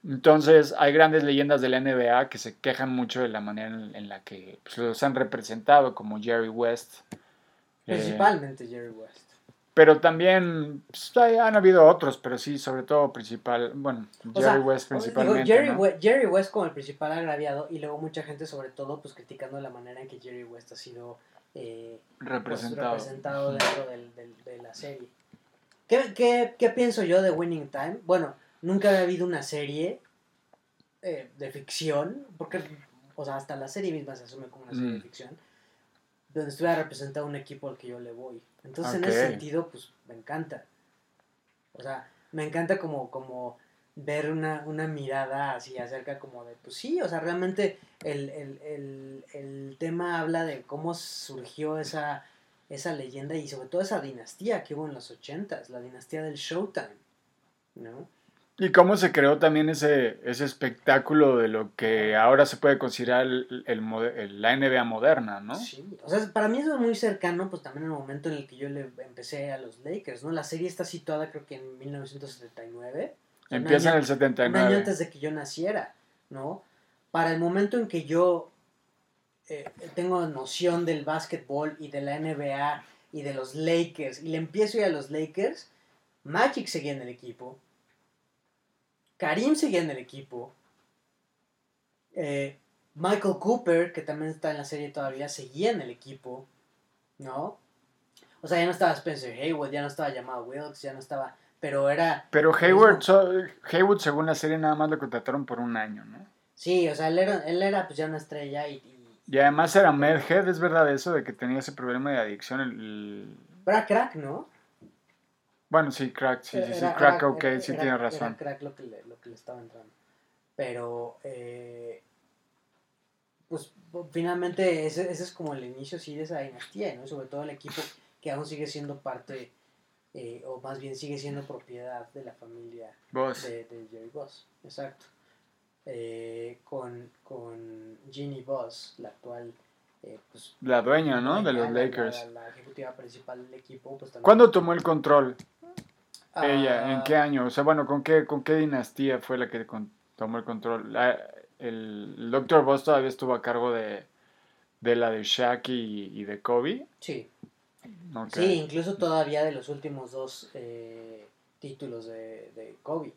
Entonces hay grandes leyendas de la NBA que se quejan mucho de la manera en, en la que pues, los han representado, como Jerry West. Principalmente eh, Jerry West. Pero también pues, han habido otros, pero sí, sobre todo principal, bueno, Jerry sea, West principalmente. Digo, Jerry, ¿no? West, Jerry, West, como el principal agraviado y luego mucha gente sobre todo pues criticando la manera en que Jerry West ha sido eh, representado, pues, representado dentro del, del, de la serie. ¿Qué, ¿Qué, ¿Qué, pienso yo de Winning Time? Bueno, nunca había habido una serie eh, de ficción, porque, o sea, hasta la serie misma se asume como una serie Mm. de ficción, donde estuviera representado un equipo al que yo le voy. Entonces, en ese sentido, pues me encanta. O sea, me encanta como, como ver una, una mirada así acerca como de, pues sí, o sea, realmente el, el, el, el tema habla de cómo surgió esa, esa leyenda y sobre todo esa dinastía que hubo en los ochentas, la dinastía del Showtime, ¿no? Y cómo se creó también ese, ese espectáculo de lo que ahora se puede considerar el, el, el- la NBA moderna, ¿no? Sí, o sea, para mí eso es muy cercano, pues también el momento en el que yo le empecé a los Lakers, ¿no? La serie está situada creo que en 1979. o sea, un Empieza en el Un año 79. antes de que yo naciera, ¿no? Para el momento en que yo eh, tengo noción del básquetbol y de la NBA y de los Lakers, y le empiezo a ir a los Lakers, Magic seguía en el equipo, Karim seguía en el equipo, eh, Michael Cooper, que también está en la serie todavía, seguía en el equipo, ¿no? O sea, ya no estaba Spencer Haywood, ya no estaba llamado Wilkes, ya no estaba, pero era... Pero Hayward, so- Hayward, según la serie, nada más lo contrataron por un año, ¿no? Sí, o sea, él era, él era pues ya una estrella y... y- Y además era Medhead, ¿es verdad eso de que tenía ese problema de adicción? El, el- pero era crack, ¿no? Bueno, sí, crack, sí, sí, sí, crack, era- ok, era- sí era- tiene Era razón. crack lo que le, lo que le estaba entrando. Pero, eh, pues finalmente ese, ese es como el inicio sí de esa dinastía, ¿no? Sobre todo el equipo que aún sigue siendo parte, eh, o más bien sigue siendo propiedad de la familia Vos. de, de Jerry Boss, exacto. Eh, con, con Ginny Boss, la actual, eh, pues, La dueña, ¿no? De los la- Lakers. La, la ejecutiva principal del equipo, pues también. ¿Cuándo tomó el control Ah, ella? ¿En qué año? O sea, bueno, ¿con qué, con qué dinastía fue la que con- tomó el control? La- el, el Dr. Boss todavía estuvo a cargo de, de la de Shaq y, y de Kobe. Sí, sí, incluso todavía de los últimos dos eh, títulos de, de Kobe.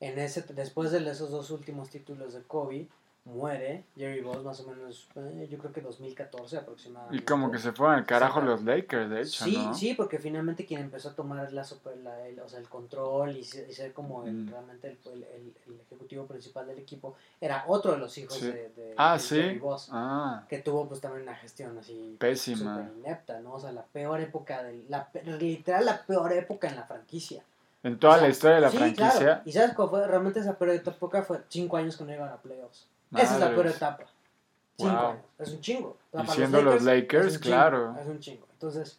En ese, después de esos dos últimos títulos de Kobe, muere Jerry Boss más o menos, eh, yo creo que 2014 aproximadamente. Y como que se fueron al carajo los Lakers, de hecho, Sí, ¿no? sí, porque finalmente quien empezó a tomar la, super- la- el, o sea, el control y, y ser como el, Mm. realmente el, el- el- ejecutivo principal del equipo era otro de los hijos Sí. de, de- Ah, de sí. Jerry Boss, Ah, que tuvo pues también una gestión así Pésima. súper inepta, ¿no? O sea, la peor época, del, la, literal la peor época en la franquicia. en toda O sea, la historia de la sí, franquicia. claro. ¿Y sabes cuál fue? Realmente esa peor época fue cinco años que no iban a playoffs. Esa es la peor etapa. Cinco Wow. años. Es un chingo. Y siendo los Lakers, es un chingo, claro. Es un chingo. Entonces,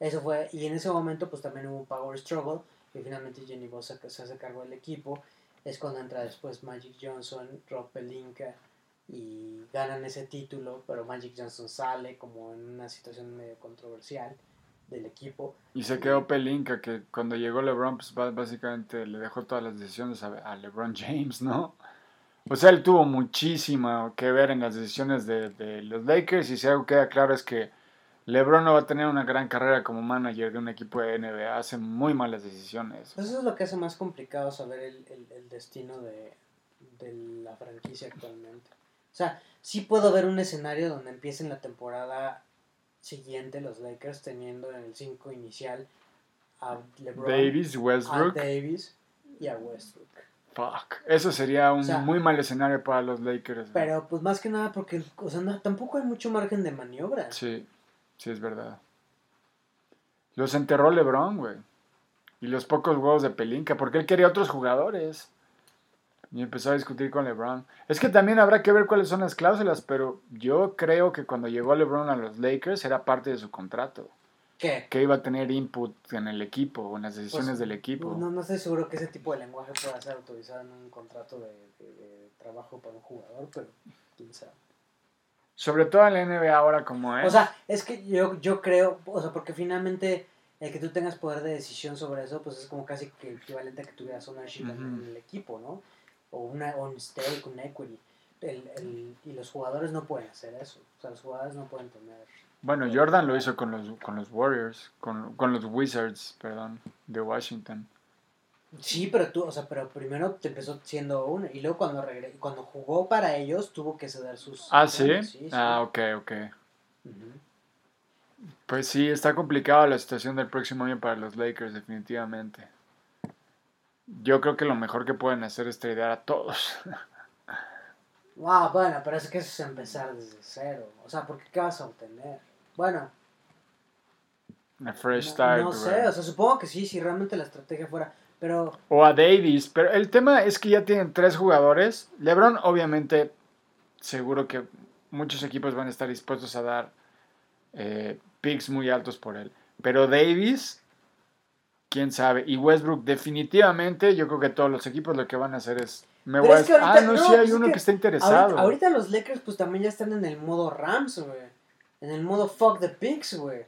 eso fue. Y en ese momento, pues también hubo un power struggle. Y finalmente Jenny Boss se, se hace cargo del equipo. Es cuando entra después Magic Johnson, Rob Pelinka. Y ganan ese título. Pero Magic Johnson sale como en una situación medio controversial del equipo. Y se quedó Pelinka, que cuando llegó LeBron, pues básicamente le dejó todas las decisiones a LeBron James, ¿no? O sea, él tuvo muchísimo que ver en las decisiones de, de los Lakers. Y si algo queda claro es que LeBron no va a tener una gran carrera como manager de un equipo de NBA. Hace muy malas decisiones. Pues eso es lo que hace más complicado saber el, el- el destino de, de la franquicia actualmente. O sea, sí puedo ver un escenario donde empiecen la temporada siguiente los Lakers teniendo en el 5 inicial a LeBron, Davis, a Westbrook. Davis y a Westbrook. Fuck. Eso sería un O sea, muy mal escenario para los Lakers. Pero pues más que nada porque, o sea, no- tampoco hay mucho margen de maniobra. Sí, sí es verdad. Los enterró LeBron, güey. Y los pocos huevos de Pelinka, porque él quería otros jugadores. Y empezó a discutir con LeBron. Es que también habrá que ver cuáles son las cláusulas, pero yo creo que cuando llegó LeBron a los Lakers era parte de su contrato. ¿Qué? Que iba a tener input en el equipo o en las decisiones Pues, del equipo. No, no estoy seguro que ese tipo de lenguaje pueda ser autorizado en un contrato de, de- de trabajo para un jugador, pero quién sabe. Sobre todo en la NBA ahora como es. O sea, es que yo, yo creo, o sea, porque finalmente el que tú tengas poder de decisión sobre eso, pues es como casi que equivalente a que tuvieras ownership Ujú. en el equipo, ¿no? O una un stake, un equity. El, el- y los jugadores no pueden hacer eso. O sea, los jugadores no pueden tener... Bueno, Jordan lo hizo con los, con los Warriors, con, con los Wizards, perdón, de Washington. Sí, pero tú, o sea, pero primero te empezó siendo uno y luego cuando regre- cuando jugó para ellos tuvo que ceder sus... Ah, ¿sí? acciones, sí, sí. Ah, ok, ok. Pues sí, está complicada la situación del próximo año para los Lakers, definitivamente. Yo creo que lo mejor que pueden hacer es tradear a todos. Ah, bueno, pero es que eso es empezar desde cero. O sea, porque ¿qué vas a obtener? Bueno, A fresh no, start. no sé, o sea, supongo que sí, si realmente la estrategia fuera, pero O a Davis. Pero el tema es que ya tienen tres jugadores. LeBron, obviamente, seguro que muchos equipos van a estar dispuestos a dar eh, picks muy altos por él. Pero Davis, quién sabe. Y Westbrook, definitivamente, yo creo que todos los equipos lo que van a hacer es. Me voy a- es que ahorita- ah, no, no, sí pues hay es uno que que está interesado. ahorita, ahorita los Lakers pues también ya están en el modo Rams, güey. En el modo fuck the picks, güey.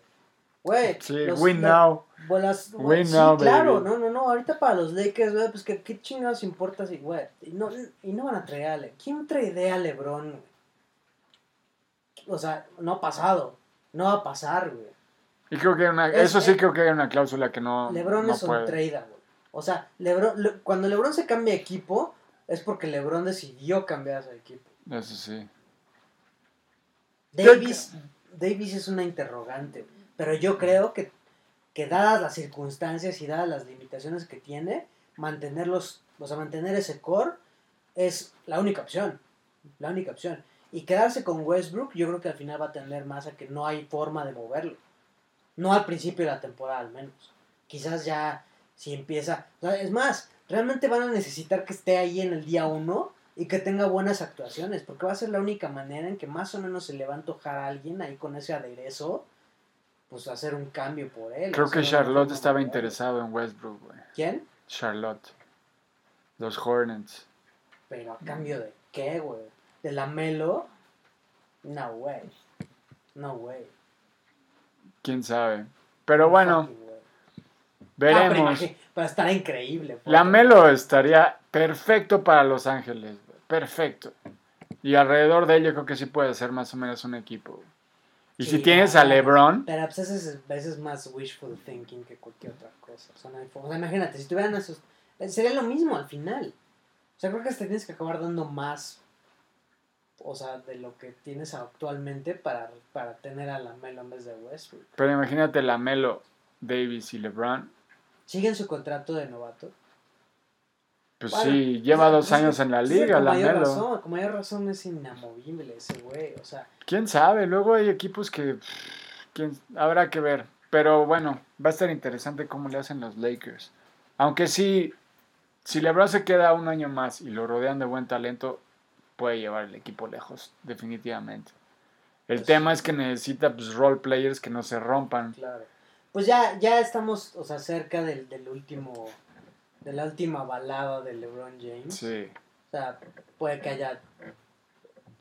Güey. Sí, los- win now. bolas- Win sí, now, claro, baby. no, no, no, ahorita para los Lakers, güey, pues que qué chingados importa si, güey, y no, y no van a traer a Le ¿Quién trae a LeBron? güey? O sea, no ha pasado, no va a pasar, güey. Y creo que hay una, Es- eso sí eh, creo que hay una cláusula que no, LeBron no es un puede. trader, güey. O sea, LeBron, le- cuando LeBron se cambia de equipo, es porque LeBron decidió cambiar su equipo. Eso sí. Davis, Davis es una interrogante, pero yo creo que, que dadas las circunstancias y dadas las limitaciones que tiene, mantenerlos, o sea, mantener ese core es la única opción, la única opción. Y quedarse con Westbrook, yo creo que al final va a tender más a que no hay forma de moverlo. No al principio de la temporada al menos. Quizás ya si empieza, es más, realmente van a necesitar que esté ahí en el día uno y que tenga buenas actuaciones, porque va a ser la única manera en que más o menos se le va a antojar a alguien ahí con ese aderezo, pues hacer un cambio por él. Creo que Charlotte estaba interesado en Westbrook, güey. ¿Quién? Charlotte. Los Hornets. Pero a cambio de qué, güey? ¿De la Melo? No way. No way. Quién sabe. Pero bueno, way. Ah, veremos. pero imagi- pero estará increíble. La Melo estaría perfecto para Los Ángeles. Perfecto. Y alrededor de él yo creo que sí puede ser más o menos un equipo. Y si tienes a. LeBron, Pero pues ese es, más wishful thinking que cualquier otra cosa. O sea, no hay forma. O sea, imagínate, si tuvieran esos. eh, Sería lo mismo al final. O sea, creo que te tienes que acabar dando más. O sea, de lo que tienes actualmente para, para tener a la Melo en vez de Westbrook. pero imagínate la Melo, Davis y LeBron. ¿Siguen su contrato de novato? Pues Bueno, sí, lleva pues, dos pues, años en la pues, liga, la mayor Melo. razón, con mayor razón es inamovible ese güey. O sea, Quién sabe, luego hay equipos que quién- habrá que ver. Pero bueno, va a estar interesante cómo le hacen los Lakers. Aunque sí, si LeBron se queda un año más y lo rodean de buen talento, puede llevar el equipo lejos, definitivamente. El Pues- tema es que necesita pues, role players que no se rompan. claro. Pues ya, ya estamos, o sea, cerca del, del último. De la última balada de LeBron James. Sí. O sea, puede que haya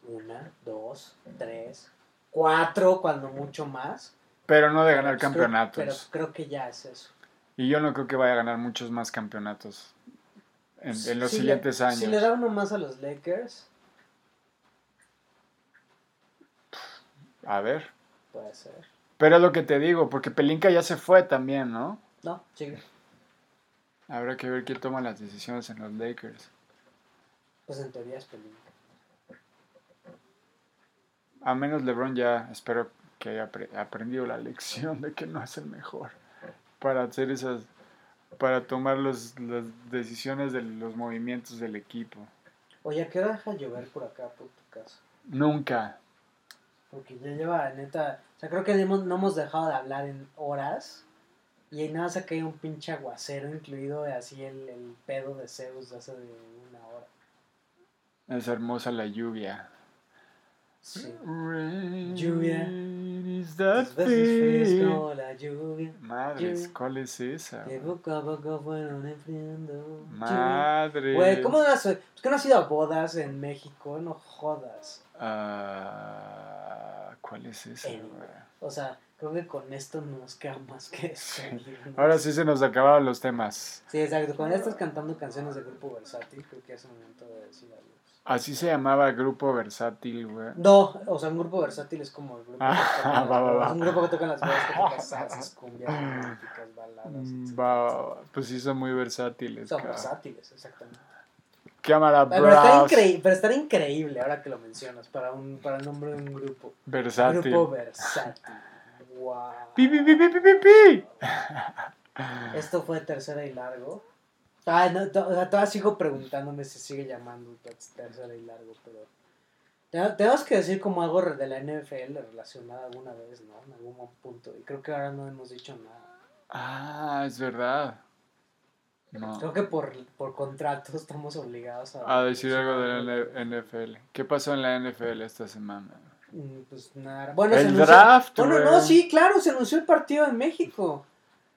una, dos, tres, cuatro, cuando mucho más. Pero no de ganar Pues creo- campeonatos. pero creo que ya es eso. Y yo no creo que vaya a ganar muchos más campeonatos en, en los Si le- siguientes años. Si le da uno más a los Lakers, A ver. puede ser. Pero es lo que te digo, porque Pelinka ya se fue también, ¿no? No, sigue. Habrá que ver quién toma las decisiones en los Lakers. Pues en teoría es Pelinka. A menos LeBron ya espero que haya apre- aprendido la lección de que no es el mejor para hacer esas, para tomar los, las decisiones de los movimientos del equipo. Oye, ¿a qué hora deja llover por acá, por tu casa? Nunca. Porque ya lleva, neta, o sea, creo que no hemos dejado de hablar en horas. Y ahí nada más ha caído un pinche aguacero, incluido así el, el pedo de Zeus de hace de una hora. Es hermosa la lluvia. Sí. Rain Lluvia. is that free. como la lluvia, Madres, Lluvia. ¿cuál es esa? que poco a poco fueron enfriando. Lluvia. Madre. Güey, ¿cómo no has, es que no has ido a bodas en México? No jodas. Ah, ¿Cuál es esa? Güey? O sea, creo que con esto no nos queda más que seguirnos. Ahora sí se nos acabaron los temas. Sí, exacto. Cuando ya estás cantando canciones de grupo versátil, creo que es momento de decir adiós. Así se llamaba el grupo versátil, güey. No, o sea, un grupo versátil es como el grupo Ah, que toca va, va, va. Un grupo que toca las bodas, que toca salsas, cumbias, románticas, baladas. Mm, va, pues sí son muy versátiles. Son versátiles, exactamente. Cámara Pero increíble, pero estaría increíble ahora que lo mencionas para, un, para el nombre de un grupo. Versátil. Grupo versátil. Wow. Pi, pi, pi, pi, pi, pi, pi. Esto fue tercera y largo. Ah, no, to- o sea, todavía sigo preguntándome si sigue llamando ter- tercera y largo, pero... te- Tenemos que decir como algo de la NFL relacionada alguna vez, ¿no? En algún punto. Y creo que ahora no hemos dicho nada. Ah, es verdad. No. Creo que por, por contrato estamos obligados a... A decir algo de la NFL. ¿Qué pasó en la NFL esta semana? Mm, Pues nada. Bueno, El se anunció- draft, Bueno, no, sí, claro, se anunció el partido en México.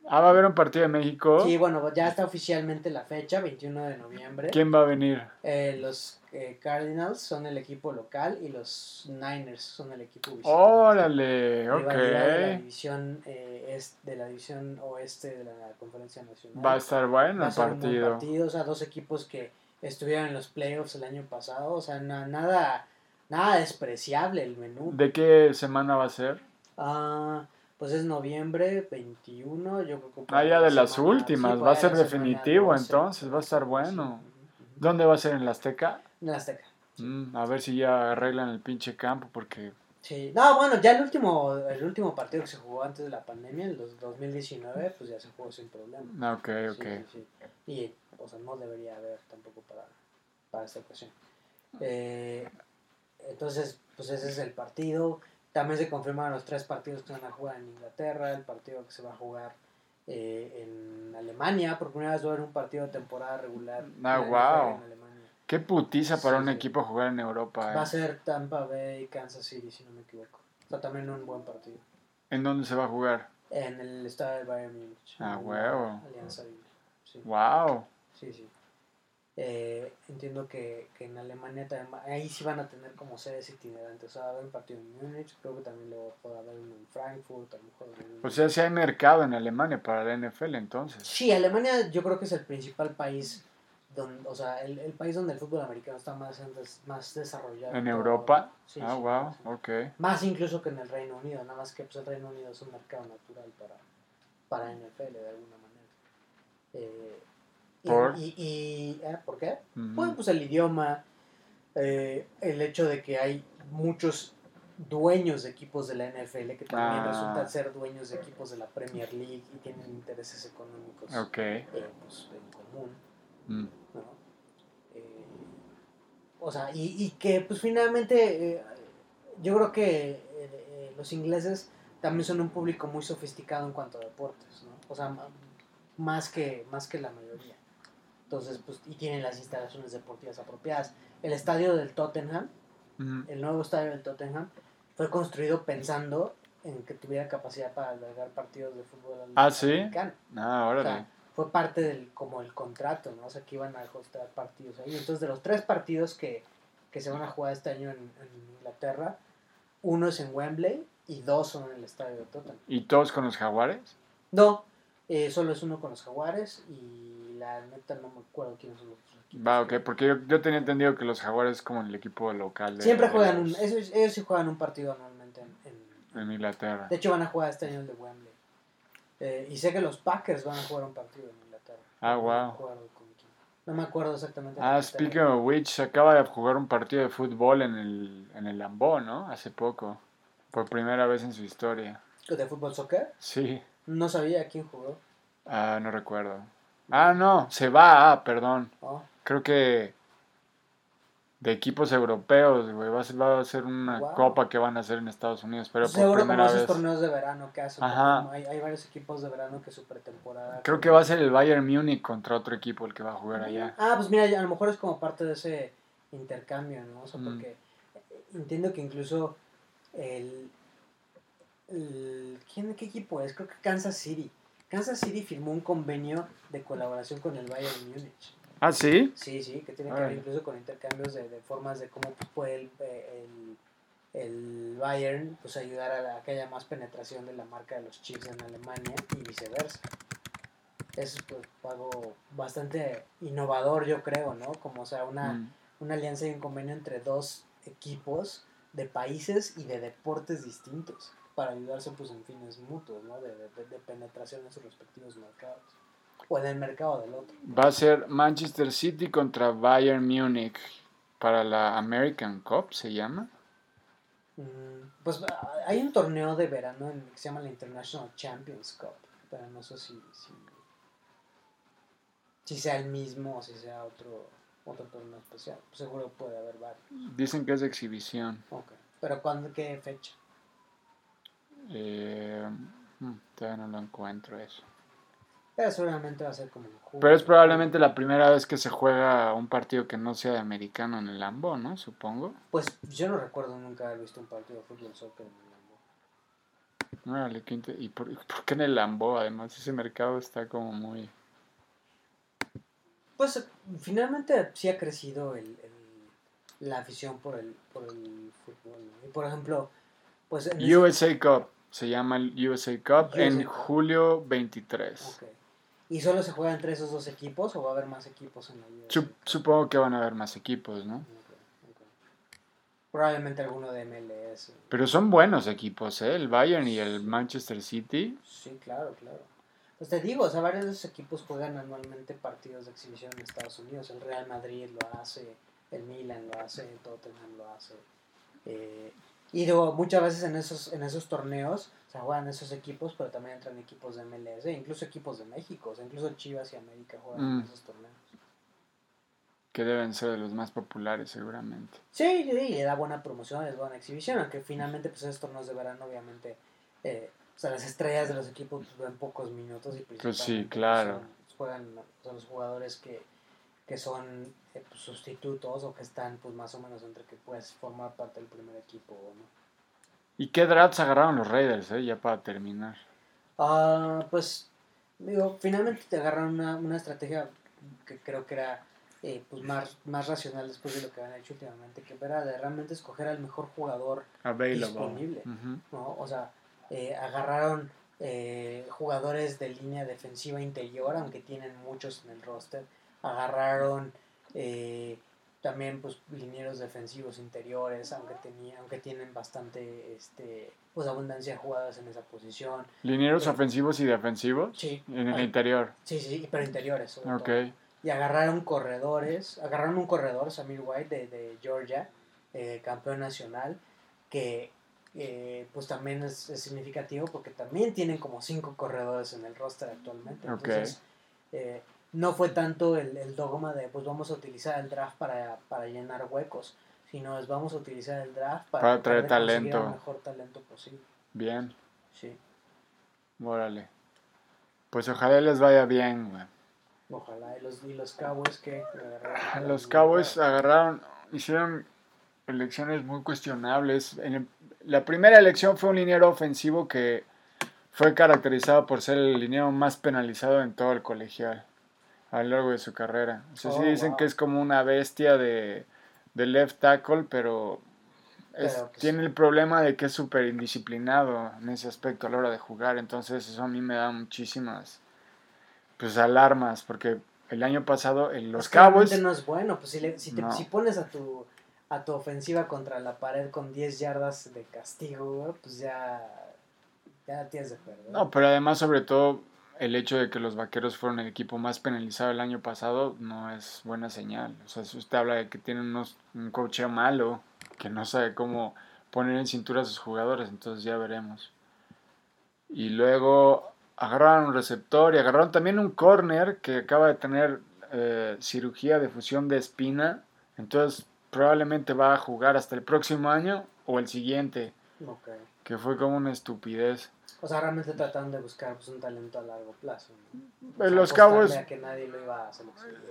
Ah, va a haber un partido de México. Sí, bueno, ya está oficialmente la fecha, 21 de noviembre. ¿Quién va a venir? Eh, los eh, Cardinals son el equipo local y los Niners son el equipo visitante. Órale, Rivalidad De la ok. división, eh, es- de la división oeste de la Conferencia Nacional. Va a estar bueno Va a el partido. partido, o sea, dos equipos que estuvieron en los playoffs el año pasado, o sea, na- nada, nada despreciable el menú. ¿De qué semana va a ser? Ah, pues es noviembre 21, yo creo que... Ah, ya de la las semana- últimas, sí, va a ser semana definitivo, 12, entonces, va a estar bueno. sí. ¿Dónde va a ser? ¿En la Azteca? En la Azteca. Mm, a ver si ya arreglan el pinche campo porque... Sí, no, bueno, ya el último, el último partido que se jugó antes de la pandemia, el dos- 2019, pues ya se jugó sin problema. Ah, Ok, Sí, ok. sí, sí. Y, o sea, no debería haber tampoco para, para esta ocasión. Eh, entonces, pues ese es el partido. También se confirmaron los tres partidos que se van a jugar en Inglaterra, el partido que se va a jugar eh, en Alemania. Por primera vez va a haber un partido de temporada regular. Ah. NFL en Alemania. Qué putiza para Sí, un sí. equipo jugar en Europa. Va a eh. ser Tampa Bay, Kansas City, si no me equivoco. O sea, también un buen partido. ¿En dónde se va a jugar? En el estadio del Bayern Múnich. Ah, huevo. Alianza. Sí, Wow. sí, sí. Eh, entiendo que, que en Alemania también ahí sí van a tener como sedes itinerantes. O sea, va a haber un partido en Múnich, creo que también luego puede haber uno en Frankfurt, a lo mejor. en- O sea, si hay mercado en Alemania para la NFL entonces. Sí, Alemania yo creo que es el principal país, donde, o sea, el, el país donde el fútbol americano está más, más desarrollado. ¿En. Europa? Sí, ah, sí, wow, sí. ok. Más incluso que en el Reino Unido, nada más que pues, el Reino Unido es un mercado natural para, para NFL de alguna manera. Eh, y, y, ¿eh? ¿Por qué? Pues el idioma, eh, el hecho de que hay muchos dueños de equipos de la NFL que también Ah. resultan ser dueños de equipos de la Premier League y tienen intereses económicos Ok. eh, pues, en común. Mm. ¿no? Eh, o sea, y, y que pues finalmente yo creo que los ingleses también son un público muy sofisticado en cuanto a deportes, ¿no? O sea, más que, más que la mayoría. Entonces, pues, y tienen las instalaciones deportivas apropiadas. El estadio del Tottenham, el nuevo estadio del Tottenham, fue construido pensando en que tuviera capacidad para albergar partidos de fútbol Ah, ¿sí? americano. Ah, O órale. sea, fue parte del como el contrato, ¿no? O sea, que iban a hostar partidos ahí. Entonces, de los tres partidos que, que se van a jugar este año en, en Inglaterra, uno es en Wembley y dos son en el estadio de Tottenham. ¿Y todos con los jaguares? No, eh, solo es uno con los Jaguares y la neta no me acuerdo quiénes son los otros equipos. Va, ok, porque yo, yo tenía entendido que los jaguares es como el equipo local de, Siempre juegan un, los- ellos, ellos sí juegan un partido anualmente en, en- en Inglaterra. de hecho van a jugar este año el de Wembley. Eh, y sé que los Packers van a jugar un partido en Inglaterra. Ah, No me guau. acuerdo con quién. No me acuerdo exactamente. Ah, speaking of which, se acaba de jugar un partido de fútbol en el, en el Lambeau, ¿no? Hace poco. Por primera vez en su historia. ¿De fútbol soccer? Sí. No sabía quién jugó. Ah, no recuerdo. Ah, no, se va, ah, perdón. Oh, Creo que de equipos europeos, güey. Va a ser, va a ser una Wow. copa que van a hacer en Estados Unidos, pero por Seguro como primera esos vez. torneos de verano que hacen. Ajá. como Hay, hay varios equipos de verano que su pretemporada. Creo que va a ser el Bayern Múnich contra otro equipo el que va a jugar allá. Ah, pues mira, a lo mejor es como parte de ese intercambio, ¿no? O sea, Mm. porque eh, entiendo que incluso el, el- ¿quién, ¿Qué equipo es? Creo que Kansas City. Kansas City firmó un convenio de colaboración con el Bayern Múnich. Ah, sí. Sí, sí, que tiene que ver incluso con intercambios de, de formas de cómo puede el, eh, el, el Bayern pues, ayudar a, la- a que haya más penetración de la marca de los Chiefs en Alemania y viceversa. Eso es pues, algo bastante innovador, yo creo, ¿no? Como, o sea, una, Mm. una alianza y un convenio entre dos equipos de países y de deportes distintos para ayudarse pues en fines mutuos, ¿no? De, de- de penetración en sus respectivos mercados. O en el mercado del otro. Va a ser Manchester City contra Bayern Múnich para la American Cup, se llama. Mm, Pues hay un torneo de verano que se llama la International Champions Cup, pero no sé si, si, si sea el mismo o si sea otro, otro torneo especial. Seguro puede haber varios. Dicen que es de exhibición. Ok. Pero ¿cuándo, qué fecha? Eh, mm, todavía no lo encuentro eso. Pero seguramente va a ser como en. Pero es probablemente la primera vez que se juega un partido que no sea de americano en el Lambo, ¿no? Supongo. Pues yo no recuerdo nunca haber visto un partido de fútbol soccer en el Lambeau. Órale, ¿Y por, por qué en el Lambo? Además, ese mercado está como muy... Pues eh, finalmente sí ha crecido el, el- la afición por el, por el fútbol. ¿no? Y por ejemplo, pues en ese- USA Cup. Se llama el USA Cup USA en Cup. julio 23. Ok. ¿Y solo se juega entre esos dos equipos o va a haber más equipos en la liga? Sup- supongo que van a haber más equipos, ¿no? Probablemente alguno de MLS. Pero son buenos equipos, ¿eh? El Bayern y el Manchester City. Sí, claro, claro. Pues te digo, o sea, varios de esos equipos juegan anualmente partidos de exhibición en Estados Unidos. El Real Madrid lo hace, el Milan lo hace, el Tottenham lo hace. Eh, y digo, muchas veces en esos, en esos torneos se juegan esos equipos, pero también entran equipos de MLS, incluso equipos de México, o sea, incluso Chivas y América juegan Mm. en esos torneos. Que deben ser de los más populares, seguramente. Sí, sí, le da buena promoción, es buena exhibición, aunque finalmente pues esos torneos de verano obviamente, eh, o sea, las estrellas de los equipos pues, ven pocos minutos y Pues sí, principalmente, claro. son- juegan son los jugadores que, que son eh, pues, sustitutos o que están pues más o menos entre que puedes formar parte del primer equipo o no. ¿Y qué drafts agarraron los Raiders, eh? Ya para terminar. Ah, pues, digo, finalmente te agarran una, una estrategia que creo que era eh, pues más, más racional después de lo que han hecho últimamente, que era de realmente escoger al mejor jugador Available. Disponible. ¿no? O sea, eh, agarraron eh, jugadores de línea defensiva interior, aunque tienen muchos en el roster. Agarraron eh, también pues linieros defensivos interiores, aunque tenía, aunque tienen bastante este pues abundancia de jugadas en esa posición. ¿Linieros ofensivos y defensivos? Sí. En el Ah, interior. Sí, sí, pero interiores. sobre todo. Y agarraron corredores, agarraron un corredor, Samir White de, de Georgia, eh, campeón nacional, que eh, pues también es, es significativo porque también tienen como cinco corredores en el roster actualmente. Entonces, eh, no fue tanto el, el dogma de pues vamos a utilizar el draft para, para llenar huecos, sino es vamos a utilizar el draft para, Para traer talento. el mejor talento posible. Bien. Sí, Órale. Pues ojalá les vaya bien, güey. ojalá. Y los, y los Cowboys que agarraron- Los Cowboys agarraron, hicieron elecciones muy cuestionables. En el- la primera elección fue un liniero ofensivo que fue caracterizado por ser el liniero más penalizado en todo el colegial a lo largo de su carrera. O sea, sí Oh, dicen wow. que es como una bestia de, de left tackle, pero, es- Pero, pues, tiene el problema de que es súper indisciplinado en ese aspecto a la hora de jugar. Entonces eso a mí me da muchísimas pues alarmas porque el año pasado en los Cowboys no es bueno, pues si, le- si, te- No. si pones a tu a tu ofensiva contra la pared con 10 yardas de castigo, pues ya ya tienes de perder. No, pero además, sobre todo, el hecho de que los vaqueros fueron el equipo más penalizado el año pasado no es buena señal. O sea, si usted habla de que tienen unos, un coche malo, que no sabe cómo poner en cintura a sus jugadores, entonces ya veremos. Y luego agarraron un receptor y agarraron también un corner que acaba de tener eh, cirugía de fusión de espina, entonces probablemente va a jugar hasta el próximo año o el siguiente, Ok. Que fue como una estupidez. O sea, realmente tratando de buscar pues, un talento a largo plazo. ¿no? O Eh, sea, los Cabos- a que nadie lo iba a.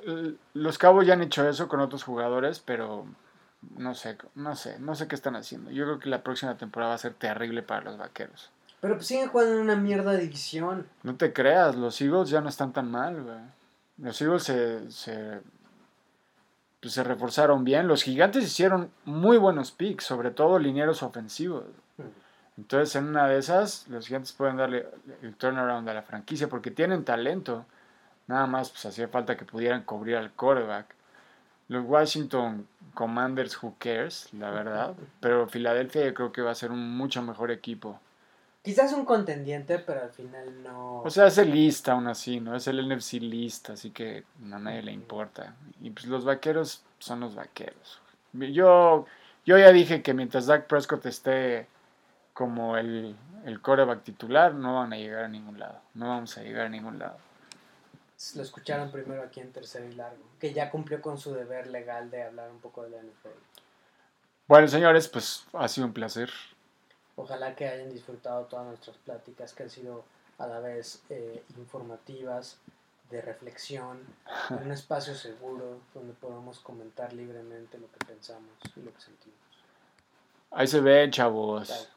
L- Los Cabos ya han hecho eso con otros jugadores, pero no sé, no sé, no sé qué están haciendo. Yo creo que la próxima temporada va a ser terrible para los vaqueros. Pero pues siguen jugando en una mierda de división. No te creas, los Eagles ya no están tan mal, güey. Los Eagles se, se, pues, se reforzaron bien. Los gigantes hicieron muy buenos picks, sobre todo linieros ofensivos. Entonces, en una de esas, los gigantes pueden darle el turnaround a la franquicia porque tienen talento. Nada más, pues hacía falta que pudieran cubrir al quarterback. Los Washington Commanders, who cares, la verdad. Pero Filadelfia yo creo que va a ser un mucho mejor equipo. Quizás un contendiente, pero al final no. O sea, es el lista aún así, ¿no? Es el NFC lista, así que a nadie le importa. Y pues los vaqueros son los vaqueros. Yo, yo ya dije que mientras Dak Prescott esté como el, el coreback titular, no van a llegar a ningún lado. No vamos a llegar a ningún lado. lo escucharon primero aquí en Tercero y Largo, que ya cumplió con su deber legal de hablar un poco de la NFL. Bueno, señores, pues ha sido un placer. Ojalá que hayan disfrutado todas nuestras pláticas, que han sido a la vez eh, informativas, de reflexión, un espacio seguro donde podamos comentar libremente lo que pensamos y lo que sentimos. Ahí se ven, chavos.